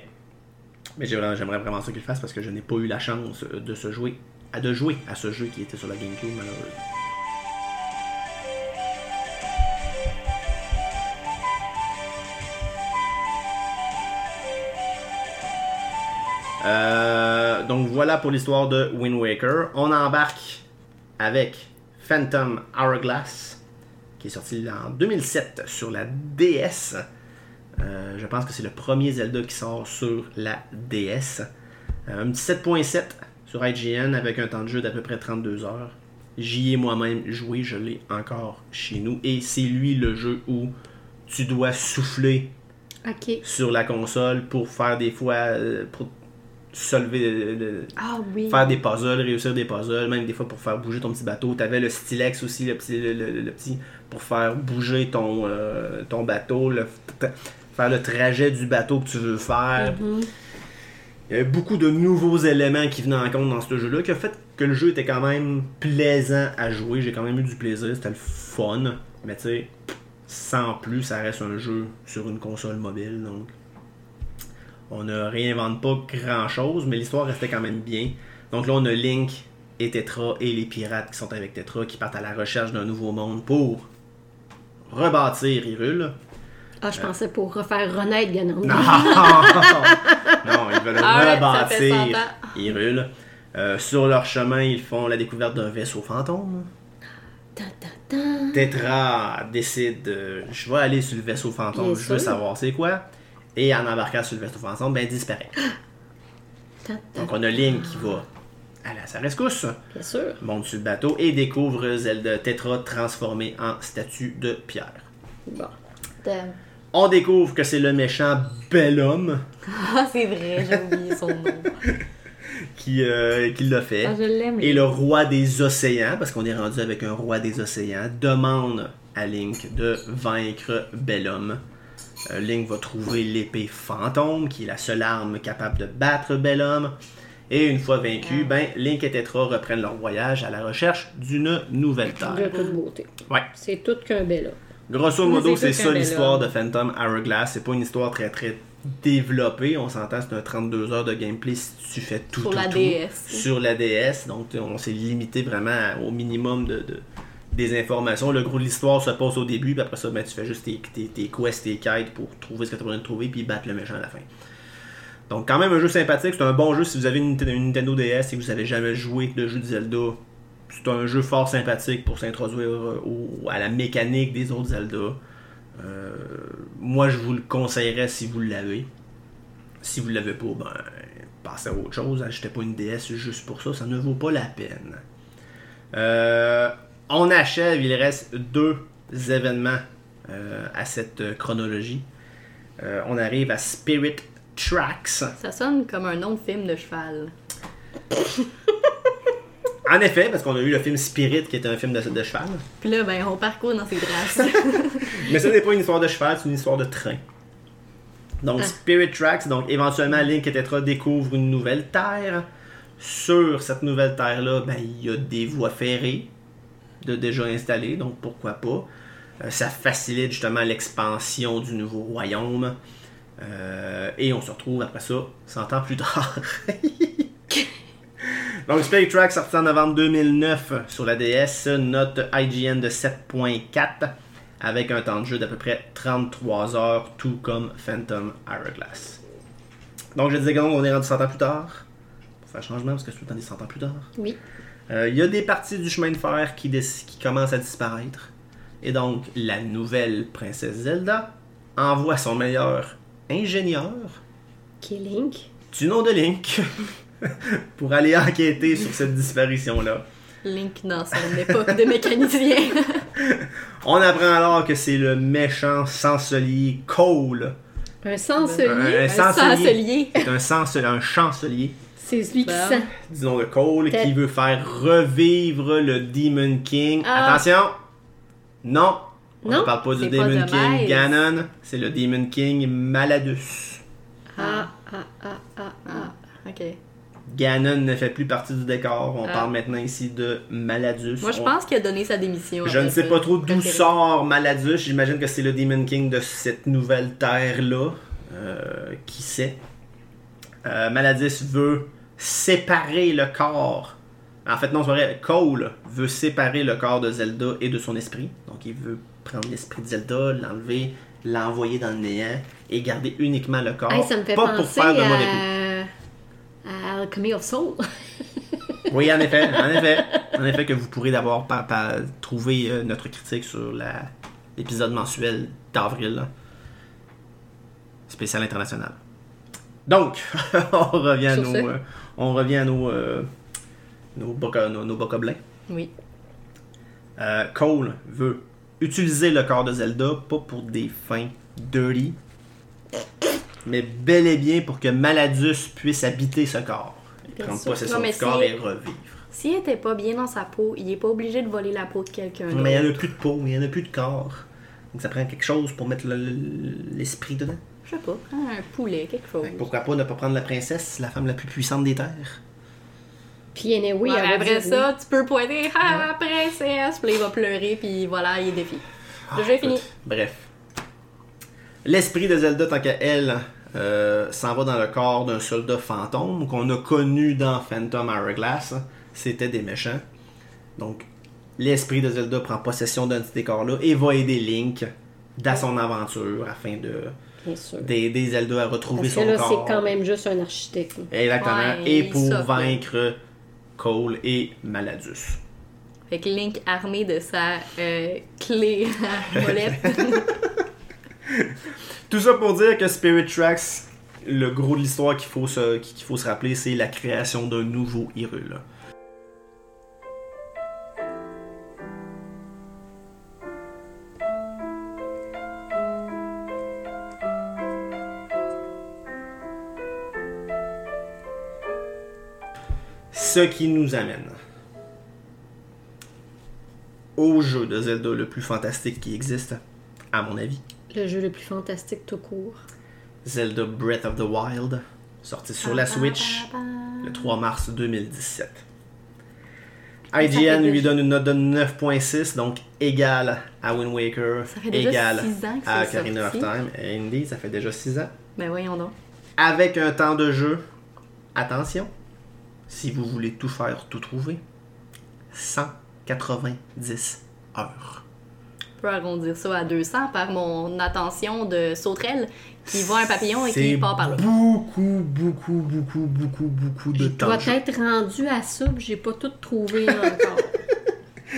Mais j'aimerais vraiment ça qu'il fasse parce que je n'ai pas eu la chance euh, de se jouer, à de jouer à ce jeu qui était sur la GameCube malheureusement. Euh, donc voilà pour l'histoire de Wind Waker. On embarque avec Phantom Hourglass, qui est sorti en 2007 sur la DS. Euh, je pense que c'est le premier Zelda qui sort sur la DS. Euh, un petit 7.7 sur IGN avec un temps de jeu d'à peu près 32 heures. J'y ai moi-même joué, je l'ai encore chez nous. Et c'est lui le jeu où tu dois souffler sur la console pour faire des fois pour solver le- le- Ah oui. faire des puzzles, réussir des puzzles, même des fois pour faire bouger ton petit bateau. T'avais le stylex aussi, le petit, le, le- le petit pour faire bouger ton, euh, ton bateau, le- faire le trajet du bateau que tu veux faire. Mhm. Il y avait beaucoup de nouveaux éléments qui venaient en compte dans ce jeu-là, qui a fait que le jeu était quand même plaisant à jouer. J'ai quand même eu du plaisir, c'était le fun. Mais tu sais, sans plus, ça reste un jeu sur une console mobile, donc on ne réinvente pas grand-chose, mais l'histoire restait quand même bien. Donc là, on a Link et Tetra et les pirates qui sont avec Tetra, qui partent à la recherche d'un nouveau monde pour rebâtir Hyrule. Ah, je pensais pour refaire renaître Ganondorf. Non, non ils veulent rebâtir 100 ans. Hyrule. Euh, sur leur chemin, ils font la découverte d'un vaisseau fantôme. Ta, ta, ta. Tetra décide, euh, je vais aller sur le vaisseau fantôme, Bien je veux sûr. savoir c'est quoi. Et en embarquant sur le vaisseau fantôme, ben disparaît. Donc on a Link qui va à sa rescousse, Bien sûr. monte sur le bateau et découvre Zelda Tetra transformée en statue de pierre. Bon. Damn. On découvre que c'est le méchant bel homme Ah, c'est vrai, j'ai oublié son nom. qui, euh, qui l'a fait. Ah, je l'aime. Et le roi des océans, parce qu'on est rendu avec un roi des océans, demande à Link de vaincre Bellum. Euh, Link va trouver l'épée fantôme, qui est la seule arme capable de battre Bellum. Et une fois vaincu, ben, Link et Tetra reprennent leur voyage à la recherche d'une nouvelle De terre. toute beauté. Ouais. C'est tout qu'un bel homme. Grosso modo, c'est ça bel l'histoire homme. de Phantom Hourglass. C'est pas une histoire très très développée. On s'entend, c'est un 32 heures de gameplay si tu fais tout. Sur tout, la tout. DS. Sur la DS. Donc, on s'est limité vraiment au minimum de, de- des informations. Le gros de l'histoire se passe au début, puis après ça, ben, tu fais juste tes, tes, tes quests, tes quêtes pour trouver ce que tu as besoin de trouver, puis battre le méchant à la fin. Donc, quand même, un jeu sympathique. C'est un bon jeu si vous avez une, Nintendo- DS et que vous avez jamais joué de jeu de Zelda. C'est un jeu fort sympathique pour s'introduire euh, à la mécanique des autres Zelda. Euh, moi, je vous le conseillerais si vous l'avez. Si vous l'avez pas, ben, passez à autre chose. Achetez pas une DS juste pour ça. Ça ne vaut pas la peine. Euh, on achève. Il reste deux événements euh, à cette euh, chronologie. Euh, on arrive à Spirit Tracks. Ça sonne comme un nom de film de cheval. En effet, parce qu'on a eu le film Spirit qui est un film de, de cheval. Puis là, ben, on parcourt dans ses traces. Mais ce n'est pas une histoire de cheval, c'est une histoire de train. Donc Ah. Spirit Tracks, donc éventuellement Link et Tetra découvrent une nouvelle terre. Sur cette nouvelle terre-là, ben, il y a des voies ferrées de déjà installées, donc pourquoi pas. Euh, ça facilite justement l'expansion du nouveau royaume. Euh, et on se retrouve après ça 100 ans plus tard. Donc Spirit Tracks sorti en novembre 2009 sur la DS, note IGN de 7.4 avec un temps de jeu d'à peu près 33 heures, tout comme Phantom Hourglass. Donc je disais qu'on est rendu 100 ans plus tard. Pour faire changement parce que c'est tout le temps des 100 ans plus tard. Oui. Euh, Il y a des parties du chemin de fer qui, qui commencent à disparaître. Et donc, la nouvelle princesse Zelda envoie son meilleur ingénieur, Qui est Link. du nom de Link, pour aller enquêter sur cette disparition-là. Link dans son époque de mécanicien. On apprend alors que c'est le méchant chancelier Cole. Un chancelier? Un un chancelier. un, chancelier, un chancelier, C'est celui qui sent. disons de Cole, qui veut faire revivre le Demon King. Ah. Attention! Non! On ne parle pas du pas Demon de King Miles. Ganon, c'est le Demon King Maladus. Ah, ah, ah, ah, ah. Ah, ok. Ganon ne fait plus partie du décor. On Ah. parle maintenant ici de Maladus. Moi, je On- pense qu'il a donné sa démission. Je ne sais pas trop d'où sort Maladus. J'imagine que c'est le Demon King de cette nouvelle terre-là. Euh, qui sait. Euh, Maladus veut séparer le corps. En fait, non, c'est vrai. Cole veut séparer le corps de Zelda et de son esprit. Donc, il veut prendre l'esprit de Zelda, l'enlever, l'envoyer dans le néant et garder uniquement le corps. Hey, ça me fait pas pour penser faire de à... à Alchemy of Soul. Oui, en effet, en effet. En effet, que vous pourrez d'abord pa- pa- trouver euh, notre critique sur l'épisode mensuel d'avril. Spécial international. Donc, on revient à nos, euh, on revient à nos, euh, nos, boca- nos- nos bocoblins. Oui. Euh, Cole veut utiliser le corps de Zelda, pas pour des fins dirty, mais bel et bien pour que Maladus puisse habiter ce corps. Possession Non, mais du corps et revivre. S'il était pas bien dans sa peau, il est pas obligé de voler la peau de quelqu'un. Mais il n'y en a plus de peau, il n'y en a plus de corps. Donc ça prend quelque chose pour mettre le- le- l'esprit dedans. Je sais pas, un poulet, quelque chose. Ben, pourquoi pas ne pas prendre la princesse, la femme la plus puissante des terres? Puis anyway, Ouais, va après dire ça, tu peux pointer Ah, la princesse! Puis là, il va pleurer, puis voilà, il est défi. Le jeu est fini. Ah, Bref. L'esprit de Zelda, tant qu'à elle, euh, s'en va dans le corps d'un soldat fantôme qu'on a connu dans Phantom Hourglass. C'était des méchants. Donc, l'esprit de Zelda prend possession d'un de ces corps-là et va aider Link dans son aventure afin de d'aider Zelda à retrouver Parce que son là, corps. c'est quand même juste un architecte. Exactement. Ouais, et pour vaincre Cole et Maladus. Fait que Link armé de sa euh, clé à molette. Tout ça pour dire que Spirit Tracks, le gros de l'histoire qu'il faut, se, qu'il faut se rappeler, c'est la création d'un nouveau Hyrule. Ce qui nous amène au jeu de Zelda le plus fantastique qui existe, à mon avis. Le jeu le plus fantastique tout court. Zelda Breath of the Wild, sorti sur la Switch le 3 mars 2017. IGN lui donne une note de 9.6, donc égale à Wind Waker, égale à Karina of. Time. Et Indy, ça fait déjà 6 ans. Ben voyons donc. Avec un temps de jeu, attention, si vous voulez tout faire, tout trouver, 190 heures. Je peux arrondir ça à 200 par mon attention de sauterelle qui voit un papillon et qui part par là. Beaucoup, beaucoup, beaucoup, beaucoup, beaucoup de Je temps. dois de jeu. être rendu à ça, j'ai pas tout trouvé encore.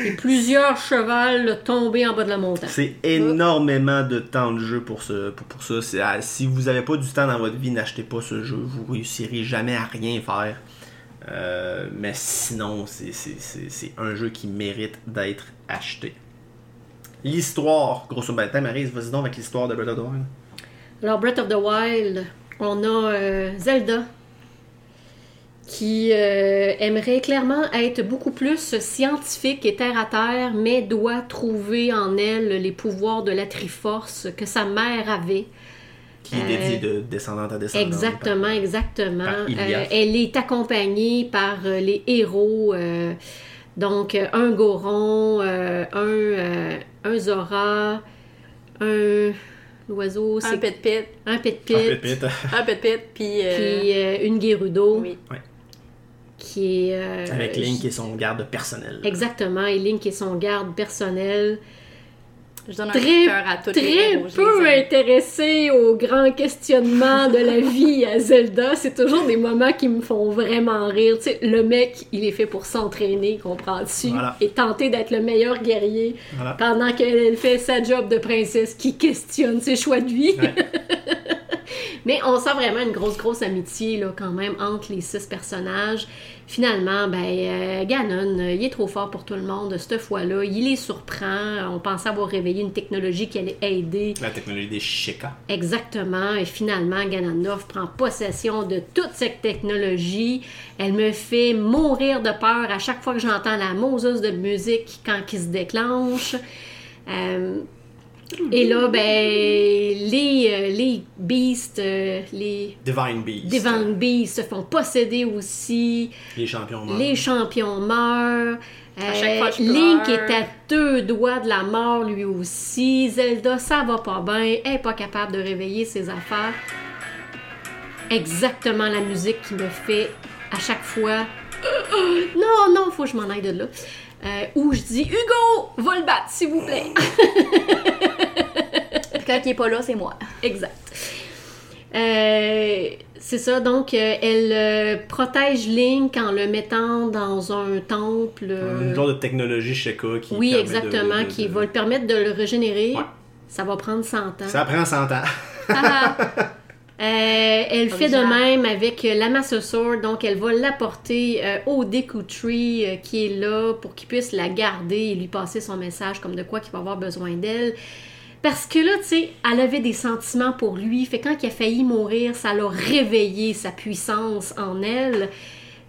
Et plusieurs chevals tombés en bas de la montagne. C'est énormément de temps de jeu pour, ce, pour, pour ça. Ah, si vous n'avez pas du temps dans votre vie, n'achetez pas ce jeu. Vous réussirez jamais à rien faire. Euh, mais sinon, c'est- un jeu qui mérite d'être acheté. L'histoire, grosso modo, Maryse, vas-y donc avec l'histoire de Breath of the Wild. Alors, Breath of the Wild, on a euh, Zelda qui euh, aimerait clairement être beaucoup plus scientifique et terre à terre, mais doit trouver en elle les pouvoirs de la Triforce que sa mère avait. Qui est Euh, dédié de descendante à descendante. Exactement, exactement. par. Euh, elle est accompagnée par euh, les héros. euh, donc, euh, un Goron, euh, un, euh, un Zora, un. L'oiseau, Un pit-pit, Un Pit-Pit. pit, pit. un pit-pit, puis... euh, Puis euh, une Gerudo, oui. qui est. euh, Avec Link et son garde personnel. Exactement, et Link est son garde personnel. Je donne un Très, cœur à tous les très peu les aime. intéressé aux grands questionnements de la vie à Zelda. C'est toujours des moments qui me font vraiment rire. Tu sais, le mec, il est fait pour s'entraîner, comprends-tu? Voilà. Et tenter d'être le meilleur guerrier Voilà. pendant qu'elle fait sa job de princesse qui questionne ses choix de vie. Ouais. Mais on sent vraiment une grosse, grosse amitié là, quand même entre les six personnages. Finalement, ben, euh, Ganon, euh, il est trop fort pour tout le monde cette fois-là. Il les surprend. On pensait avoir réveillé une technologie qui allait aider La technologie des Sheikah. Exactement. Et finalement, Ganondorf prend possession de toute cette technologie. Elle me fait mourir de peur à chaque fois que j'entends la Moses de musique quand il se déclenche. Euh, et là, ben, les, euh, les beasts, euh, les Divine Beast. Divine Beasts se font posséder aussi. Les champions morts. Les champions meurent. À chaque fois, je Link pleure. est à deux doigts de la mort lui aussi. Zelda, ça va pas bien. Elle est pas capable de réveiller ses affaires. Exactement la musique qui me fait à chaque fois. Non, non, faut que je m'en aille de là. Euh, où je dis Hugo, va le battre, s'il vous plaît. Quand il est pas là, c'est moi. Exact. Euh, c'est ça, donc euh, elle euh, protège Link en le mettant dans un temple. euh, Un genre de technologie Sheikah qui. oui, exactement, de- de- qui de- va le permettre de le régénérer. Ouais. Ça va prendre 100 ans. Ça prend 100 ans. Ah, Euh, elle fait de même avec la Sword, donc elle va l'apporter euh, au Deku Tree euh, qui est là pour qu'il puisse la garder et lui passer son message comme de quoi qu'il va avoir besoin d'elle. Parce que là, tu sais, elle avait des sentiments pour lui. Fait que quand il a failli mourir, ça l'a réveillé sa puissance en elle.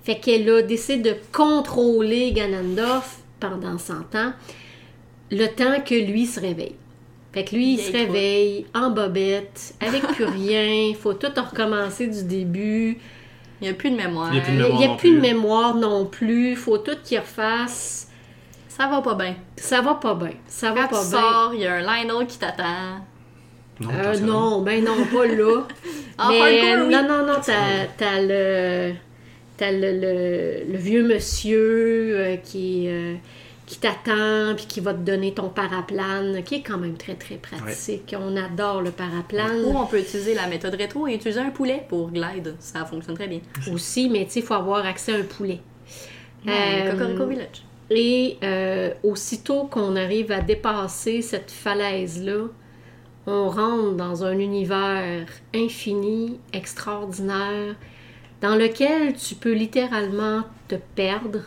Fait qu'elle a décidé de contrôler Ganondorf pendant 100 ans, le temps que lui se réveille. Fait que lui, il se réveille en bobette, avec plus rien. Faut tout recommencer du début. il n'y a plus de mémoire. Il y a plus de Il mémoire n'y a non plus de plus. mémoire non plus. Faut tout qu'il refasse. Ça va pas bien. Ça va pas bien. Ça va Quand pas tu bien. sors, il y a un Lionel qui t'attend. Non, Euh, non, ben non, pas là. En Mais hardcore, oui. non, non, non, t'as, t'as le, t'as le, le, le vieux monsieur euh, qui, euh, qui t'attend puis qui va te donner ton paraplane, qui est quand même très très pratique. On adore le paraplane Ou on peut utiliser la méthode rétro et utiliser un poulet pour glide. Ça fonctionne très bien. aussi, mais tu sais, il faut avoir accès à un poulet. Ouais, Euh, Cocorico Village. Et euh, aussitôt qu'on arrive à dépasser cette falaise-là, on rentre dans un univers infini, extraordinaire, dans lequel tu peux littéralement te perdre,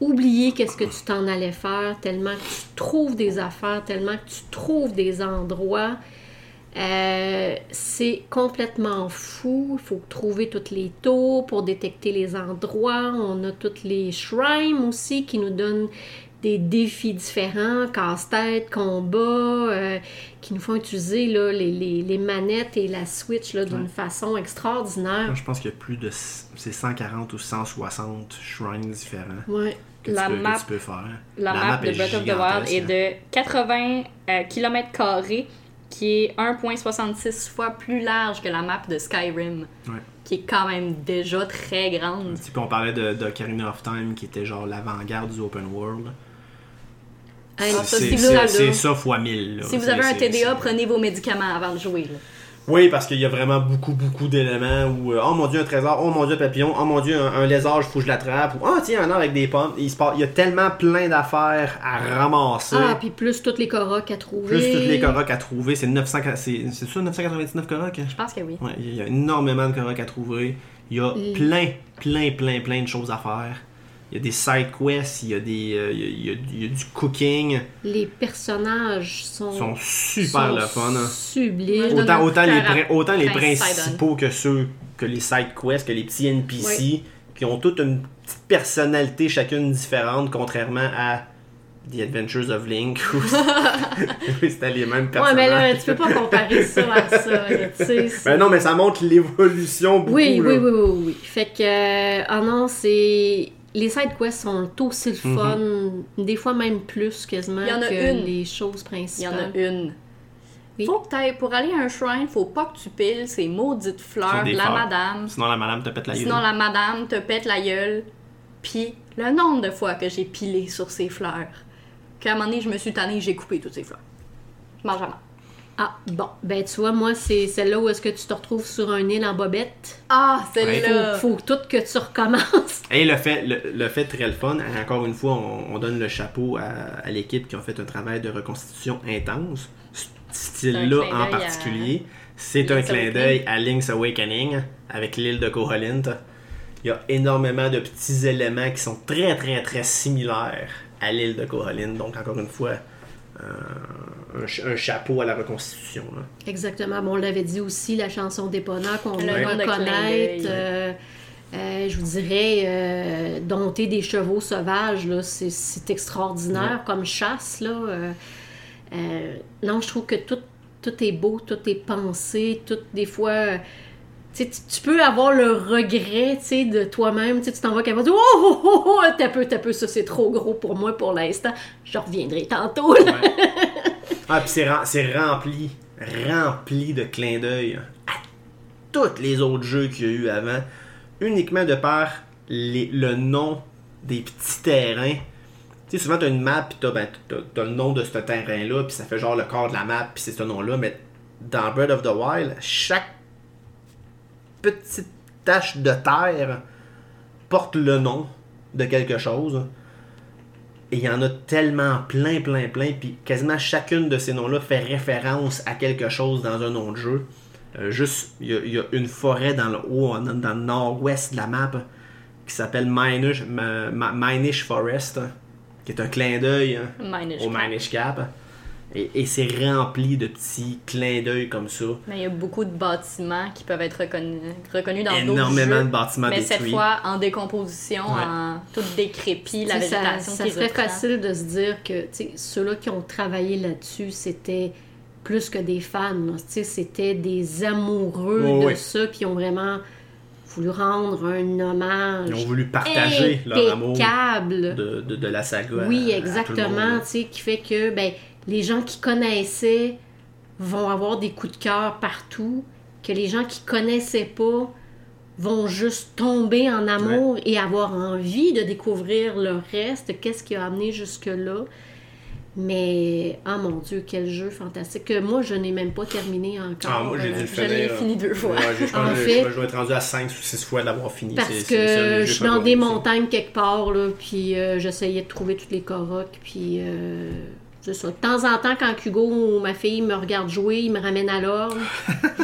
oublier qu'est-ce que tu t'en allais faire, tellement que tu trouves des affaires, tellement que tu trouves des endroits. Euh, c'est complètement fou. Il faut trouver toutes les tours pour détecter les endroits. On a toutes les shrines aussi qui nous donnent des défis différents, casse-tête, combat, euh, qui nous font utiliser là, les, les- les manettes et la Switch là, d'une Ouais. façon extraordinaire. Moi, je pense qu'il y a plus de. C'est 140 ou 160 shrines différents. Ouais. que, La tu, peux, que map- tu peux faire. La, map, de Breath of the Wild est de 80 km, qui est 1,66 fois plus large que la map de Skyrim, Ouais. qui est quand même déjà très grande. Tu sais, puis on parlait de, de Ocarina of Time qui était genre l'avant-garde du open world. Hey, ça, C'est si c'est ça fois 1000. là. Si vous avez un TDA, prenez vos médicaments avant de jouer. là. Oui, parce qu'il y a vraiment beaucoup, beaucoup d'éléments où, euh, oh mon dieu, un trésor, oh mon dieu, un papillon, oh mon dieu, un, un lézard, il faut que je l'attrape, ou, oh tiens, un arbre avec des pommes. Il, se il y a tellement plein d'affaires à ramasser. Ah, puis plus toutes les corocs à trouver. plus toutes les corocs à trouver. C'est 900, c'est c'est ça, 999 corocs? Je pense que oui. Ouais, il y a énormément de corocs à trouver. Il y a plein, plein, plein, plein de choses à faire. Il y a des side quests, il y a, des, euh, il y a- il y a- il y a du cooking. Les personnages sont, Ils sont super sont le fun. hein. sublimes. Autant, les, à autant principaux que ceux, que les side quests, que les petits NPC, qui ont toutes une petite personnalité chacune différente, contrairement à The Adventures of Link, où c'était les mêmes Ouais, personnages. mais là, tu peux pas comparer ça à ça. Ben non, mais ça montre l'évolution beaucoup. Oui, là. oui, oui, oui, oui. Fait que, euh, ah non, c'est. Les side quests sont aussi le Mhm. fun, des fois même plus quasiment Il y en a que une. les choses Il y principales. en a une. Oui. Faut que t'ailles- pour aller à un shrine, faut pas que tu piles ces maudites fleurs de la fleurs. madame. Sinon, la madame te pète la gueule. Sinon, la madame te pète la gueule. Puis, le nombre de fois que j'ai pilé sur ces fleurs, qu'à un moment donné, je me suis tannée, j'ai coupé toutes ces fleurs. Mange jamais. Ah, bon, ben tu vois, moi, c'est celle-là où est-ce que tu te retrouves sur un île en bobette. Ah, Faut, celle-là! faut tout que tu recommences. Et le fait, le, le fait très le fun, encore une fois, on, on donne le chapeau à, à l'équipe qui ont fait un travail de reconstitution intense. Ce C'est un style-là clin en d'œil à particulier, c'est un Link's clin Awakening. d'œil à Link's Awakening avec l'île de Koholint. Il y a énormément de petits éléments qui sont très très très similaires à l'île de Koholint. Donc encore une fois, un, ch- un chapeau à la reconstitution. là. Exactement. Bon, on l'avait dit aussi, la chanson d'Epona qu'on Le va reconnaître. euh, euh, je vous dirais, euh, dompter des chevaux sauvages, là, c'est, extraordinaire comme chasse. Là. Euh, euh, non, je trouve que tout, tout est beau, tout est pensé, tout, des fois... tu, peux avoir le regret tu sais, de toi-même. Tu t'en vas qu'elle va dire Oh, oh, oh, oh, t'as peu, t'as peu, ça c'est trop gros pour moi pour l'instant. Je reviendrai tantôt. là. Ah, puis c'est, rem- c'est rempli, rempli de clins d'œil à tous les autres jeux qu'il y a eu avant, uniquement de par les- le nom des petits terrains. Tu sais, souvent, t'as une map, t'as, ben, t'as- t'as le nom de ce terrain-là, puis ça fait genre le corps de la map, puis c'est ce nom-là, mais dans Breath of the Wild, chaque petite tache de terre porte le nom de quelque chose. Et il y en a tellement plein, plein, plein. Puis quasiment chacune de ces noms-là fait référence à quelque chose dans un autre jeu. Euh, juste, il y, a- il y a une forêt dans le haut, dans, le nord-ouest de la map, qui s'appelle Minish, Forest, qui est un clin d'œil hein, Minish au Cap. Minish Cap. Et, et c'est rempli de petits clins d'œil comme ça. Mais il y a beaucoup de bâtiments qui peuvent être reconnus, reconnus dans d'autres Énormément jeux. de bâtiments Mais cette fois, en décomposition, Ouais. en tout décrépit, la Tu sais, ça, végétation ça qui serait reprend. facile de se dire que tu sais, ceux-là qui ont travaillé là-dessus, c'était plus que des fans. là. Tu sais, C'était des amoureux Oui, de oui. ça, ils ont vraiment voulu rendre un hommage Ils ont voulu partager leur amour de, de, de la saga. Oui, à tout le exactement. monde. Tu sais, qui fait que ben, les gens qui connaissaient vont avoir des coups de cœur partout, que les gens qui connaissaient pas vont juste tomber en amour et avoir envie de découvrir le reste, qu'est-ce qui a amené jusque-là. Mais, ah mon Dieu, quel jeu fantastique. Que moi, je n'ai même pas terminé encore. Ah, moi, j'ai dû le Je l'ai finir. fini deux fois. Ouais, je pense En que je- fait- je dois être rendu à 5 ou 6 fois de l'avoir fini. Parce que je suis dans des montagnes quelque part, là, puis euh, j'essayais de trouver toutes les corocs, puis euh, c'est ça. De temps en temps, quand Hugo ou ma fille me regarde jouer, il me ramène à l'ordre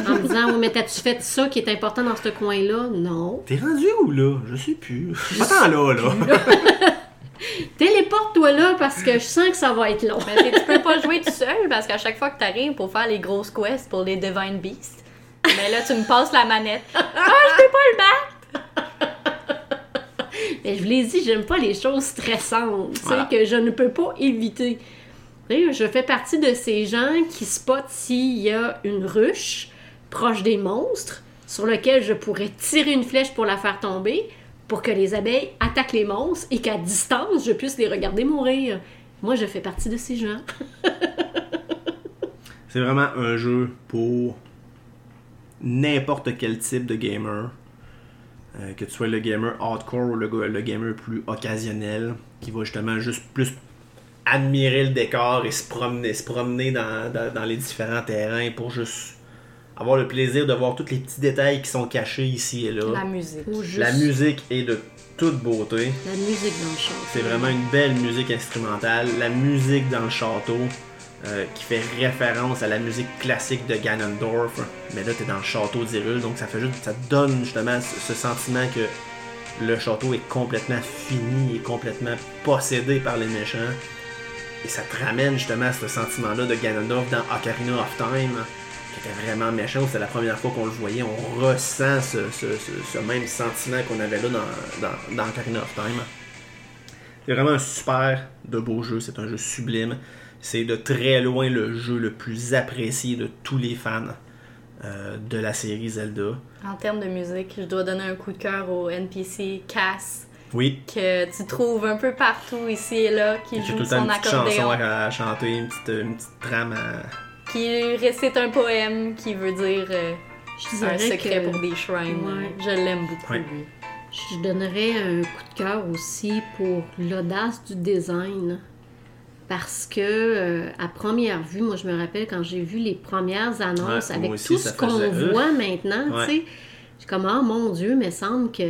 en me disant « Oui, mais t'as-tu fait ça qui est important dans ce coin-là? » Non. T'es rendu où là? Je sais plus. Attends là, là. Téléporte-toi là parce que je sens que ça va être long. Mais tu peux pas jouer tout seul parce qu'à chaque fois que t'arrives pour faire les grosses quests pour les Divine Beasts, mais là tu me passes la manette. Ah, je peux pas le battre! Mais je vous l'ai dit, j'aime pas les choses stressantes, tu sais, Voilà. que je ne peux pas éviter. Je fais partie de ces gens qui spotent s'il y a une ruche proche des monstres sur lequel je pourrais tirer une flèche pour la faire tomber, pour que les abeilles attaquent les monstres et qu'à distance, je puisse les regarder mourir. Moi, je fais partie de ces gens. C'est vraiment un jeu pour n'importe quel type de gamer. Euh, que tu sois le gamer hardcore ou le gamer plus occasionnel, qui va justement juste plus admirer le décor et se promener, se promener dans, dans- dans les différents terrains pour juste avoir le plaisir de voir tous les petits détails qui sont cachés ici et là. La musique. Ou juste La musique est de toute beauté. la musique dans le chant. C'est vraiment une belle musique instrumentale. La musique dans le château euh, qui fait référence à la musique classique de Ganondorf. Mais là, t'es dans le château d'Hyrule, donc ça fait juste, ça donne justement ce, ce sentiment que le château est complètement fini et complètement possédé par les méchants. Et ça te ramène justement à ce sentiment-là de Ganondorf dans Ocarina of Time, qui était vraiment méchant. C'est la première fois qu'on le voyait. On ressent ce, même sentiment qu'on avait là dans Ocarina of Time. C'est vraiment un super de beau jeu. C'est un jeu sublime. C'est de très loin le jeu le plus apprécié de tous les fans euh, de la série Zelda. En termes de musique, je dois donner un coup de cœur au NPC Cass, Oui, que tu trouves un peu partout ici et là, qui tout joue le temps son une petite chanson accordéon, à, chanter, une petite, une petite trame à... qui récite un poème qui veut dire euh, Je un secret que pour des shrines. Ouais. Je l'aime beaucoup, Ouais. lui. je donnerais un coup de cœur aussi pour l'audace du design. Parce que, euh, à première vue, moi je me rappelle quand j'ai vu les premières annonces Ouais, avec aussi, tout ce qu'on voit maintenant, Ouais. tu sais, comme, oh mon Dieu, mais semble que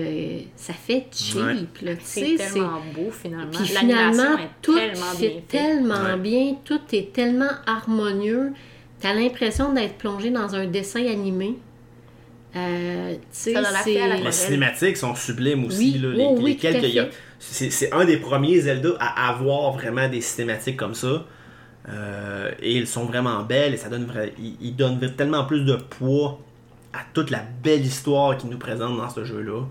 ça fait cheap, Ouais. C'est tellement beau, finalement. Puis L'animation finalement, est tout tellement fait bien tellement Ouais. bien, tout est tellement harmonieux. T'as l'impression d'être plongé dans un dessin animé. Euh, tu sais, Ça la c'est... fée à la Les cinématiques sont sublimes aussi. Oui, là, oh les, oui, lesquelles tout à qu'il y a- fait. C'est un des premiers Zelda à avoir vraiment des cinématiques comme ça. Euh, et elles sont vraiment belles et ça donne ils, ils donnent tellement plus de poids à toute la belle histoire qu'ils nous présentent dans ce jeu-là.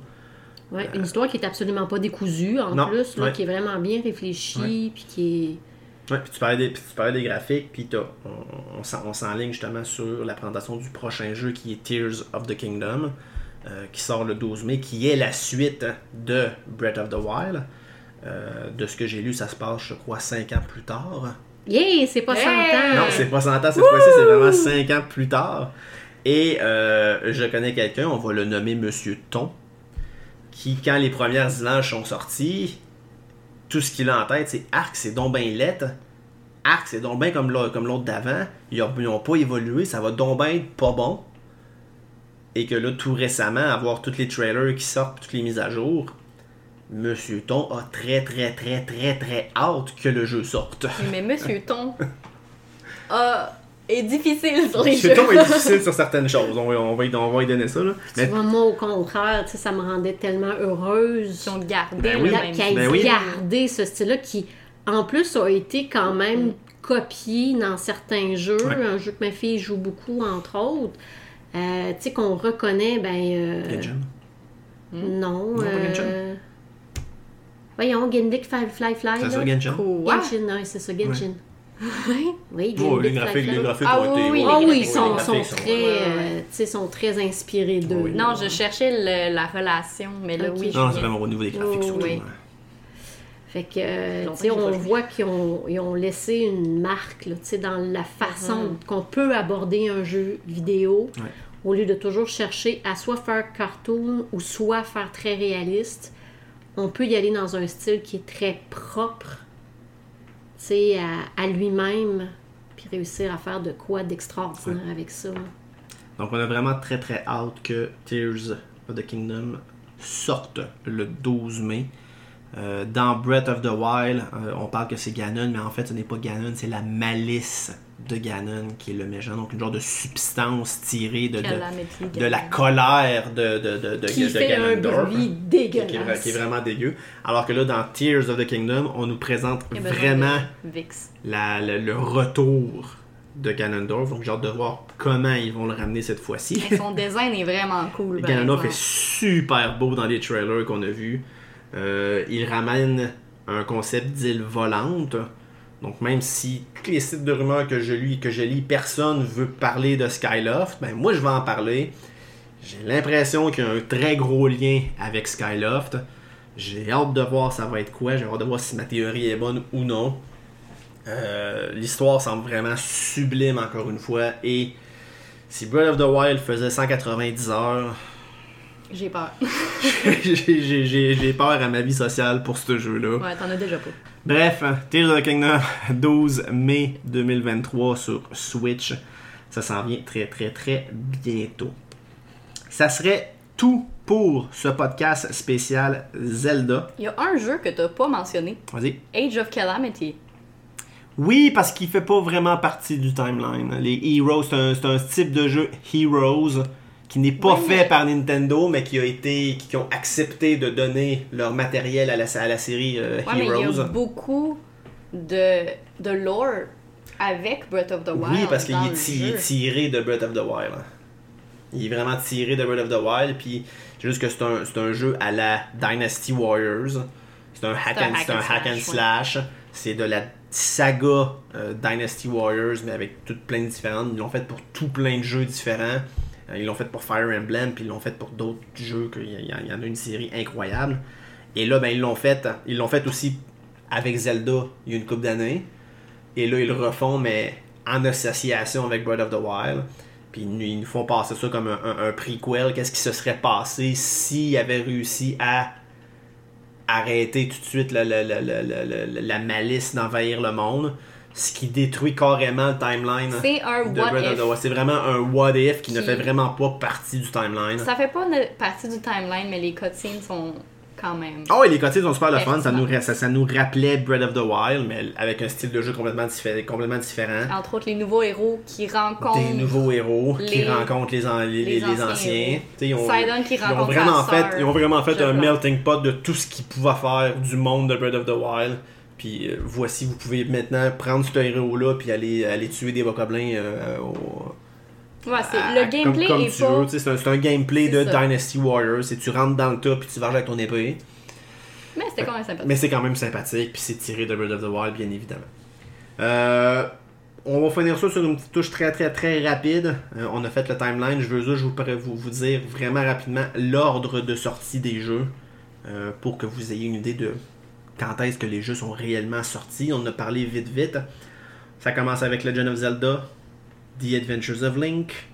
Ouais, une histoire qui est absolument pas décousue en Non, plus, là, ouais. qui est vraiment bien réfléchie, Ouais. puis qui Ouais, puis tu parlais des, puis tu parlais des graphiques, puis t'as- on, on, s'en- on s'enligne justement sur la présentation du prochain jeu qui est Tears of the Kingdom, euh, qui sort le 12 mai, qui est la suite de Breath of the Wild. Euh, de ce que j'ai lu, ça se passe, je crois, 5 ans plus tard. Yeah, c'est pas Hey! 100 ans! Non, c'est pas 100 ans cette fois-ci, c'est vraiment 5 ans plus tard. Et euh, je connais quelqu'un, on va le nommer Monsieur Ton, qui, quand les premières images sont sorties, tout ce qu'il a en tête, c'est Arc, c'est donc ben lettre. Arc, c'est donc ben comme l'autre d'avant. Ils n'ont pas évolué, ça va donc ben être pas bon. Et que là, tout récemment, avoir tous les trailers qui sortent, toutes les mises à jour, Monsieur Ton a très, très, très, très, très hâte que le jeu sorte. Mais Monsieur Ton a- est difficile sur les jeux. Ton est difficile sur certaines choses. On va, on va, y- on va y donner ça. Là. Tu Mais vois, moi, au contraire, tu ça me rendait tellement heureuse Qui ont gardé Ben oui. Ben oui. gardé ce style-là qui, en plus, a été quand même copié dans certains jeux. Ouais. Un jeu que ma fille joue beaucoup, entre autres. Euh, tu sais, qu'on reconnaît, ben... euh, Genshin. Non, Non, euh... Voyons, Gendik Fly Fly Fly. C'est là. ça, Genshin. Quoi? Genshin, ouais, c'est ça, Genshin. Oui, Oh, les graphiques, les graphiques Ah ont oui, été. oui, Ah oui, ils sont, sont sont- très, euh, tu sais, sont très inspirés d'eux. Oui. Non, je cherchais le- la relation, mais là, Ok. oui, je Non, c'est vraiment au niveau des graphiques Oh, surtout. oui. Fait que, euh, tu sais, on voit qu'ils ont, ils ont laissé une marque, là, tu sais, dans la façon Mhm. qu'on peut aborder un jeu vidéo, Ouais. au lieu de toujours chercher à soit faire cartoon ou soit faire très réaliste. On peut y aller dans un style qui est très propre, sais, à, à lui-même, puis réussir à faire de quoi d'extraordinaire avec ça. Donc, on a vraiment très très hâte que Tears of the Kingdom sorte le 12 mai. Euh, dans Breath of the Wild, euh, on parle que c'est Ganon, mais en fait, ce n'est pas Ganon, c'est la malice de Ganon qui est le méchant. Donc, une genre de substance tirée de, de, la colère de, de, de, Qui de fait un bruit qui est, vra- dégueulasse. qui est vraiment dégueu. Alors que là, dans Tears of the Kingdom, on nous présente vraiment la- le, le retour de Ganondorf. Donc j'ai hâte de voir comment ils vont le ramener cette fois-ci. Mais son design est vraiment cool. Ganondorf est super beau dans les trailers qu'on a vus. Euh, il ramène un concept d'île volante. Donc même si tous les sites de rumeurs que je lis, que je lis personne veut parler de Skyloft, ben moi je vais en parler. J'ai l'impression qu'il y a un très gros lien avec Skyloft. J'ai hâte de voir ça va être quoi. J'ai hâte de voir si ma théorie est bonne ou non. Euh, L'histoire semble vraiment sublime encore une fois. Et si Breath of the Wild faisait 190 heures, J'ai peur. j'ai peur à ma vie sociale pour ce jeu-là. Ouais, t'en as déjà pas. Bref, Tears of the Kingdom, 12 mai 2023 sur Switch. Ça s'en vient très très très bientôt. Ça serait tout pour ce podcast spécial Zelda. Il y a un jeu que t'as pas mentionné. Vas-y. Age of Calamity. Oui, parce qu'il fait pas vraiment partie du timeline. Les Heroes, c'est un, c'est un type de jeu Heroes qui n'est pas Oui, fait par Nintendo, mais qui a été, qui ont accepté de donner leur matériel à la, à la série euh, Ouais, mais il y Heroes. a beaucoup de, de lore avec Breath of the Wild. Oui, parce qu'il est, tiré de Breath of the Wild. Il est vraiment tiré de Breath of the Wild, puis c'est juste que c'est un, un jeu à la Dynasty Warriors. C'est un hack and, hack c'est un and hack and slash, slash. C'est de la saga euh, Dynasty Warriors, mais avec toutes plein de différentes. Ils l'ont fait pour tout plein de jeux différents. Euh, ils l'ont fait pour Fire Emblem, puis ils l'ont fait pour d'autres jeux, il y en a une série incroyable. Et là, ben, ils l'ont fait, ils l'ont fait aussi avec Zelda il y a une couple d'années. Et là, ils le refont, mais en association avec Breath of the Wild. Puis ils nous- font passer ça comme un, un, un prequel. Qu'est-ce qui se serait passé s'ils avaient réussi à arrêter tout de suite la malice d'envahir le monde? Ce qui détruit carrément le timeline C'est un de what Breath of if. the Wild. C'est vraiment un what if qui ne Qui- fait vraiment pas partie du timeline. Ça fait pas partie du timeline, mais les cutscenes sont quand même. Oh, et les côtés sont super le fun. Ça nous, ça, ça nous rappelait Breath of the Wild, mais avec un style de jeu complètement, diffé- complètement différent. Entre autres, les nouveaux héros qui rencontrent. des nouveaux héros qui les- rencontrent les, an- les, les- anciens anciens. Ils ont, Sidon qui ils ont rencontre vraiment sa fait, ils ont vraiment fait un melting pot de tout ce qu'ils pouvaient faire du monde de Breath of the Wild. Puis euh, voici, vous pouvez maintenant prendre ce héros-là puis aller, aller tuer des bokoblins euh, au- Ouais, c'est à- le gameplay comme, est pas. C'est un, c'est un gameplay C'est de ça. Dynasty Warriors. C'est tu rentres dans le tas puis tu varges avec ton épée. Mais c'était quand même sympathique. Mais c'est quand même sympathique, puis c'est tiré de Breath of the Wild, bien évidemment. Euh, on va finir ça sur une petite touche très très très rapide. Euh, on a fait le timeline, je veux juste je vous, vous, vous dire vraiment rapidement l'ordre de sortie des jeux euh, pour que vous ayez une idée de quand est-ce que les jeux sont réellement sortis. On a parlé vite vite. Ça commence avec Legend of Zelda, The Adventures of Link,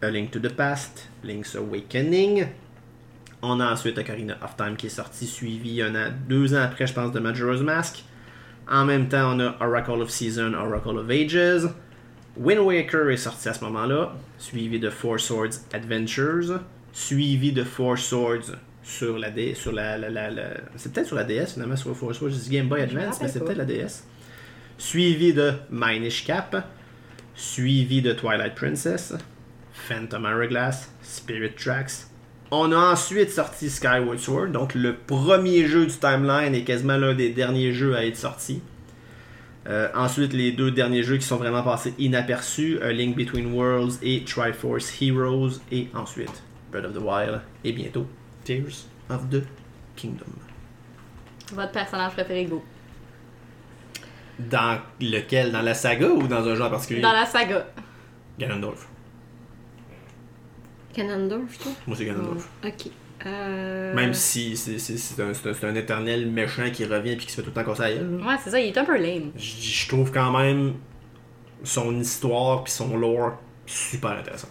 A Link to the Past, Link's Awakening. On a ensuite Ocarina of Time qui est sorti, suivi un an, deux ans après, je pense, de Majora's Mask. En même temps, on a Oracle of Season, Oracle of Ages. Wind Waker est sorti à ce moment-là, suivi de Four Swords Adventures, suivi de Four Swords sur la DS, sur la, la- la- la- c'est peut-être sur la DS finalement, sur Four Swords, c'est Game Boy Je Advance, mais c'est peut-être la DS. Suivi de Minish Cap, suivi de Twilight Princess, Phantom Hourglass, Spirit Tracks. On a ensuite sorti Skyward Sword, donc le premier jeu du timeline et quasiment l'un des derniers jeux à être sorti. Euh, ensuite, les deux derniers jeux qui sont vraiment passés inaperçus, A Link Between Worlds et Triforce Heroes, et ensuite Breath of the Wild, et bientôt Tears of the Kingdom. Votre personnage préféré, go. Dans lequel? Dans la saga ou dans un jeu en particulier? Dans la saga. Ganondorf. Ganondorf, toi? Moi, c'est Ganondorf. Ok. Euh... Même si c'est c'est- c'est un, c'est un- c'est un éternel méchant qui revient et qui se fait tout le temps gueule. Ouais, c'est ça, il est un peu lame. Je je trouve quand même son histoire puis son lore super intéressant.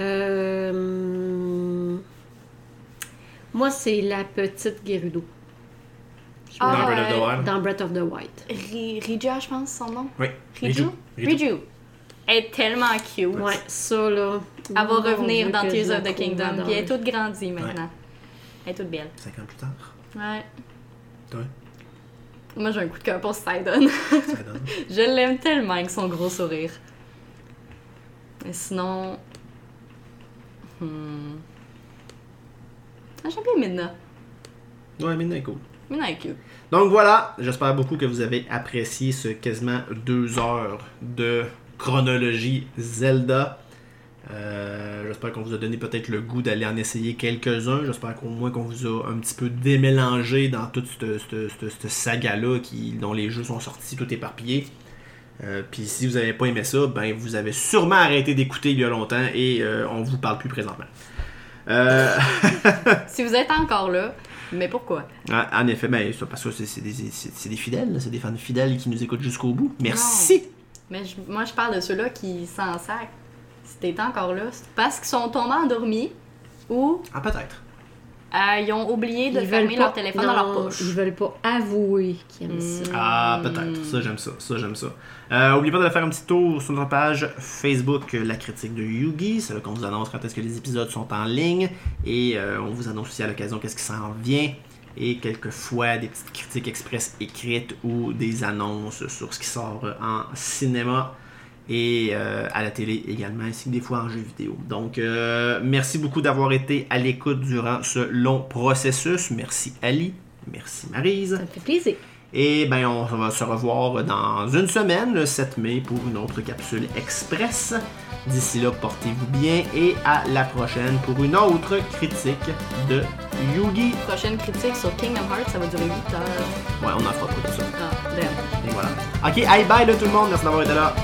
Euh... Moi, c'est la petite Gerudo. Ah, Dans Breath of the euh, Wild. Dans Breath of the Wild. Ri- Rija, je pense, son nom. Oui. Riju? Riju. Riju. Elle est tellement cute. Ouais, ça là. Elle va revenir dans Tears of the Kingdom. Puis elle est toute grandie maintenant. Elle est toute belle. Cinq ans plus tard. Ouais. Moi, j'ai un coup de cœur pour Sidon. Donne. je l'aime tellement avec son gros sourire. Et sinon. Hmm. Ah, J'aime bien Midna. Ouais, mais non, cool. Midna est cute. Donc voilà, j'espère beaucoup que vous avez apprécié ce quasiment deux heures de chronologie Zelda. Euh, j'espère qu'on vous a donné peut-être le goût d'aller en essayer quelques-uns. J'espère qu'au moins qu'on vous a un petit peu démélangé dans toute cette, cette- cette- cette saga-là qui, dont les jeux sont sortis tout éparpillés. Euh, Puis si vous n'avez pas aimé ça, ben vous avez sûrement arrêté d'écouter il y a longtemps et euh, on vous parle plus présentement. Euh, Si vous êtes encore là, mais pourquoi? ah, en effet, ben, parce que c'est des, des fidèles, c'est des fans fidèles qui nous écoutent jusqu'au bout. Merci! Mais je- moi, je parle de ceux-là qui s'en sacent. Si t'es encore là, c'est parce qu'ils sont tombés endormis ou Ah, peut-être. Euh, ils ont oublié de Ils fermer leur téléphone dans leur poche. Ils veulent pas avouer qu'ils aiment ça. Ah, peut-être. Ça, j'aime ça. Ça, j'aime ça. Euh, oubliez pas de faire un petit tour sur notre page Facebook, La Critique de Yugi. C'est là qu'on vous annonce quand est-ce que les épisodes sont en ligne. Et euh, on vous annonce aussi à l'occasion qu'est-ce qui s'en vient. Et quelquefois des petites critiques express écrites ou des annonces sur ce qui sort en cinéma et euh, à la télé également, ainsi que des fois en jeu vidéo. Donc, euh, merci beaucoup d'avoir été à l'écoute durant ce long processus. Merci Ali, merci Marise. Ça me fait plaisir. Et ben on va se revoir dans une semaine, le 7 mai, pour une autre capsule express. D'ici là, portez-vous bien et à la prochaine pour une autre critique de Yugi. Prochaine critique sur Kingdom Hearts, ça va durer 8 heures. Ouais, on en fera pas tout ça. Ah, damn. Et voilà. Ok, bye bye de tout le monde, merci d'avoir été là.